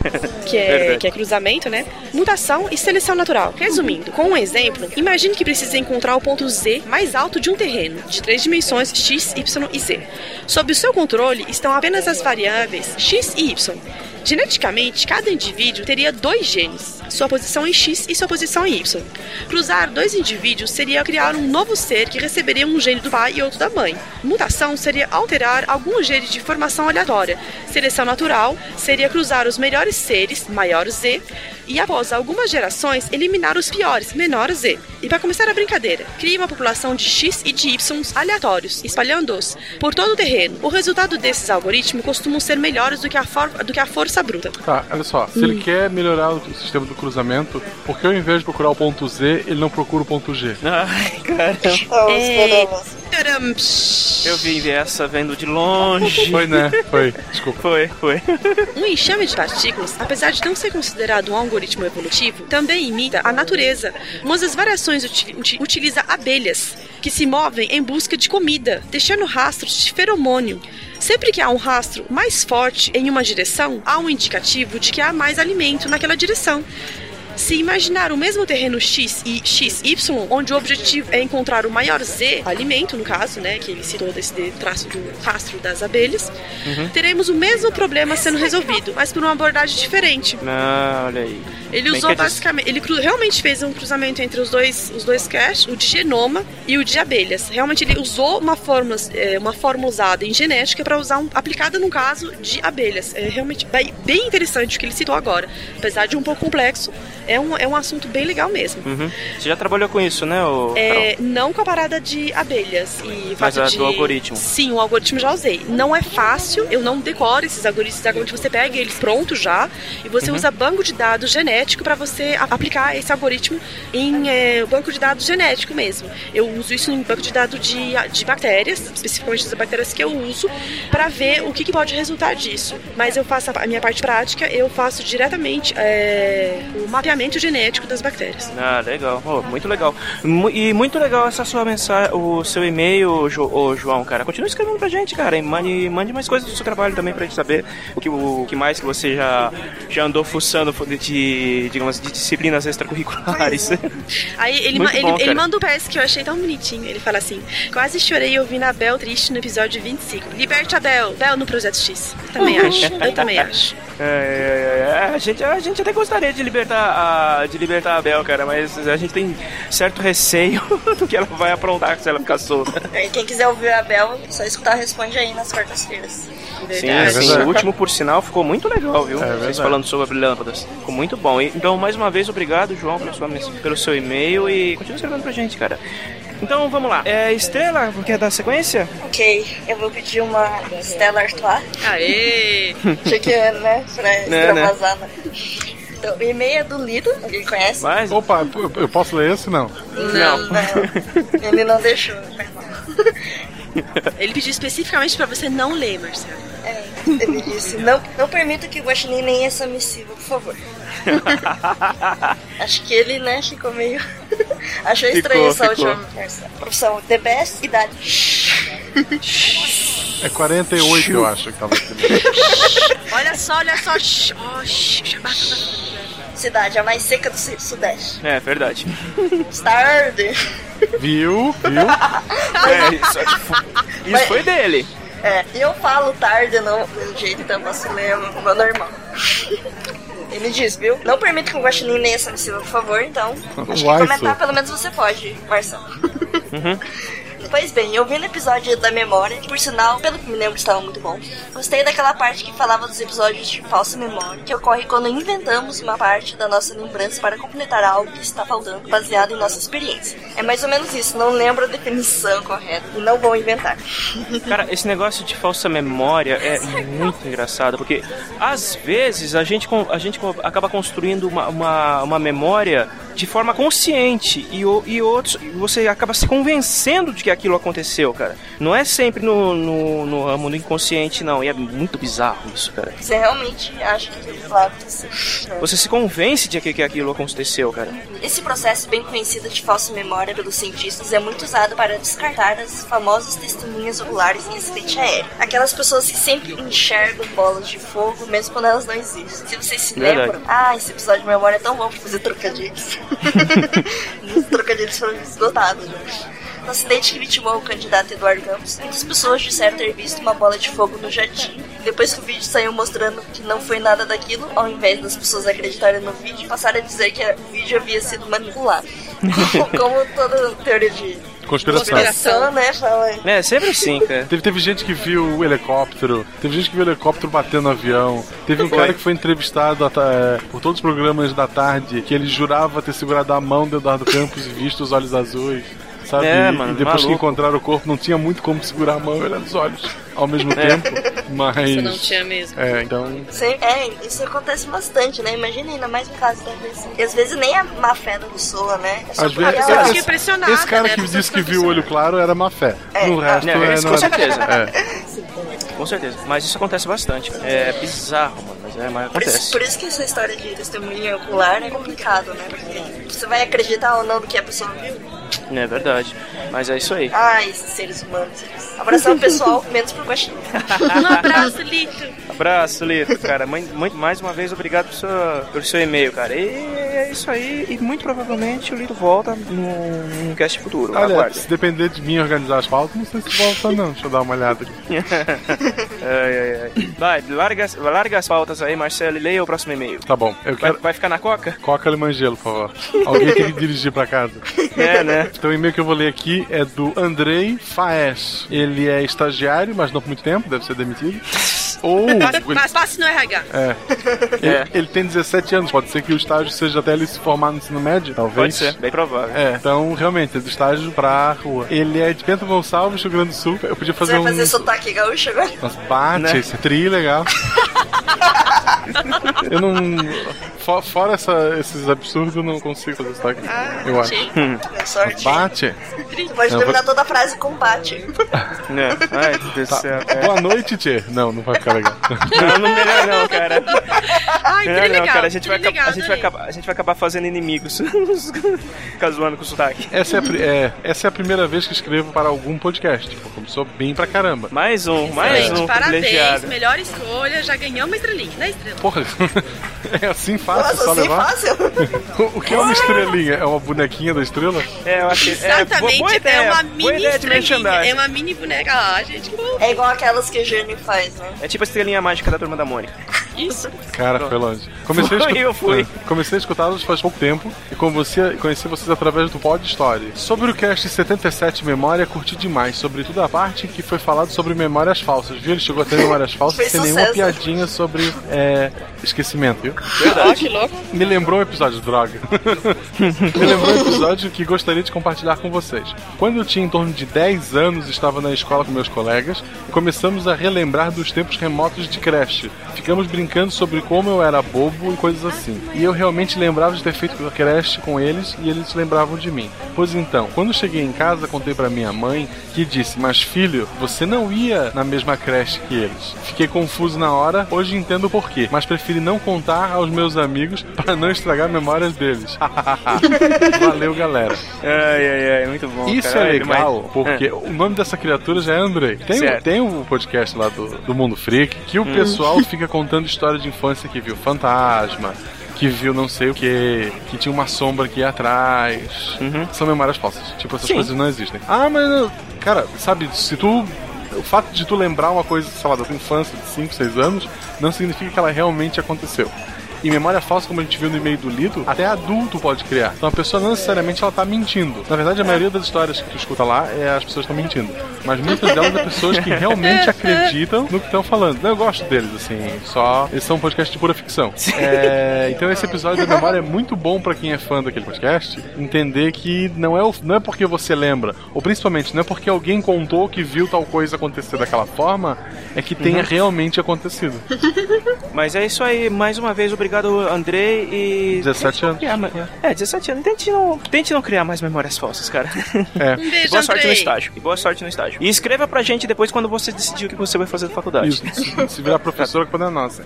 *laughs* que é, que é cruzamento, né? Mutação e seleção natural. Resumindo, com um exemplo, imagine que precisa encontrar o ponto Z mais alto de um terreno, de três dimensões x, y e z. Sob o seu controle estão apenas as variáveis x e y. Geneticamente, cada indivíduo teria dois genes, sua posição em X e sua posição em Y. Cruzar dois indivíduos seria criar um novo ser que receberia um gene do pai e outro da mãe. Mutação seria alterar algum gene de formação aleatória. Seleção natural seria cruzar os melhores seres, maior Z, e após algumas gerações, eliminar os piores, menor Z. E para começar a brincadeira, crie uma população de X e de Y aleatórios, espalhando-os por todo o terreno. O resultado desses algoritmos costumam ser melhores do que a, do que a força bruta. Tá, olha só. Se ele quer melhorar o sistema do cruzamento, por que ao invés de procurar o ponto Z, ele não procura o ponto G? Ai, caramba. É, Tcharam! Eu vi essa vendo de longe. Foi, né? Foi. Desculpa. Foi, foi. Um enxame de partículas, apesar de não ser considerado um algoritmo evolutivo, também imita a natureza. Uma das variações uti- uti- utiliza abelhas, que se movem em busca de comida, deixando rastros de feromônio. Sempre que há um rastro mais forte em uma direção, há um indicativo de que há mais alimento naquela direção. Se imaginar o mesmo terreno X e XY, onde o objetivo é encontrar o maior Z, alimento no caso, né, que ele citou desse de- traço do rastro das abelhas, Uhum. teremos o mesmo problema sendo resolvido, mas por uma abordagem diferente. Ah, olha aí. Ele Bem, usou dizer- basicamente, ele cru- realmente fez um cruzamento entre os dois, os dois caches, o de genoma e o de abelhas. Realmente ele usou uma fórmula, é, uma fórmula usada em genética para usar um, aplicada no caso de abelhas. É realmente bem, bem interessante o que ele citou agora, apesar de um pouco complexo. É um, é um assunto bem legal mesmo. Uhum. Você já trabalhou com isso, né, ô, É, não com a parada de abelhas e Mas fato a de... do algoritmo. Sim, o algoritmo já usei. Não é fácil, eu não decoro esses algoritmos. Algoritmos você pega eles prontos já e você Uhum. usa banco de dados genético para você aplicar esse algoritmo em é, banco de dados genético mesmo. Eu uso isso em banco de dados de, de bactérias, especificamente das bactérias que eu uso, para ver o que, que pode resultar disso. Mas eu faço a, a minha parte prática, eu faço diretamente é, o mapeamento genético das bactérias. Ah, legal. Oh, muito legal. E muito legal essa sua mensagem, o seu e-mail, Jo- João, cara. Continua escrevendo pra gente, cara. E mande, mande mais coisas do seu trabalho também pra gente saber o que, o, que mais que você já, já andou fuçando de, digamos, de disciplinas extracurriculares. *laughs* Aí ele, ma- ele, bom, ele cara. manda o PS que eu achei tão bonitinho. Ele fala assim: Quase chorei ouvindo a Bel triste no episódio 25. Liberte a Bel. Bel no Projeto X. Também *laughs* acho. Eu também acho. É, é, é, a, gente, a gente até gostaria de libertar a, de libertar a Bel, cara, mas a gente tem certo receio *laughs* do que ela vai aprontar se ela ficar solta. E Quem quiser ouvir a Bel, só escutar Responde aí nas quartas-feiras. Sim, sim, o último, por sinal, ficou muito legal, viu? Vocês verdade. falando sobre lâmpadas. Ficou muito bom. Então, mais uma vez, obrigado, João, pela sua, mens- pelo seu e-mail e continue escrevendo pra gente, cara. Então, vamos lá. É, Estrela, quer dar sequência? Ok, eu vou pedir uma Stella Artois. Aê! *laughs* Achei que era, né? Pra Né, extravasar, né? Então, o e-mail é do Lido, alguém conhece? Mas... Opa, eu- posso ler esse? Não. Não, não. Ele não deixou. mal. *laughs* Ele pediu especificamente pra você não ler, Marcelo. É, ele disse, não, não permita que o Guaxinim leia essa missiva, por favor. *laughs* Acho que ele, né, ficou meio... *laughs* Achou estranho Ficou, essa ficou. última versão. Profissão, The Best, idade. É 48, eu acho que tava aqui. Olha só, olha só. Oh, Cidade, a mais seca do su- sudeste. É, verdade. Starde. Viu? Viu? É, isso, isso Mas- foi dele. É, e eu falo tarde não, do jeito que eu posso ler o meu normal. Ele diz, viu? Não permito que o Guaxinim leia essa missiva, por favor, então. Acho que comentar pelo menos você pode, Marcelo. Uhum. Pois bem, eu vi no episódio da memória, que por sinal, pelo que me lembro, estava muito bom. Gostei daquela parte que falava dos episódios de falsa memória, que ocorre quando inventamos uma parte da nossa lembrança para completar algo que está faltando, baseado em nossa experiência. É mais ou menos isso, não lembro a definição correta e não vou inventar. *laughs* Cara, esse negócio de falsa memória é muito engraçado, porque às vezes a gente, a gente acaba construindo uma, uma, uma memória de forma consciente e, e outros você acaba se convencendo de que aquilo aconteceu, cara. Não é sempre no, no, no ramo do inconsciente, não. E é muito bizarro isso, cara. Você realmente acha que aquilo lá aconteceu? Você se convence de que, que aquilo aconteceu, cara. Esse processo bem conhecido de falsa memória pelos cientistas é muito usado para descartar as famosas testemunhas oculares em acidente aéreo. Aquelas pessoas que sempre enxergam bolas de fogo, mesmo quando elas não existem. Se vocês se Verdade. lembram, ah, esse episódio de memória é tão bom pra fazer trocadilhos. *laughs* Os trocadilhos foram esgotados, né? No acidente que vitimou o candidato Eduardo Campos, muitas pessoas disseram ter visto uma bola de fogo no jatinho. Depois que o vídeo saiu mostrando que não foi nada daquilo, ao invés das pessoas acreditarem no vídeo, passaram a dizer que o vídeo havia sido manipulado. *laughs* Como toda teoria de Conspiração. né? Fala. É, sempre assim, cara. Teve, teve gente que viu o helicóptero, teve gente que viu o helicóptero batendo no avião, teve um Foi. cara que foi entrevistado é, por todos os programas da tarde, que ele jurava ter segurado a mão do Eduardo Campos e visto os olhos azuis. Sabe? É, E- mano, e depois que maluco. encontraram o corpo, não tinha muito como segurar a mão e olhar nos olhos ao mesmo É. tempo. Mas. Isso não tinha mesmo. É, então. Sim, é, isso acontece bastante, né? Imagina ainda mais no caso da. E às vezes nem a má fé da pessoa, né? É só Às vezes, ela- esse, impressionada, esse cara né? que disse que viu o olho claro era má fé. No resto É, é, não com era- certeza. É. *laughs* Com certeza. Mas isso acontece bastante. É bizarro, mano. Mas, é, mas Por isso, acontece. por isso que essa história de testemunha ocular é complicado, né? Porque você vai acreditar ou não no que a pessoa viu. É verdade. Mas é isso aí. Ai, esses seres humanos. eles- Abração pessoal, menos pro baixinho. Um abraço, Lito. Abraço, Lito, cara. Muito, mais uma vez, obrigado pelo seu, pelo seu e-mail, cara. E é isso aí. E muito provavelmente o Lito volta no, no cast futuro. Olha, Aguarde. se depender de mim organizar as pautas, não sei se volta não. Deixa eu dar uma olhada aqui. *laughs* ai, ai, ai. Vai, larga, as- larga as pautas aí, Marcelo, e leia o próximo e-mail. Tá bom, eu Vai, quero. vai ficar na coca? Coca limão e gelo, por favor. Alguém tem que dirigir pra casa. É, né? Então o e-mail que eu vou ler aqui é do Andrei Faes. Ele é estagiário, mas não por muito tempo, deve ser demitido. Ou. Passe, ele- passe- passe no RH. É. Ele, ele tem 17 anos, pode ser que o estágio seja até ele se formar no ensino médio, talvez. Pode ser, bem provável. É, então realmente, é do estágio pra rua. Ele é de Bento Gonçalves, Rio Grande do Sul. Eu podia Você fazer vai um. fazer sotaque gaúcho agora? Nossa, bate, Né? esse tri legal. *laughs* eu não. fo- Fora essa- esses absurdos, eu não consigo fazer sotaque. eu acho. É sorte. Bate. Você pode Não, terminar vou- toda a frase com bate. Né? *laughs* Ai, Tá. É. Boa noite, Tchê. Não, não vai ficar legal. Não, não melhor não, cara. Ai, Não, que não, legal. cara, a gente, vai legal, a, gente vai acabar, a gente vai acabar fazendo inimigos. *laughs* Ficar zoando com sotaque. Essa é, a, é, essa é a primeira vez que escrevo para algum podcast. Tipo, começou bem pra caramba. Mais um, mais Excelente, um parabéns, privilegiado. melhor escolha, já ganhou uma estrelinha, né, estrela? Porra, *laughs* é assim fácil, Nossa, só assim levar. fácil? *laughs* O que é uma estrelinha? É uma bonequinha da estrela? É, eu achei. Exatamente, é, boa, boa ideia, é uma mini estrelinha, é uma mini boneca. Ah, gente, que bom. É igual aquelas que o Gênio faz, né? É tipo a estrelinha mágica da turma da Mônica. Isso. Cara, foi longe. Comecei a Foi, escutar- eu fui. É, Comecei a escutá-los faz pouco tempo e você, conheci vocês através do Pod Story. Sobre o cast 77 Memória, curti demais, sobretudo a parte que foi falado sobre memórias falsas, viu? Ele chegou a ter memórias *laughs* falsas sem nenhuma piadinha sobre é, esquecimento, viu? Ó, que louco. Me lembrou um episódio, droga. *laughs* Me lembrou um episódio que gostaria de compartilhar com vocês. Quando eu tinha em torno de 10 anos, estava na escola com meus colegas e começamos a relembrar dos tempos remotos de creche. Ficamos brincando sobre como eu era bobo e coisas assim. E eu realmente lembrava de ter feito creche com eles e eles lembravam de mim. Pois então, quando cheguei em casa, contei para minha mãe que disse: Mas filho, você não ia na mesma creche que eles. Fiquei confuso na hora, hoje entendo o porquê, mas preferi não contar aos meus amigos *laughs* para não estragar memórias deles. *laughs* Valeu, galera. Ai, ai, ai, muito bom. Isso cara. é legal, mas- porque É. *laughs* o nome dessa criatura já é Andrei. Tem, Certo. tem o podcast lá do, do Mundo Freak que o Hum. pessoal fica contando história de infância que viu fantasma, que viu não sei o que, que tinha uma sombra aqui atrás. São memórias falsas. Tipo, essas Sim. coisas não existem. Ah, mas, cara, sabe, se tu. O fato de tu lembrar uma coisa, sei lá, da tua infância de 5, 6 anos, não significa que ela realmente aconteceu. E memória falsa, como a gente viu no e-mail do Lito, até adulto pode criar. Então a pessoa não necessariamente ela tá mentindo. Na verdade, a maioria das histórias que tu escuta lá é as pessoas estão mentindo. Mas muitas delas é pessoas que realmente acreditam no que estão falando. Eu gosto deles, assim, só. Eles são um podcast de pura ficção. É, então esse episódio da memória é muito bom pra quem é fã daquele podcast entender que não é, o- não é porque você lembra, ou principalmente não é porque alguém contou que viu tal coisa acontecer daquela forma, é que tenha Uhum. realmente acontecido. Mas é isso aí, mais uma vez, obrigado, Andrei. E. 17 anos. Criar É, 17 anos. Tente não, tente não criar mais memórias falsas, cara. *laughs* É. Um beijo, E boa sorte Andrei. no estágio. E boa sorte no estágio. E escreva pra gente depois quando você decidir o que você vai fazer na faculdade. Isso, se, se virar professora, que é nossa.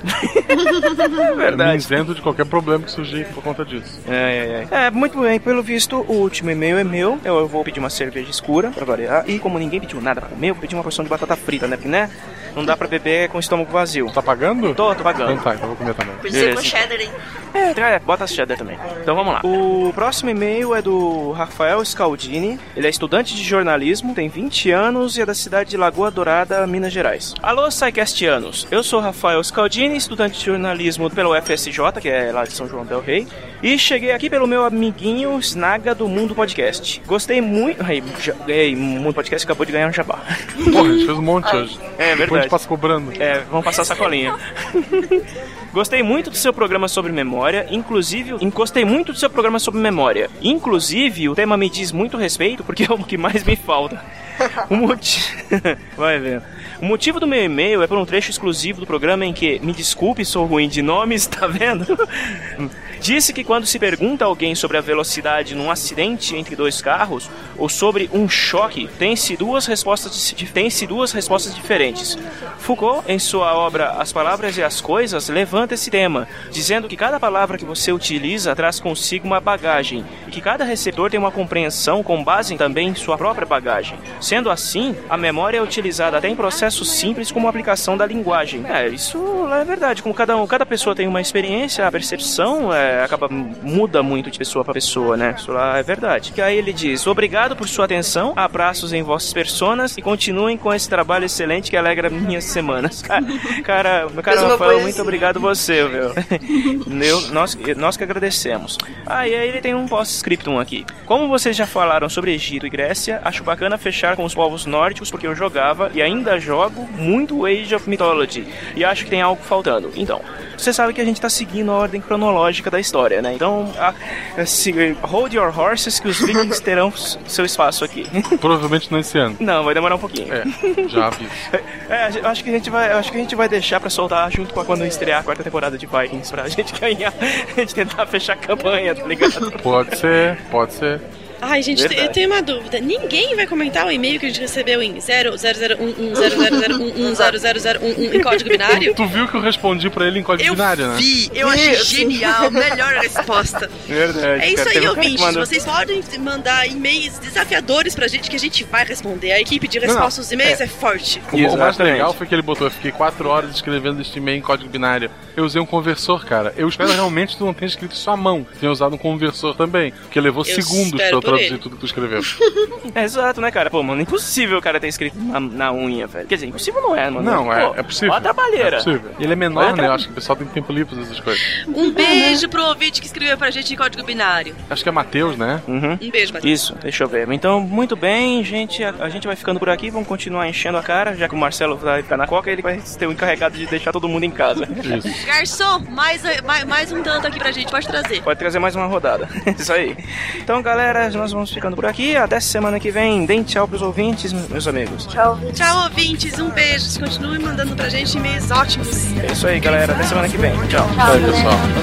É *laughs* verdade. Me isento de qualquer problema que surgir por conta disso. É, é, é. É, muito bem, pelo visto, o último e-mail é meu. Eu, eu vou pedir uma cerveja escura pra variar. E como ninguém pediu nada pra comer, eu vou pedir uma porção de batata frita, né? Porque, né? Não dá pra beber com o estômago vazio. Tá pagando? Tô, tô pagando. Então tá, então eu vou comer também. Podia ser com cheddar, hein? É, é, bota cheddar também. Então vamos lá. O próximo e-mail é do Rafael Scaldini. Ele é estudante de jornalismo, tem 20 anos e é da cidade de Lagoa Dourada, Minas Gerais. Alô, Psycastianos. Eu sou Rafael Scaldini, estudante de jornalismo pelo FSJ, que é lá de São João del Rei. E cheguei aqui pelo meu amiguinho Snaga do Mundo Podcast. Gostei muito. Ai, já- ganhei muito podcast, acabou de ganhar um jabá. Porra, a gente fez um monte hoje. É verdade. Verdade. passa cobrando. É, vamos passar a sacolinha. *laughs* Gostei muito do seu programa sobre memória, inclusive, gostei muito do seu programa sobre memória. Inclusive, o tema me diz muito respeito porque é o que mais me falta. *laughs* O motivo. *laughs* Vai ver. O motivo do meu e-mail é por um trecho exclusivo do programa em que, me desculpe, sou ruim de nomes, *laughs* tá vendo? Disse que quando se pergunta a alguém sobre a velocidade num acidente entre dois carros ou sobre um choque, tem-se duas respostas, tem-se duas respostas diferentes. Foucault, em sua obra As Palavras e as Coisas, levanta esse tema, dizendo que cada palavra que você utiliza traz consigo uma bagagem e que cada receptor tem uma compreensão com base também em sua própria bagagem. Sendo assim, a memória é utilizada até em processos simples como a aplicação da linguagem. É, isso é verdade. Como cada, um, cada pessoa tem uma experiência, a percepção é, acaba muda muito de pessoa para pessoa, né? Isso lá é verdade. Que aí ele diz: Obrigado por sua atenção, abraços em vossas personas e continuem com esse trabalho excelente que alegra minhas semanas. *laughs* Cara, cara, cara Rafael, muito obrigado você, viu? *laughs* Eu, nós, nós que agradecemos. Ah, e aí ele tem um post-scriptum aqui. Como vocês já falaram sobre Egito e Grécia, acho bacana fechar com os povos nórdicos porque eu jogava e ainda jogo muito Age of Mythology e acho que tem algo faltando. Então, você sabe que a gente tá seguindo a ordem cronológica da história, né? Então, a, se, hold your horses que os vikings *laughs* terão seu espaço aqui. Provavelmente não esse ano. Não, vai demorar um pouquinho. É, já aviso. *laughs* É, acho que a gente vai, acho que a gente vai deixar para soltar junto com a, quando estrear a quarta temporada de Vikings pra *laughs* gente ganhar, a gente tentar fechar a campanha, tá ligado? Pode ser, pode ser. Ai, gente, eu tenho uma dúvida. Ninguém vai comentar o e-mail que a gente recebeu em 000110001100011 em código binário? Tu viu que eu respondi pra ele em código eu binário, né? Vi, eu achei genial, melhor resposta. Verdade. É isso aí, ouvintes. Vocês podem mandar e-mails desafiadores pra gente que a gente vai responder. A equipe de resposta aos e-mails é, é forte. O, o mais legal foi que ele botou, eu fiquei 4 horas escrevendo este e-mail em código binário. Eu usei um conversor, cara. Eu espero realmente que tu não tenha escrito isso à mão. Tenha usado um conversor também. Porque levou Eu segundos pra eu traduzir ele. tudo que tu escreveu. *laughs* É, exato, né, cara? Pô, mano, impossível o cara ter escrito na, na unha, velho. Quer dizer, impossível não é, mano. Não, Pô, é, é possível. Ó a trabalheira. É possível. E ele é menor, né? Eu acho que o pessoal tem tempo livre pra fazer essas coisas. Um beijo pro ouvinte que escreveu pra gente em código binário. Acho que é Matheus, né? Uhum. Um beijo, Matheus. Isso, deixa eu ver. Então, muito bem, gente. A, a gente vai ficando por aqui. Vamos continuar enchendo a cara. Já que o Marcelo vai ficar na coca, ele vai ter o encarregado de deixar todo mundo em casa. *laughs* Garçom, mais, mais, mais um tanto aqui pra gente, pode trazer. Pode trazer mais uma rodada. *laughs* Isso aí. Então, galera, nós vamos ficando por aqui. Até semana que vem. Deem tchau pros ouvintes, meus amigos. Tchau. Tchau, ouvintes. Um beijo. Continue mandando pra gente e-mails ótimos. É isso aí, galera. Até semana que vem. Tchau. Tchau, pessoal.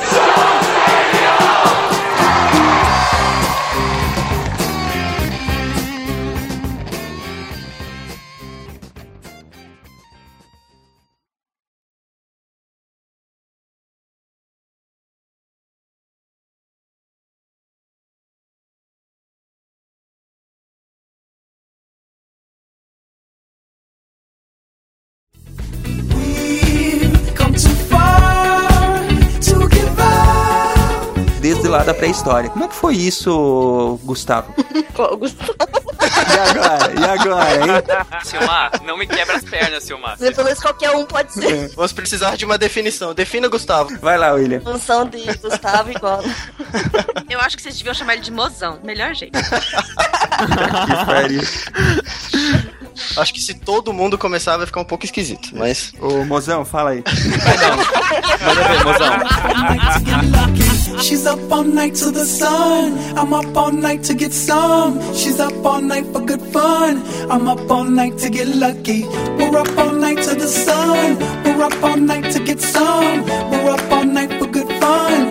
Da pré-história. Como é que foi isso, Gustavo? *laughs* Gustavo? E agora? E agora, hein? *laughs* Silmar, não me quebra as pernas, Silmar. Depois qualquer um pode ser. *laughs* Vamos precisar de uma definição. Defina, Gustavo. Vai lá, William. Função de Gustavo igual. Eu acho que vocês deviam chamar ele de mozão. Melhor jeito. Acho que se todo mundo começar vai ficar um pouco esquisito, mas. Ô, mozão, fala aí. Manda ver, mozão. She's up all night to the sun. I'm up all night to get some. She's up all night for good fun. I'm up all night to get lucky. We're up all night to the sun. We're up all night to get some. We're up all night for good fun.